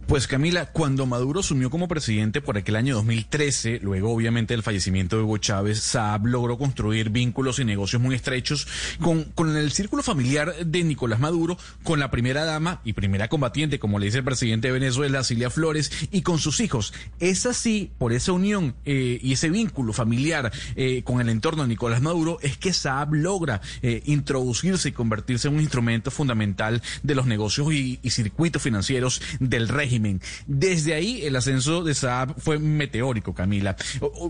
Pues Camila, cuando Maduro asumió como presidente por aquel año 2013, luego obviamente del fallecimiento de Hugo Chávez, Saab logró construir vínculos y negocios muy estrechos con, el círculo familiar de Nicolás Maduro, con la primera dama y primera combatiente, como le dice el presidente de Venezuela, Cilia Flores, y con sus hijos. Es así, por esa unión eh, y ese vínculo familiar eh, con el entorno de Nicolás Maduro, es que Saab logra eh, introducirse y convertirse en un instrumento fundamental de los negocios y circuitos financieros del régimen desde ahí el ascenso de Saab fue meteórico, Camila.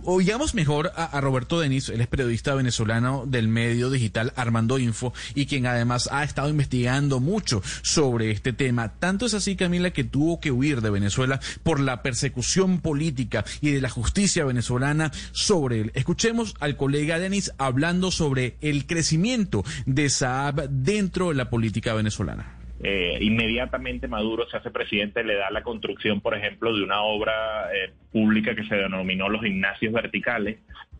oigamos mejor a, Roberto Denis, él es periodista venezolano del medio digital Armando Info y quien además ha estado investigando mucho sobre este tema. Tanto es así, Camila, que tuvo que huir de Venezuela por la persecución política y de la justicia venezolana sobre él. Escuchemos al colega Denis hablando sobre el crecimiento de Saab dentro de la política venezolana. Eh, inmediatamente Maduro se hace presidente, le da la construcción, por ejemplo, de una obra eh, pública que se denominó los gimnasios verticales,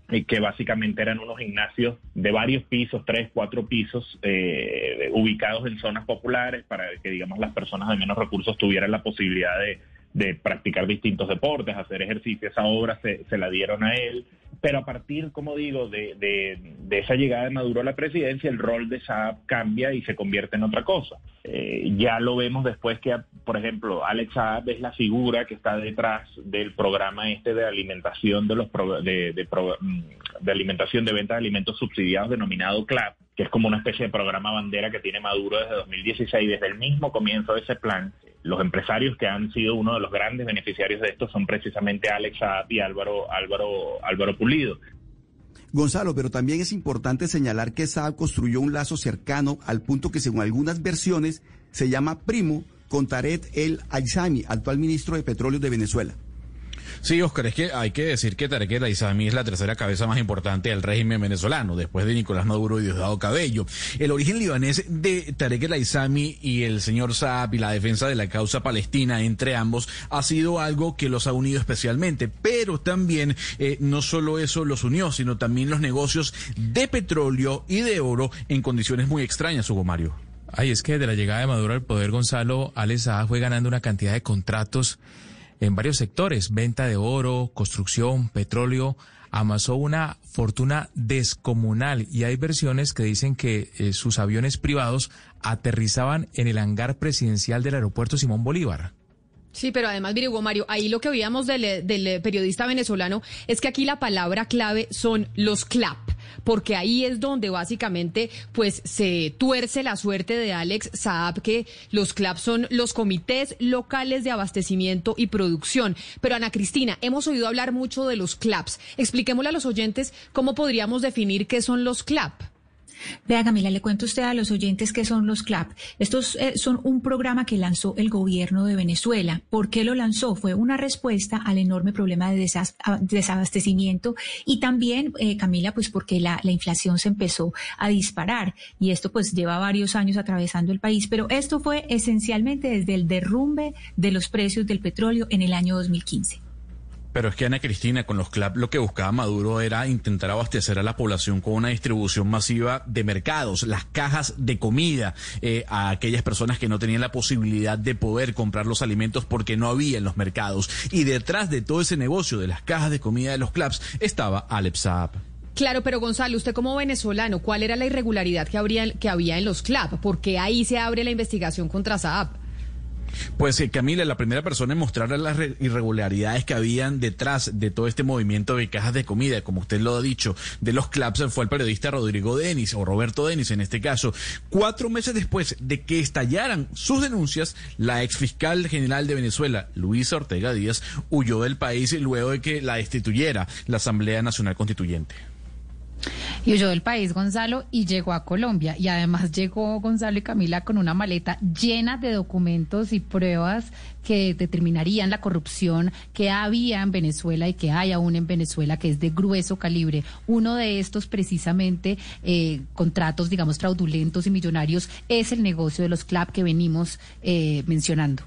y que básicamente eran unos gimnasios de varios pisos, tres, cuatro pisos, eh, ubicados en zonas populares para que, digamos, las personas de menos recursos tuvieran la posibilidad de, de practicar distintos deportes, hacer ejercicio. Esa obra se, se la dieron a él. Pero a partir, como digo, de, de, esa llegada de Maduro a la presidencia, el rol de Saab cambia y se convierte en otra cosa. Eh, ya lo vemos después que, por ejemplo, Alex Saab es la figura que está detrás del programa este de alimentación de los de, de, mm, de alimentación de venta de alimentos subsidiados denominado CLAP, que es como una especie de programa bandera que tiene Maduro desde 2016. Desde el mismo comienzo de ese plan, los empresarios que han sido uno de los grandes beneficiarios de esto son precisamente Alex Saab y Álvaro, Álvaro, Álvaro Pulido. Gonzalo, pero también es importante señalar que Saab construyó un lazo cercano al punto que según algunas versiones se llama primo con Tarek El Aizami, actual ministro de Petróleo de Venezuela. Sí, Oscar, es que hay que decir que Tarek El Aizami es la tercera cabeza más importante del régimen venezolano, después de Nicolás Maduro y Diosdado Cabello. El origen libanés de Tarek El Aizami y el señor Saab y la defensa de la causa palestina entre ambos ha sido algo que los ha unido especialmente, pero también eh, no solo eso los unió, sino también los negocios de petróleo y de oro en condiciones muy extrañas, Hugo Mario. Ay, es que de la llegada de Maduro al poder, Gonzalo, Alex Saab fue ganando una cantidad de contratos en varios sectores, venta de oro, construcción, petróleo, amasó una fortuna descomunal y hay versiones que dicen que eh, sus aviones privados aterrizaban en el hangar presidencial del aeropuerto Simón Bolívar. Sí, pero además, mire, Mario, ahí lo que oíamos del, del, periodista venezolano es que aquí la palabra clave son los CLAP, porque ahí es donde básicamente pues se tuerce la suerte de Alex Saab, que los CLAP son los comités locales de abastecimiento y producción. Pero Ana Cristina, hemos oído hablar mucho de los CLAPs. Expliquémosle a los oyentes cómo podríamos definir qué son los CLAP. Vea, Camila, le cuento usted a los oyentes que son los CLAP. Estos eh, son un programa que lanzó el gobierno de Venezuela. ¿Por qué lo lanzó? Fue una respuesta al enorme problema de desabastecimiento y también, eh, Camila, pues porque la, la, inflación se empezó a disparar y esto pues lleva varios años atravesando el país, pero esto fue esencialmente desde el derrumbe de los precios del petróleo en el año 2015. Pero es que Ana Cristina, con los CLAP lo que buscaba Maduro era intentar abastecer a la población con una distribución masiva de mercados, las cajas de comida eh, a aquellas personas que no tenían la posibilidad de poder comprar los alimentos porque no había en los mercados. Y detrás de todo ese negocio de las cajas de comida de los CLAPs estaba Alep Saab. Claro, pero Gonzalo, usted como venezolano, ¿cuál era la irregularidad que, habría, que había en los CLAP? Porque ahí se abre la investigación contra Saab. Pues eh, Camila, la primera persona en mostrar las irregularidades que habían detrás de todo este movimiento de cajas de comida, como usted lo ha dicho, de los CLAPS, fue el periodista Rodrigo Denis, o Roberto Denis en este caso. Cuatro meses después de que estallaran sus denuncias, la exfiscal general de Venezuela, Luisa Ortega Díaz, huyó del país luego de que la destituyera la Asamblea Nacional Constituyente. Y huyó del país, Gonzalo, y llegó a Colombia. Y además llegó Gonzalo y Camila con una maleta llena de documentos y pruebas que determinarían la corrupción que había en Venezuela y que hay aún en Venezuela, que es de grueso calibre. Uno de estos, precisamente, eh, contratos, digamos, fraudulentos y millonarios, es el negocio de los CLAP que venimos eh, mencionando.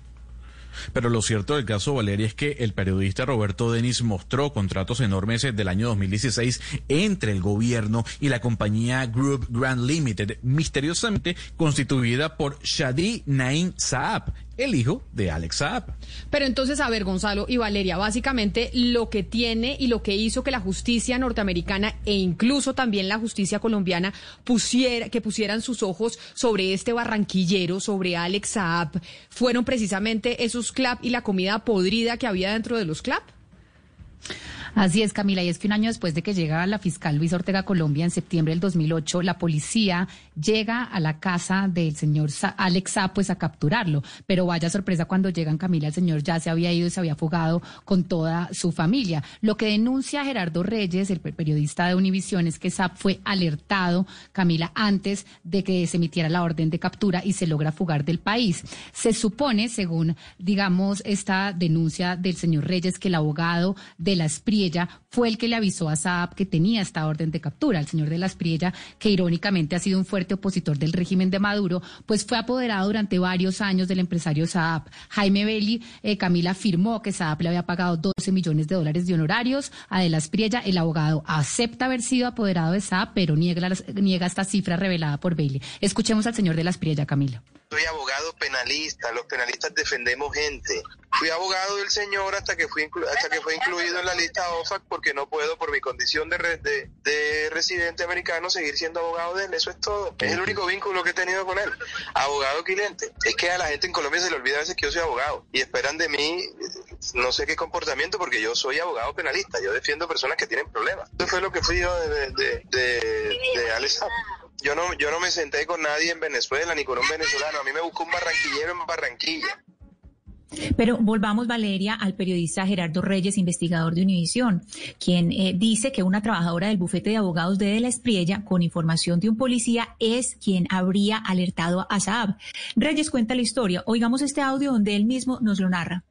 Pero lo cierto del caso, Valeria, es que el periodista Roberto Denis mostró contratos enormes del año 2016 entre el gobierno y la compañía Group Grand Limited, misteriosamente constituida por Shadi Naim Saab, el hijo de Alex Saab. Pero entonces, a ver, Gonzalo y Valeria, básicamente lo que tiene y lo que hizo que la justicia norteamericana e incluso también la justicia colombiana pusiera, que pusieran sus ojos sobre este barranquillero, sobre Alex Saab, fueron precisamente esos clap y la comida podrida que había dentro de los clap. Así es, Camila, y es que un año después de que llega la fiscal Luis Ortega Colombia en septiembre del 2008, la policía llega a la casa del señor Alex pues a capturarlo. Pero vaya sorpresa cuando llegan, Camila, el señor ya se había ido y se había fugado con toda su familia. Lo que denuncia Gerardo Reyes, el periodista de Univisión, es que Saab fue alertado, Camila, antes de que se emitiera la orden de captura y se logra fugar del país. Se supone, según, digamos, esta denuncia del señor Reyes, que el abogado de la Espriella ella fue el que le avisó a Saab que tenía esta orden de captura. El señor de la Espriella, que irónicamente ha sido un fuerte opositor del régimen de Maduro, pues fue apoderado durante varios años del empresario Saab. Jaime Belli, eh, Camila afirmó que Saab le había pagado 12 millones de dólares de honorarios a de la Espriella. El abogado acepta haber sido apoderado de Saab, pero niega, niega esta cifra revelada por Belli. Escuchemos al señor de la Espriella, Camila. Soy abogado penalista, los penalistas defendemos gente. Fui abogado del señor hasta que fui hasta que fue incluido en la lista OFAC porque no puedo por mi condición de, de, de, residente americano seguir siendo abogado de él, eso es todo. Es el único vínculo que he tenido con él. Abogado cliente. Es que a la gente en Colombia se le olvida a veces que yo soy abogado y esperan de mí no sé qué comportamiento porque yo soy abogado penalista, yo defiendo personas que tienen problemas. Eso fue lo que fui yo de, de, de, de Alex yo no, yo no me senté con nadie en Venezuela ni con un venezolano. A mí me buscó un barranquillero en Barranquilla. Pero volvamos, Valeria, al periodista Gerardo Reyes, investigador de Univisión, quien eh, dice que una trabajadora del bufete de abogados de, de la Espriella, con información de un policía, es quien habría alertado a Saab. Reyes cuenta la historia. Oigamos este audio donde él mismo nos lo narra.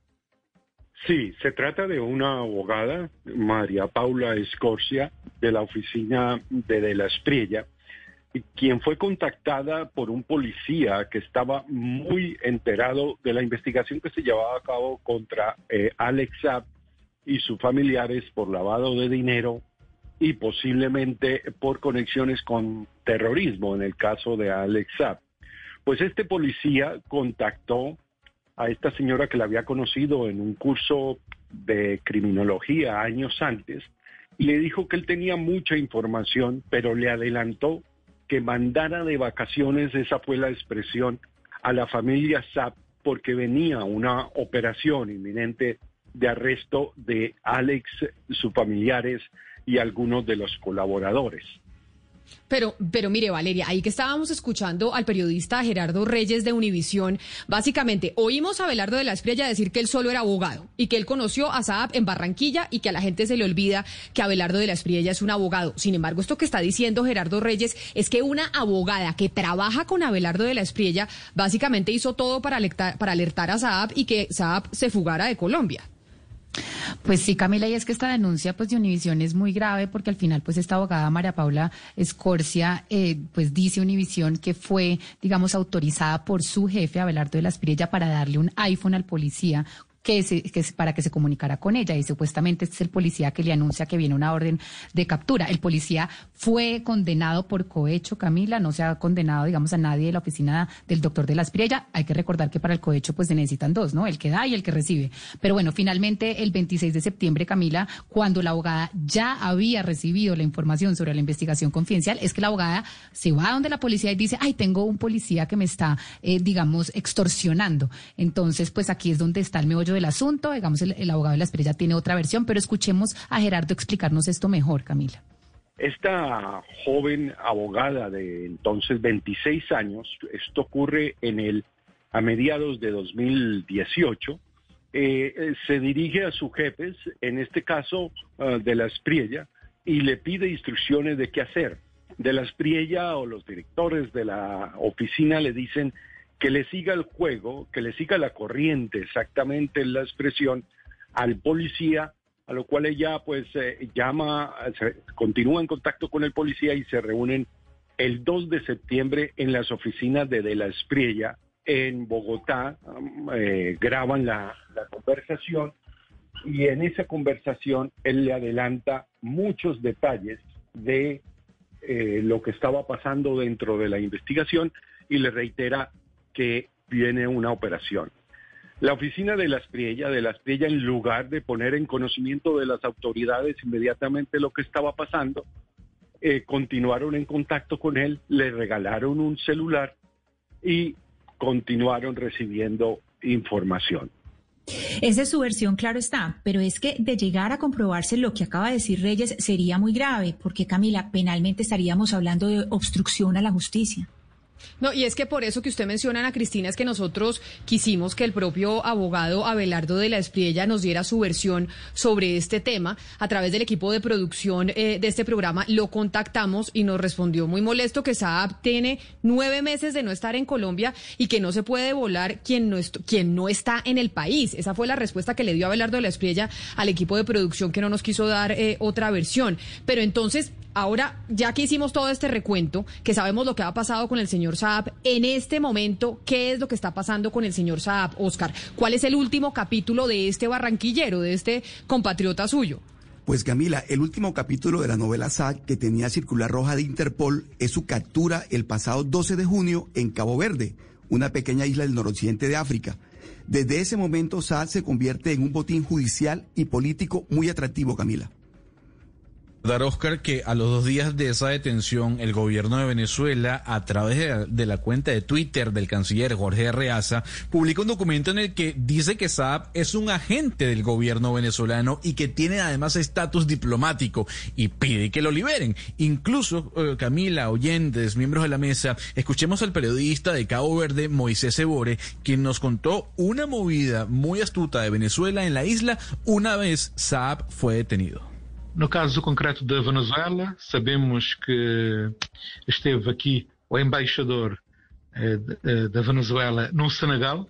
Sí, se trata de una abogada, María Paula Escorcia, de la oficina de, de la Espriella, quien fue contactada por un policía que estaba muy enterado de la investigación que se llevaba a cabo contra eh, Alex Saab y sus familiares por lavado de dinero y posiblemente por conexiones con terrorismo en el caso de Alex Saab. Pues este policía contactó a esta señora que la había conocido en un curso de criminología años antes y le dijo que él tenía mucha información, pero le adelantó que mandara de vacaciones, esa fue la expresión, a la familia SAP porque venía una operación inminente de arresto de Alex, sus familiares y algunos de los colaboradores. Pero, pero mire, Valeria, ahí que estábamos escuchando al periodista Gerardo Reyes de Univisión, básicamente oímos a Belardo de la Espriella decir que él solo era abogado y que él conoció a Saab en Barranquilla y que a la gente se le olvida que Abelardo de la Espriella es un abogado. Sin embargo, esto que está diciendo Gerardo Reyes es que una abogada que trabaja con Abelardo de la Espriella básicamente hizo todo para alertar, para alertar a Saab y que Saab se fugara de Colombia. Pues sí, Camila, y es que esta denuncia pues de Univisión es muy grave porque al final pues esta abogada María Paula Escorcia eh, pues dice Univisión que fue digamos autorizada por su jefe Abelardo de la Espirella para darle un iPhone al policía que, que para que se comunicara con ella y supuestamente este es el policía que le anuncia que viene una orden de captura. El policía fue condenado por cohecho, Camila, no se ha condenado, digamos, a nadie de la oficina del doctor de la. Hay que recordar que para el cohecho pues se necesitan dos, ¿no? El que da y el que recibe. Pero bueno, finalmente el 26 de septiembre, Camila, cuando la abogada ya había recibido la información sobre la investigación confidencial, es que la abogada se va a donde la policía y dice, ay, tengo un policía que me está, eh, digamos, extorsionando. Entonces, pues aquí es donde está el meollo del asunto. Digamos, el, abogado de la Espriella tiene otra versión, pero escuchemos a Gerardo explicarnos esto mejor, Camila. Esta joven abogada de entonces 26 años, esto ocurre en el a mediados de 2018, eh, eh, se dirige a sus jefes, en este caso ah, de la Espriella, y le pide instrucciones de qué hacer. De la Espriella o los directores de la oficina le dicen que le siga el juego, que le siga la corriente, exactamente la expresión, al policía, a lo cual ella pues eh, llama, continúa en contacto con el policía y se reúnen el 2 de septiembre en las oficinas de De la Espriella en Bogotá, eh, graban la, conversación y en esa conversación él le adelanta muchos detalles de eh, lo que estaba pasando dentro de la investigación y le reitera que viene una operación. La oficina de la Espriella, de la Espriella, en lugar de poner en conocimiento de las autoridades inmediatamente lo que estaba pasando, eh, continuaron en contacto con él, le regalaron un celular y continuaron recibiendo información. Esa es su versión, claro está, pero es que de llegar a comprobarse lo que acaba de decir Reyes sería muy grave, porque Camila, penalmente estaríamos hablando de obstrucción a la justicia. No, y es que por eso que usted menciona, Ana Cristina, es que nosotros quisimos que el propio abogado Abelardo de la Espriella nos diera su versión sobre este tema. A través del equipo de producción eh, de este programa lo contactamos y nos respondió muy molesto que Saab tiene nueve meses de no estar en Colombia y que no se puede volar quien no, quien no está en el país. Esa fue la respuesta que le dio Abelardo de la Espriella al equipo de producción que no nos quiso dar eh, otra versión. Pero entonces, ahora, ya que hicimos todo este recuento, que sabemos lo que ha pasado con el señor Saab, en este momento, ¿qué es lo que está pasando con el señor Saab, Oscar? ¿Cuál es el último capítulo de este barranquillero, de este compatriota suyo? Pues Camila, el último capítulo de la novela Saab que tenía circular roja de Interpol es su captura el pasado 12 de junio en Cabo Verde, una pequeña isla del noroccidente de África. Desde ese momento Saab se convierte en un botín judicial y político muy atractivo, Camila. Dar Oscar que a los dos días de esa detención, el gobierno de Venezuela, a través de, la cuenta de Twitter del canciller Jorge Arreaza, publica un documento en el que dice que Saab es un agente del gobierno venezolano y que tiene además estatus diplomático y pide que lo liberen. Incluso, eh, Camila, oyentes, miembros de la mesa, escuchemos al periodista de Cabo Verde, Moisés Sebore, quien nos contó una movida muy astuta de Venezuela en la isla una vez Saab fue detenido. No caso concreto da Venezuela, sabemos que esteve aqui o embaixador eh, eh, da Venezuela no Senegal.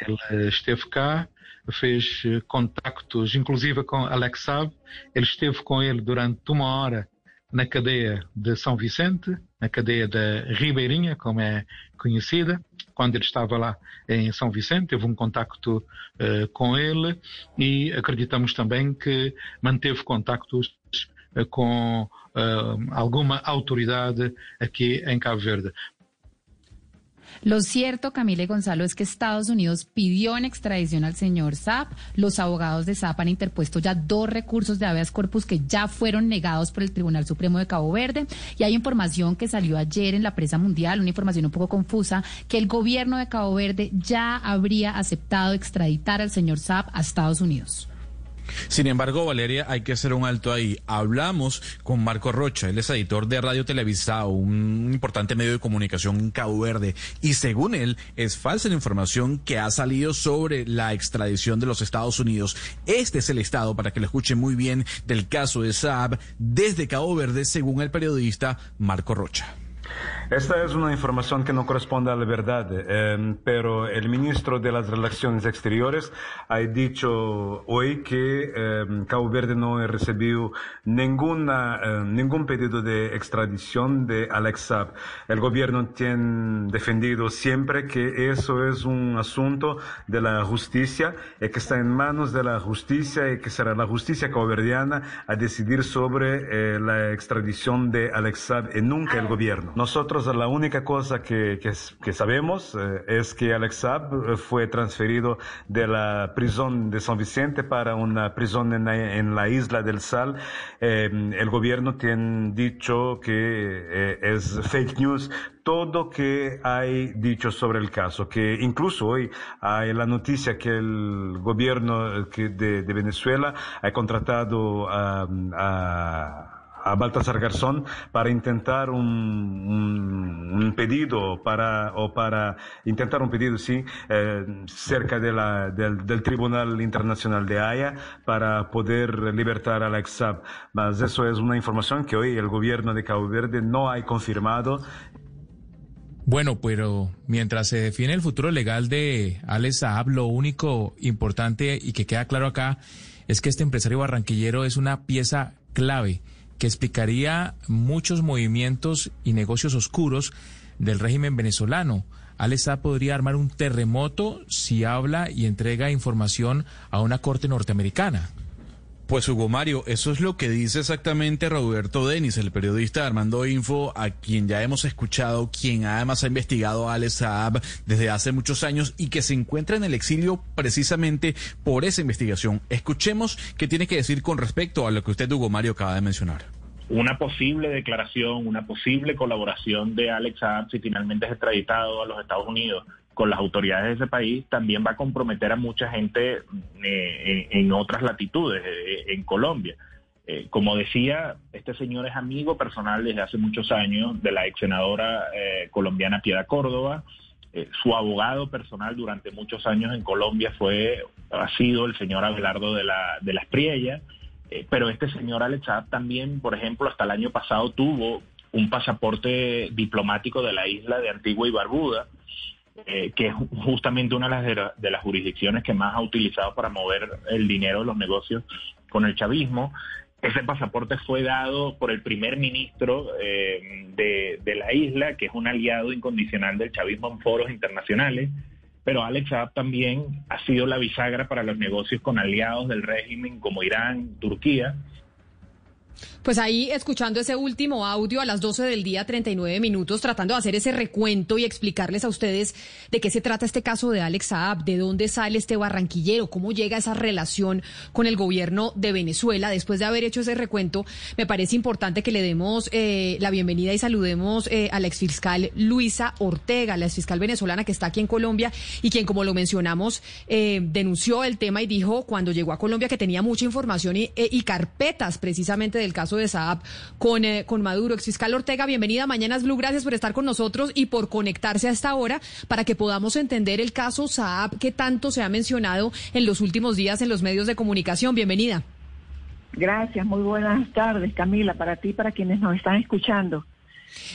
Ele esteve cá, fez contactos, inclusive com Alex Saab. Ele esteve com ele durante uma hora na cadeia de São Vicente, na cadeia da Ribeirinha, como é conhecida, quando ele estava lá em São Vicente, teve um contacto uh, com ele e acreditamos também que manteve contactos uh, com uh, alguma autoridade aqui em Cabo Verde. Lo cierto, Camila Gonzalo, es que Estados Unidos pidió en extradición al señor Zapp. Los abogados de Zapp han interpuesto ya dos recursos de habeas corpus que ya fueron negados por el Tribunal Supremo de Cabo Verde. Y hay información que salió ayer en la prensa mundial, una información un poco confusa, que el gobierno de Cabo Verde ya habría aceptado extraditar al señor Zapp a Estados Unidos. Sin embargo, Valeria, hay que hacer un alto ahí. Hablamos con Marco Rocha, él es editor de Radio Televisado, un importante medio de comunicación en Cabo Verde, y según él, es falsa la información que ha salido sobre la extradición de los Estados Unidos. Este es el estado, para que lo escuchen muy bien, del caso de Saab desde Cabo Verde, según el periodista Marco Rocha. Esta es una información que no corresponde a la verdad, eh, pero el ministro de las Relaciones Exteriores ha dicho hoy que eh, Cabo Verde no ha recibido ninguna, eh, ningún pedido de extradición de Alex Saab. El gobierno tiene defendido siempre que eso es un asunto de la justicia y que está en manos de la justicia y que será la justicia caboverdiana a decidir sobre la extradición de Alex Saab y nunca el gobierno. Nosotros la única cosa que, que, sabemos eh, es que Alex Saab eh, fue transferido de la prisión de San Vicente para una prisión en la, isla del Sal. Eh, el gobierno tiene dicho que es fake news todo que hay dicho sobre el caso, que incluso hoy hay la noticia que el gobierno de, Venezuela ha contratado a Baltasar Garzón para intentar un, pedido para o para intentar un pedido sí eh, cerca de la, del, Tribunal Internacional de Haya para poder libertar a Alex Saab. Mas eso es una información que hoy el gobierno de Cabo Verde no ha confirmado. Bueno, pero mientras se define el futuro legal de Alex Saab, lo único importante y que queda claro acá es que este empresario barranquillero es una pieza clave que explicaría muchos movimientos y negocios oscuros del régimen venezolano. Alesa podría armar un terremoto si habla y entrega información a una corte norteamericana. Pues Hugo Mario, eso es lo que dice exactamente Roberto Denis, el periodista Armando Info, a quien ya hemos escuchado, quien además ha investigado a Alex Saab desde hace muchos años y que se encuentra en el exilio precisamente por esa investigación. Escuchemos qué tiene que decir con respecto a lo que usted, Hugo Mario, acaba de mencionar una posible declaración, una posible colaboración de Alex Saab si finalmente es extraditado a los Estados Unidos con las autoridades de ese país también va a comprometer a mucha gente eh, en, otras latitudes, eh, en Colombia. Eh, como decía, este señor es amigo personal desde hace muchos años de la ex senadora colombiana Piedad Córdoba. su abogado personal durante muchos años en Colombia fue, ha sido el señor Abelardo de la, de la Espriella. pero este señor Alex también, por ejemplo, hasta el año pasado tuvo un pasaporte diplomático de la isla de Antigua y Barbuda eh, que es justamente una de las, de, las jurisdicciones que más ha utilizado para mover el dinero de los negocios con el chavismo. Ese pasaporte fue dado por el primer ministro eh, de, la isla, que es un aliado incondicional del chavismo en foros internacionales, pero Alex Saab también ha sido la bisagra para los negocios con aliados del régimen como Irán, Turquía, pues ahí escuchando ese último audio a las 12 del día, 39 minutos, tratando de hacer ese recuento y explicarles a ustedes de qué se trata este caso de Alex Saab, de dónde sale este barranquillero, cómo llega esa relación con el gobierno de Venezuela. Después de haber hecho ese recuento, me parece importante que le demos eh, la bienvenida y saludemos eh, a la exfiscal Luisa Ortega, la exfiscal venezolana que está aquí en Colombia y quien, como lo mencionamos, eh, denunció el tema y dijo cuando llegó a Colombia que tenía mucha información y, y carpetas precisamente del caso de Saab con, eh, con Maduro. Exfiscal Ortega, bienvenida a Mañanas Blue. Gracias por estar con nosotros y por conectarse a esta hora para que podamos entender el caso Saab que tanto se ha mencionado en los últimos días en los medios de comunicación. Bienvenida. Gracias, muy buenas tardes, Camila, para ti y para quienes nos están escuchando.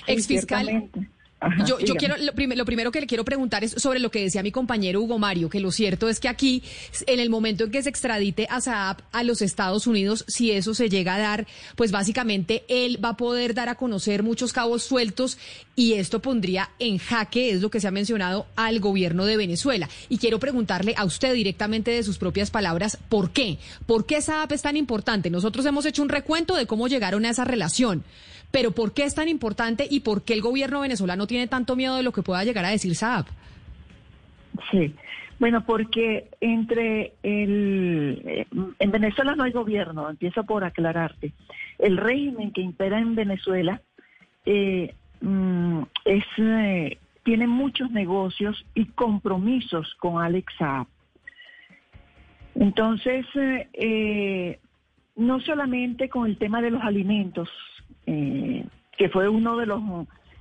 Exfiscal yo, yo quiero, lo, lo, primero que le quiero preguntar es sobre lo que decía mi compañero Hugo Mario, que lo cierto es que aquí, en el momento en que se extradite a Saab a los Estados Unidos, si eso se llega a dar, pues básicamente él va a poder dar a conocer muchos cabos sueltos y esto pondría en jaque, es lo que se ha mencionado, al gobierno de Venezuela. Y quiero preguntarle a usted directamente de sus propias palabras, ¿por qué? ¿Por qué Saab es tan importante? Nosotros hemos hecho un recuento de cómo llegaron a esa relación. Pero ¿por qué es tan importante y por qué el gobierno venezolano tiene tanto miedo de lo que pueda llegar a decir Saab? Sí, bueno, porque entre el... Eh, en Venezuela no hay gobierno, empiezo por aclararte. El régimen que impera en Venezuela eh, mm, es, eh, tiene muchos negocios y compromisos con Alex Saab. Entonces, eh, no solamente con el tema de los alimentos, eh, que fue uno de los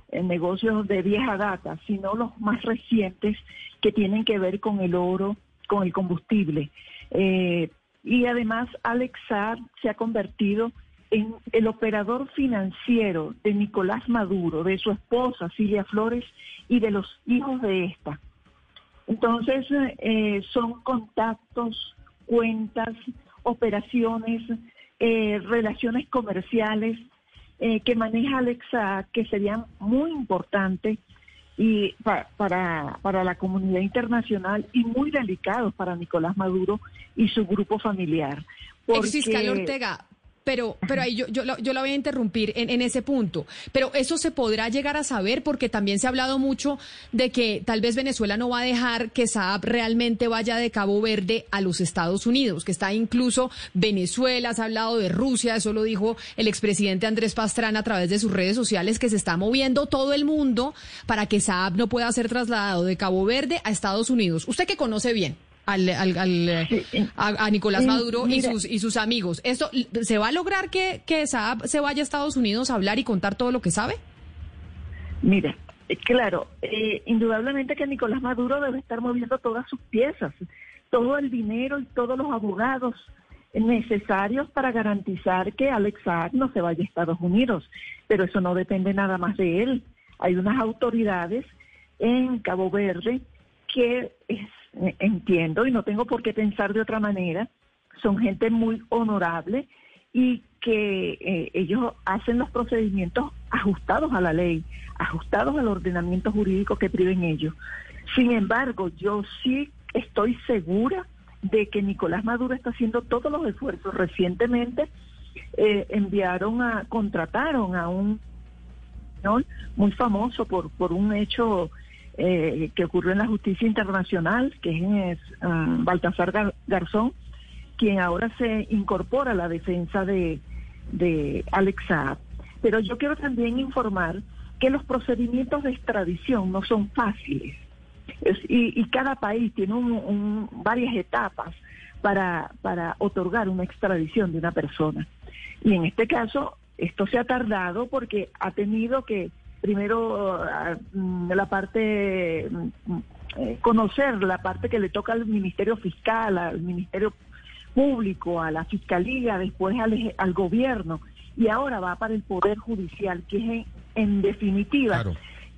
eh, negocios de vieja data, sino los más recientes que tienen que ver con el oro, con el combustible. Eh, y además, Alex Saab se ha convertido en el operador financiero de Nicolás Maduro, de su esposa Silvia Flores y de los hijos de esta. Entonces, son contactos, cuentas, operaciones, eh, relaciones comerciales eh, que maneja Alexa, que serían muy importantes y para, para la comunidad internacional y muy delicados para Nicolás Maduro y su grupo familiar. Porque... Ortega, pero, pero ahí yo, yo, yo la voy a interrumpir en, en, ese punto. Pero eso se podrá llegar a saber porque también se ha hablado mucho de que tal vez Venezuela no va a dejar que Saab realmente vaya de Cabo Verde a los Estados Unidos, que está incluso Venezuela, se ha hablado de Rusia, eso lo dijo el expresidente Andrés Pastrana a través de sus redes sociales, que se está moviendo todo el mundo para que Saab no pueda ser trasladado de Cabo Verde a Estados Unidos. Usted que conoce bien al, a, Nicolás Maduro y sus y sus amigos. ¿Esto se va a lograr que, que Saab se vaya a Estados Unidos a hablar y contar todo lo que sabe? Mira, eh, claro, eh, indudablemente que Nicolás Maduro debe estar moviendo todas sus piezas, todo el dinero y todos los abogados necesarios para garantizar que Alex Saab no se vaya a Estados Unidos. Pero eso no depende nada más de él. Hay unas autoridades en Cabo Verde que es entiendo y no tengo por qué pensar de otra manera, son gente muy honorable y que eh, ellos hacen los procedimientos ajustados a la ley, ajustados al ordenamiento jurídico que priven ellos. Sin embargo, yo sí estoy segura de que Nicolás Maduro está haciendo todos los esfuerzos. Recientemente eh, enviaron a, contrataron a un muy famoso por, por un hecho eh, que ocurrió en la justicia internacional, que es ah, Baltasar Garzón, quien ahora se incorpora a la defensa de, de Alex. Pero yo quiero también informar que los procedimientos de extradición no son fáciles y, cada país tiene varias etapas para, para otorgar una extradición de una persona. Y en este caso, esto se ha tardado porque ha tenido que primero mm, la parte, mm, eh, conocer la parte que le toca al Ministerio Fiscal, al Ministerio Público, a la Fiscalía, después al, gobierno, y ahora va para el Poder Judicial, que es en, definitiva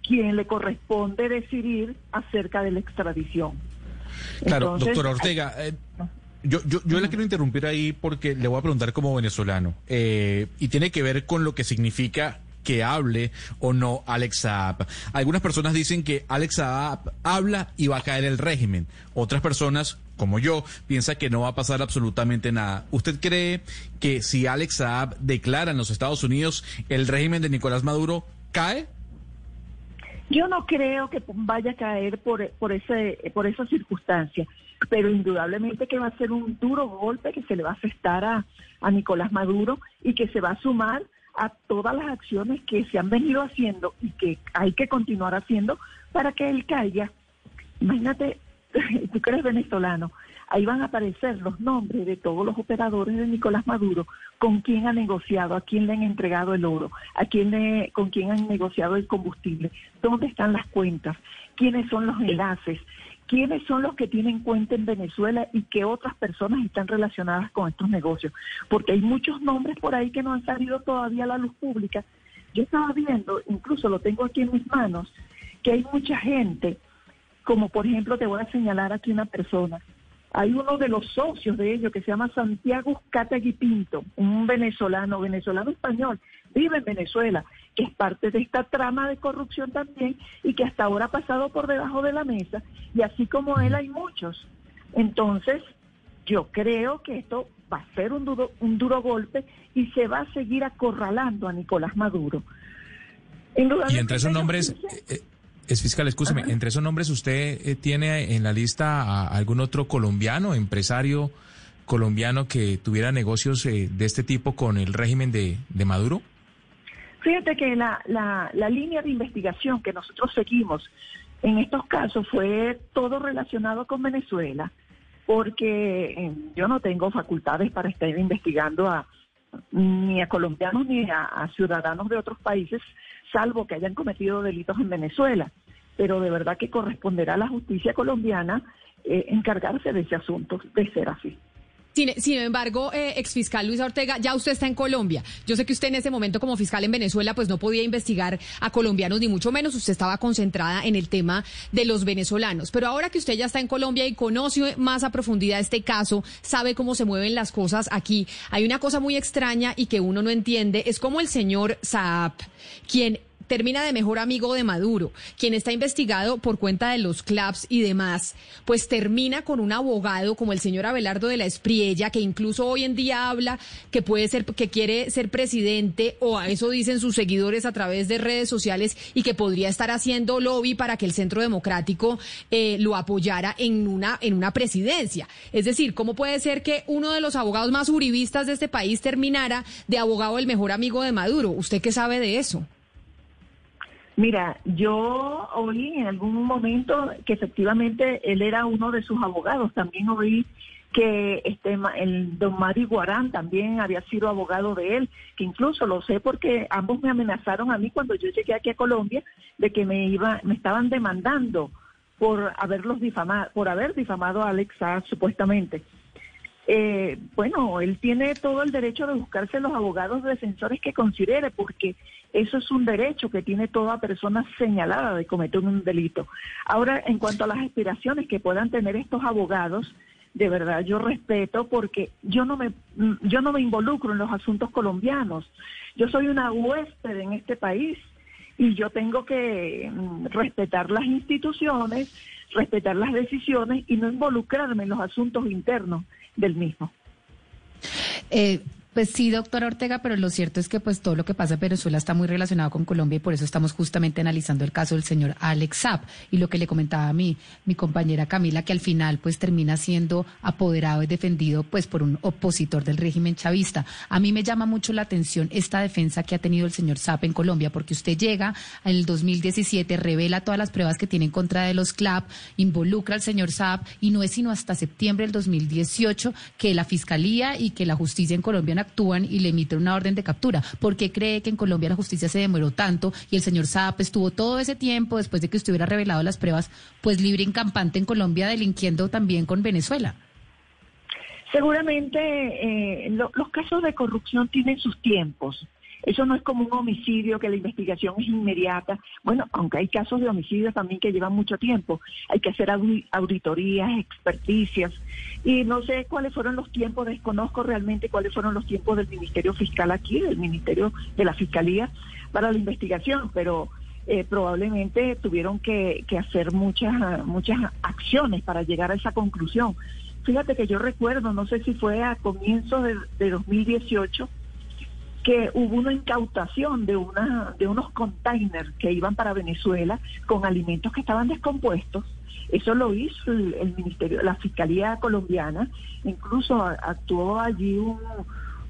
quien le corresponde decidir acerca de la extradición. Claro, doctora Ortega. Eh, yo, yo, yo le quiero interrumpir ahí porque le voy a preguntar como venezolano, eh, y tiene que ver con lo que significa que hable o no Alex Saab. Algunas personas dicen que Alex Saab habla y va a caer el régimen. Otras personas, como yo, piensan que no va a pasar absolutamente nada. ¿Usted cree que si Alex Saab declara en los Estados Unidos el régimen de Nicolás Maduro cae? Yo no creo que vaya a caer por, por, ese, por esa circunstancia, pero indudablemente que va a ser un duro golpe que se le va a asestar a, a Nicolás Maduro y que se va a sumar a todas las acciones que se han venido haciendo y que hay que continuar haciendo para que él caiga. Imagínate, tú que eres venezolano, ahí van a aparecer los nombres de todos los operadores de Nicolás Maduro, con quién ha negociado, a quién le han entregado el oro, a quién le, con quién han negociado el combustible, dónde están las cuentas, quiénes son los enlaces, quiénes son los que tienen cuenta en Venezuela y qué otras personas están relacionadas con estos negocios, porque hay muchos nombres por ahí que no han salido todavía a la luz pública. Yo estaba viendo, incluso lo tengo aquí en mis manos, que hay mucha gente, como por ejemplo te voy a señalar aquí una persona, hay uno de los socios de ellos que se llama Santiago Categui Pinto, un venezolano, venezolano español, vive en Venezuela, que es parte de esta trama de corrupción también y que hasta ahora ha pasado por debajo de la mesa y así como él hay muchos. Entonces, yo creo que esto va a ser un duro, un duro golpe y se va a seguir acorralando a Nicolás Maduro. Y entre esos nombres, es fiscal, escúcheme, entre esos nombres usted eh, tiene en la lista a algún otro colombiano, empresario colombiano que tuviera negocios eh, de este tipo con el régimen de, Maduro? Fíjate que la, la, línea de investigación que nosotros seguimos en estos casos fue todo relacionado con Venezuela. porque eh, yo no tengo facultades para estar investigando a ni a colombianos ni a, ciudadanos de otros países, salvo que hayan cometido delitos en Venezuela. Pero de verdad que corresponderá a la justicia colombiana eh, encargarse de ese asunto, de ser así. Sin, embargo, eh, exfiscal Luisa Ortega, ya usted está en Colombia. Yo sé que usted en ese momento como fiscal en Venezuela pues no podía investigar a colombianos ni mucho menos. Usted estaba concentrada en el tema de los venezolanos. Pero ahora que usted ya está en Colombia y conoce más a profundidad este caso, sabe cómo se mueven las cosas aquí. Hay una cosa muy extraña y que uno no entiende. Es como el señor Saab, quien termina de mejor amigo de Maduro, quien está investigado por cuenta de los clubs y demás, pues termina con un abogado como el señor Abelardo de la Espriella, que incluso hoy en día habla que puede ser, que quiere ser presidente, o a eso dicen sus seguidores a través de redes sociales, y que podría estar haciendo lobby para que el Centro Democrático eh, lo apoyara en una, en una presidencia. Es decir, ¿cómo puede ser que uno de los abogados más uribistas de este país terminara de abogado del mejor amigo de Maduro? ¿Usted qué sabe de eso? Mira, yo oí en algún momento que efectivamente él era uno de sus abogados. También oí que este el don Mari Guarán también había sido abogado de él, que incluso lo sé porque ambos me amenazaron a mí cuando yo llegué aquí a Colombia de que me iba, me estaban demandando por haberlos difamado, por haber difamado a Alexa supuestamente. Eh, bueno, él tiene todo el derecho de buscarse los abogados defensores que considere, porque eso es un derecho que tiene toda persona señalada de cometer un delito. Ahora, en cuanto a las aspiraciones que puedan tener estos abogados, de verdad yo respeto porque yo no me yo no me involucro en los asuntos colombianos. Yo soy una huésped en este país y yo tengo que mm, respetar las instituciones, respetar las decisiones y no involucrarme en los asuntos internos del mismo. Eh, pues sí, doctora Ortega, pero lo cierto es que pues todo lo que pasa en Venezuela está muy relacionado con Colombia y por eso estamos justamente analizando el caso del señor Alex Saab y lo que le comentaba a mí, mi compañera Camila, que al final pues termina siendo apoderado y defendido pues por un opositor del régimen chavista. A mí me llama mucho la atención esta defensa que ha tenido el señor Saab en Colombia, porque usted llega en el 2017, revela todas las pruebas que tiene en contra de los CLAP, involucra al señor Saab y no es sino hasta septiembre del 2018 que la Fiscalía y que la justicia en Colombia actúan y le emiten una orden de captura. ¿Por qué cree que en Colombia la justicia se demoró tanto y el señor Saab estuvo todo ese tiempo después de que usted hubiera revelado las pruebas, pues libre y campante en Colombia delinquiendo también con Venezuela? Seguramente eh, los casos de corrupción tienen sus tiempos. Eso no es como un homicidio que la investigación es inmediata. Bueno, aunque hay casos de homicidios también que llevan mucho tiempo. Hay que hacer auditorías, experticias. Y no sé cuáles fueron los tiempos, desconozco realmente cuáles fueron los tiempos del Ministerio Fiscal aquí, del Ministerio de la Fiscalía, para la investigación, pero eh, probablemente tuvieron que, hacer muchas, muchas acciones para llegar a esa conclusión. Fíjate que yo recuerdo, no sé si fue a comienzos de, de 2018, que hubo una incautación de, una, de unos containers que iban para Venezuela con alimentos que estaban descompuestos. Eso lo hizo el, Ministerio, la Fiscalía colombiana. Incluso actuó allí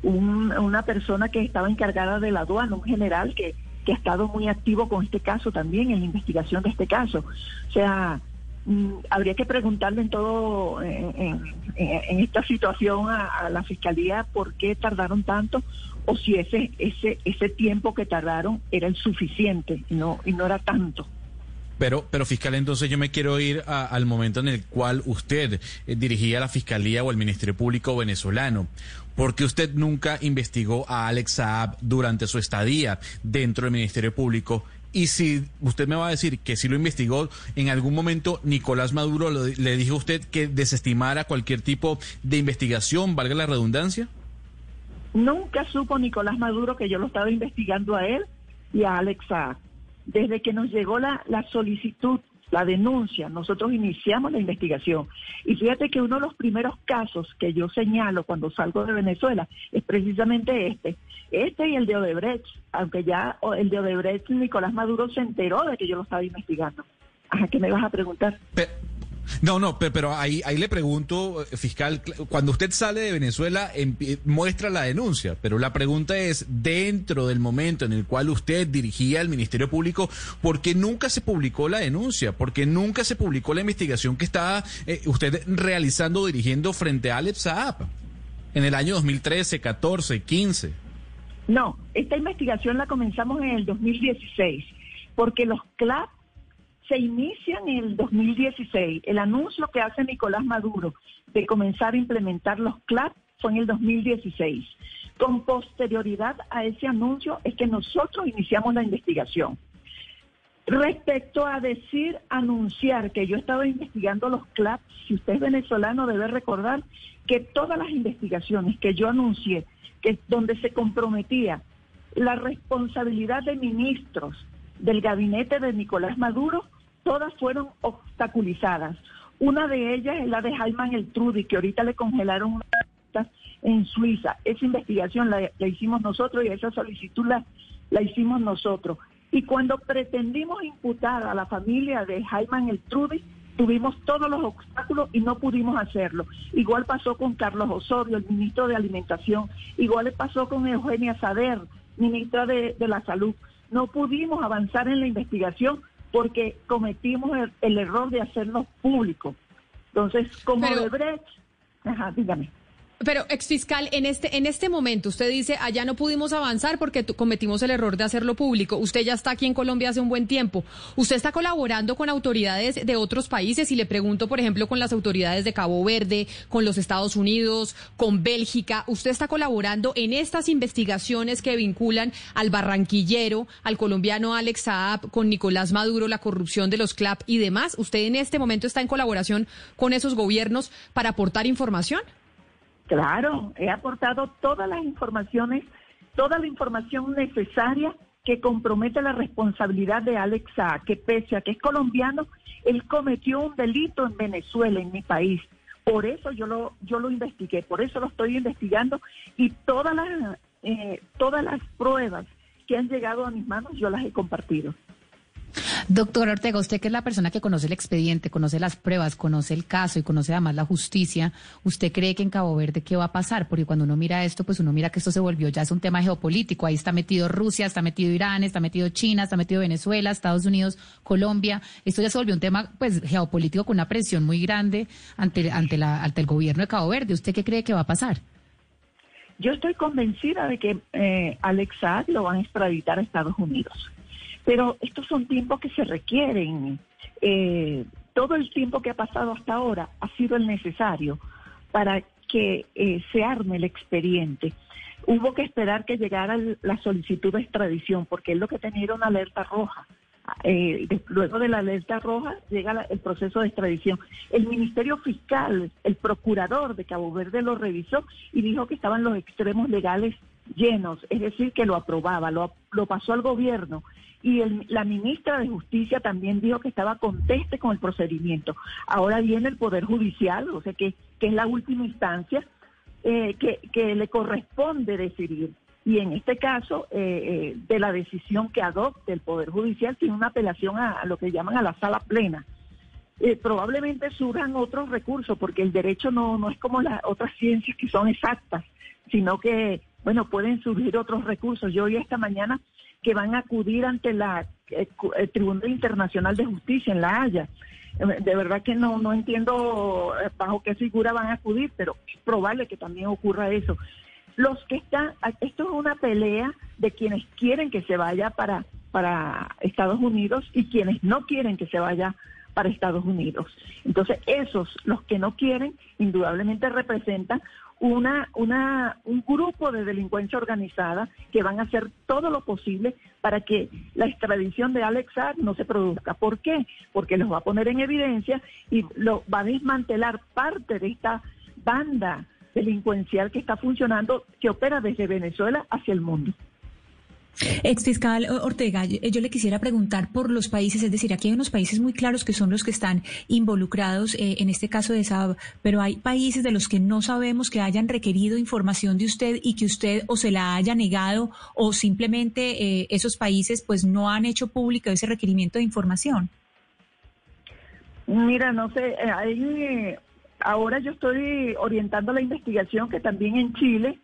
una persona que estaba encargada de la aduana, un general que, que ha estado muy activo con este caso también, en la investigación de este caso. O sea, mm, habría que preguntarle en todo, en, esta situación a, la fiscalía por qué tardaron tanto o si ese, ese, ese tiempo que tardaron era el suficiente y no, y no era tanto. Pero, pero fiscal, entonces yo me quiero ir al momento en el cual usted eh, dirigía la Fiscalía o el Ministerio Público venezolano. ¿Por qué usted nunca investigó a Alex Saab durante su estadía dentro del Ministerio Público? Y si usted me va a decir que si lo investigó, en algún momento Nicolás Maduro le dijo a usted que desestimara cualquier tipo de investigación, valga la redundancia. Nunca supo Nicolás Maduro que yo lo estaba investigando a él y a Alexa. Desde que nos llegó la, solicitud, la denuncia, nosotros iniciamos la investigación. Y fíjate que uno de los primeros casos que yo señalo cuando salgo de Venezuela es precisamente este. Este y el de Odebrecht, aunque ya el de Odebrecht Nicolás Maduro se enteró de que yo lo estaba investigando. Ajá, ¿qué me vas a preguntar? No, no, pero, ahí, ahí le pregunto, eh, fiscal, cuando usted sale de Venezuela muestra la denuncia, pero la pregunta es, dentro del momento en el cual usted dirigía el Ministerio Público, ¿por qué nunca se publicó la denuncia? ¿Por qué nunca se publicó la investigación que estaba eh, usted realizando, dirigiendo frente a Alex Saab en el año 2013, 14, 15? No, esta investigación la comenzamos en el 2016, porque los CLAP se inician en el 2016. El anuncio que hace Nicolás Maduro de comenzar a implementar los CLAP fue en el 2016. Con posterioridad a ese anuncio es que nosotros iniciamos la investigación. Respecto a decir, anunciar que yo estaba investigando los CLAP, si usted es venezolano debe recordar que todas las investigaciones que yo anuncié, que donde se comprometía la responsabilidad de ministros del gabinete de Nicolás Maduro, todas fueron obstaculizadas. Una de ellas es la de Jaime Eltrudi, que ahorita le congelaron en Suiza. Esa investigación la, hicimos nosotros y esa solicitud la, la hicimos nosotros. Y cuando pretendimos imputar a la familia de Jaime Eltrudi, tuvimos todos los obstáculos y no pudimos hacerlo. Igual pasó con Carlos Osorio, el ministro de Alimentación, igual pasó con Eugenia Sader, ministra de, la Salud. No pudimos avanzar en la investigación porque cometimos el, error de hacerlo público. Entonces, como Pero... Brecht, ajá, dígame. Pero, exfiscal, en este, en este momento usted dice, allá no pudimos avanzar porque cometimos el error de hacerlo público. Usted ya está aquí en Colombia hace un buen tiempo. ¿Usted está colaborando con autoridades de otros países? Y le pregunto, por ejemplo, con las autoridades de Cabo Verde, con los Estados Unidos, con Bélgica. ¿Usted está colaborando en estas investigaciones que vinculan al barranquillero, al colombiano Alex Saab, con Nicolás Maduro, la corrupción de los CLAP y demás? ¿Usted en este momento está en colaboración con esos gobiernos para aportar información? Claro, he aportado todas las informaciones, toda la información necesaria que compromete la responsabilidad de Alex que pese a que es colombiano, él cometió un delito en Venezuela, en mi país. Por eso yo lo, yo lo investigué, por eso lo estoy investigando y todas las, eh, todas las pruebas que han llegado a mis manos yo las he compartido. Doctor Ortega, usted que es la persona que conoce el expediente, conoce las pruebas, conoce el caso y conoce además la justicia, ¿usted cree que en Cabo Verde qué va a pasar? Porque cuando uno mira esto, pues uno mira que esto se volvió ya es un tema geopolítico. Ahí está metido Rusia, está metido Irán, está metido China, está metido Venezuela, Estados Unidos, Colombia. Esto ya se volvió un tema pues geopolítico con una presión muy grande ante, ante, la, ante el gobierno de Cabo Verde. ¿Usted qué cree que va a pasar? Yo estoy convencida de que eh, lo van a extraditar a Estados Unidos. Pero estos son tiempos que se requieren. Eh, todo el tiempo que ha pasado hasta ahora ha sido el necesario para que eh, se arme el expediente. Hubo que esperar que llegara la solicitud de extradición, porque es lo que tenía una alerta roja. Eh, luego de la alerta roja llega el proceso de extradición. El Ministerio Fiscal, el procurador de Cabo Verde lo revisó y dijo que estaban los extremos legales llenos, es decir, que lo aprobaba, lo, pasó al gobierno y la ministra de Justicia también dijo que estaba conteste con el procedimiento. Ahora viene el Poder Judicial, o sea que, que es la última instancia eh, que, le corresponde decidir. Y en este caso, eh, eh, de la decisión que adopte el Poder Judicial, tiene una apelación a, lo que llaman a la sala plena. probablemente surjan otros recursos, porque el derecho no, no es como las otras ciencias que son exactas, sino que, bueno, pueden surgir otros recursos. Yo hoy esta mañana que van a acudir ante la eh, el Tribunal Internacional de Justicia en La Haya. Eh, de verdad que no, no entiendo eh, bajo qué figura van a acudir, pero es probable que también ocurra eso. Los que están, esto es una pelea de quienes quieren que se vaya para, para Estados Unidos y quienes no quieren que se vaya para Estados Unidos. Entonces, esos, los que no quieren, indudablemente representan una, una, un grupo de delincuencia organizada que van a hacer todo lo posible para que la extradición de Alex no se produzca. ¿Por qué? Porque los va a poner en evidencia y lo va a desmantelar parte de esta banda delincuencial que está funcionando, que opera desde Venezuela hacia el mundo. Ex fiscal Ortega, yo le quisiera preguntar por los países, es decir, aquí hay unos países muy claros que son los que están involucrados eh, en este caso de Saab, pero hay países de los que no sabemos que hayan requerido información de usted y que usted o se la haya negado o simplemente eh, esos países pues no han hecho público ese requerimiento de información. Mira, no sé, eh, ahí, ahora yo estoy orientando la investigación que también en Chile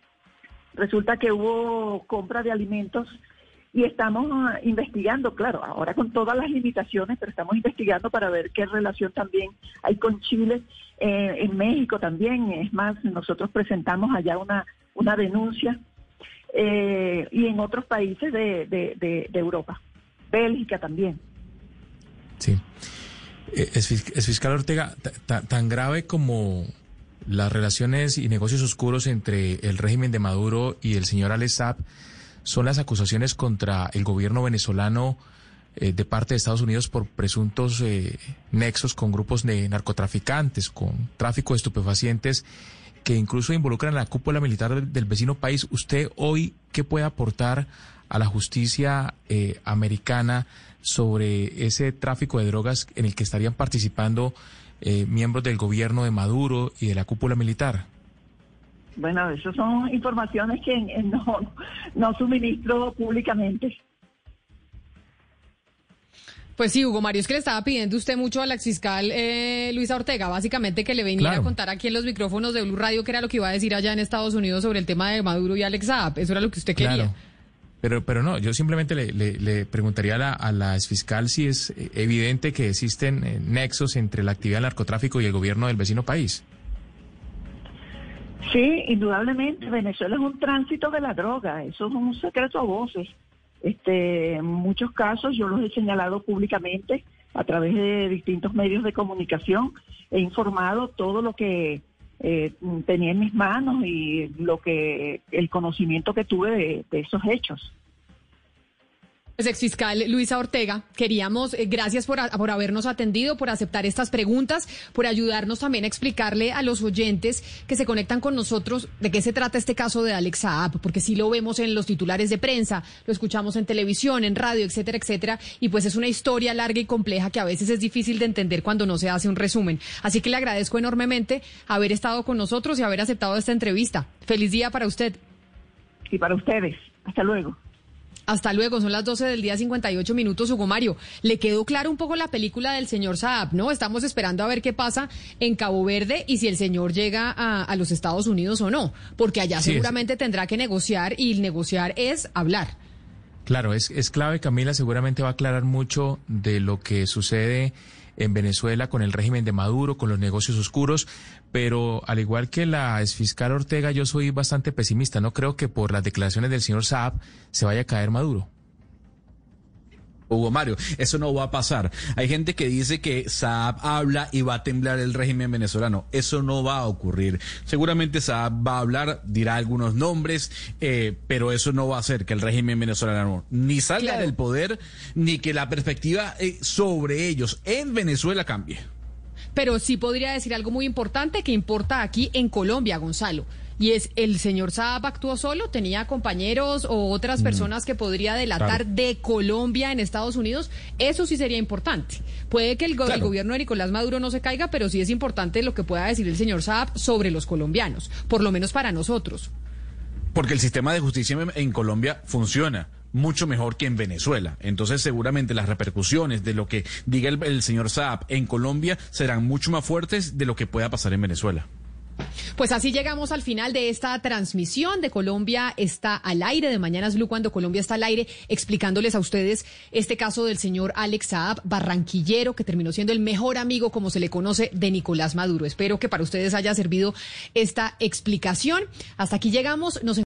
resulta que hubo compra de alimentos y estamos ah, investigando, claro, ahora con todas las limitaciones, pero estamos investigando para ver qué relación también hay con Chile, eh, en México también, es más, nosotros presentamos allá una, una denuncia eh, y en otros países de, de, de, Europa, Bélgica también. Sí. Eh, es, fiscal Ortega, tan grave como las relaciones y negocios oscuros entre el régimen de Maduro y el señor Alex son las acusaciones contra el gobierno venezolano eh, de parte de Estados Unidos por presuntos eh, nexos con grupos de narcotraficantes, con tráfico de estupefacientes que incluso involucran a la cúpula militar del, vecino país. ¿Usted hoy qué puede aportar a la justicia eh, americana sobre ese tráfico de drogas en el que estarían participando miembros del gobierno de Maduro y de la cúpula militar? Bueno, eso son informaciones que no, no suministro públicamente. Pues sí, Hugo Mario, es que le estaba pidiendo usted mucho a la exfiscal eh, Luisa Ortega, básicamente que le viniera a contar aquí en los micrófonos de Blue Radio qué era lo que iba a decir allá en Estados Unidos sobre el tema de Maduro y Alex Saab. Eso era lo que usted quería. Pero, pero no, yo simplemente le, preguntaría a la, a la exfiscal si es evidente que existen eh, nexos entre la actividad del narcotráfico y el gobierno del vecino país. Sí, indudablemente. Venezuela es un tránsito de la droga. Eso es un secreto a voces. Este, en muchos casos yo los he señalado públicamente a través de distintos medios de comunicación. He informado todo lo que eh, tenía en mis manos y lo que el conocimiento que tuve de esos hechos. Pues, exfiscal Luisa Ortega, queríamos, eh, gracias por, por, habernos atendido, por aceptar estas preguntas, por ayudarnos también a explicarle a los oyentes que se conectan con nosotros de qué se trata este caso de Alex Saab, porque sí lo vemos en los titulares de prensa, lo escuchamos en televisión, en radio, etcétera, etcétera, y pues es una historia larga y compleja que a veces es difícil de entender cuando no se hace un resumen. Así que le agradezco enormemente haber estado con nosotros y haber aceptado esta entrevista. Feliz día para usted. Y para ustedes. Hasta luego. Hasta luego, son las 12 del día 58 minutos, Hugo Mario. ¿Le quedó claro un poco la película del señor Saab, no? Estamos esperando a ver qué pasa en Cabo Verde y si el señor llega a, los Estados Unidos o no, porque allá seguramente tendrá que negociar y negociar es hablar. Claro, es, es clave, Camila, seguramente va a aclarar mucho de lo que sucede en Venezuela con el régimen de Maduro, con los negocios oscuros, pero al igual que la exfiscal Ortega, yo soy bastante pesimista. No creo que por las declaraciones del señor Saab se vaya a caer Maduro. Hugo Mario, eso no va a pasar. Hay gente que dice que Saab habla y va a temblar el régimen venezolano. Eso no va a ocurrir. Seguramente Saab va a hablar, dirá algunos nombres, eh, pero eso no va a hacer que el régimen venezolano ni salga del poder, ni que la perspectiva eh, sobre ellos en Venezuela cambie. Pero sí podría decir algo muy importante que importa aquí en Colombia, Gonzalo. Y es, ¿el señor Saab actuó solo? ¿Tenía compañeros o otras personas que podría delatar de Colombia en Estados Unidos? Eso sí sería importante. Puede que el, gobierno de Nicolás Maduro no se caiga, pero sí es importante lo que pueda decir el señor Saab sobre los colombianos, por lo menos para nosotros. Porque el sistema de justicia en Colombia funciona mucho mejor que en Venezuela. Entonces seguramente las repercusiones de lo que diga el, señor Saab en Colombia serán mucho más fuertes de lo que pueda pasar en Venezuela. Pues así llegamos al final de esta transmisión de Colombia está al aire, de Mañanas Blue, cuando Colombia está al aire, explicándoles a ustedes este caso del señor Alex Saab, barranquillero, que terminó siendo el mejor amigo, como se le conoce, de Nicolás Maduro. Espero que para ustedes haya servido esta explicación. Hasta aquí llegamos. Nos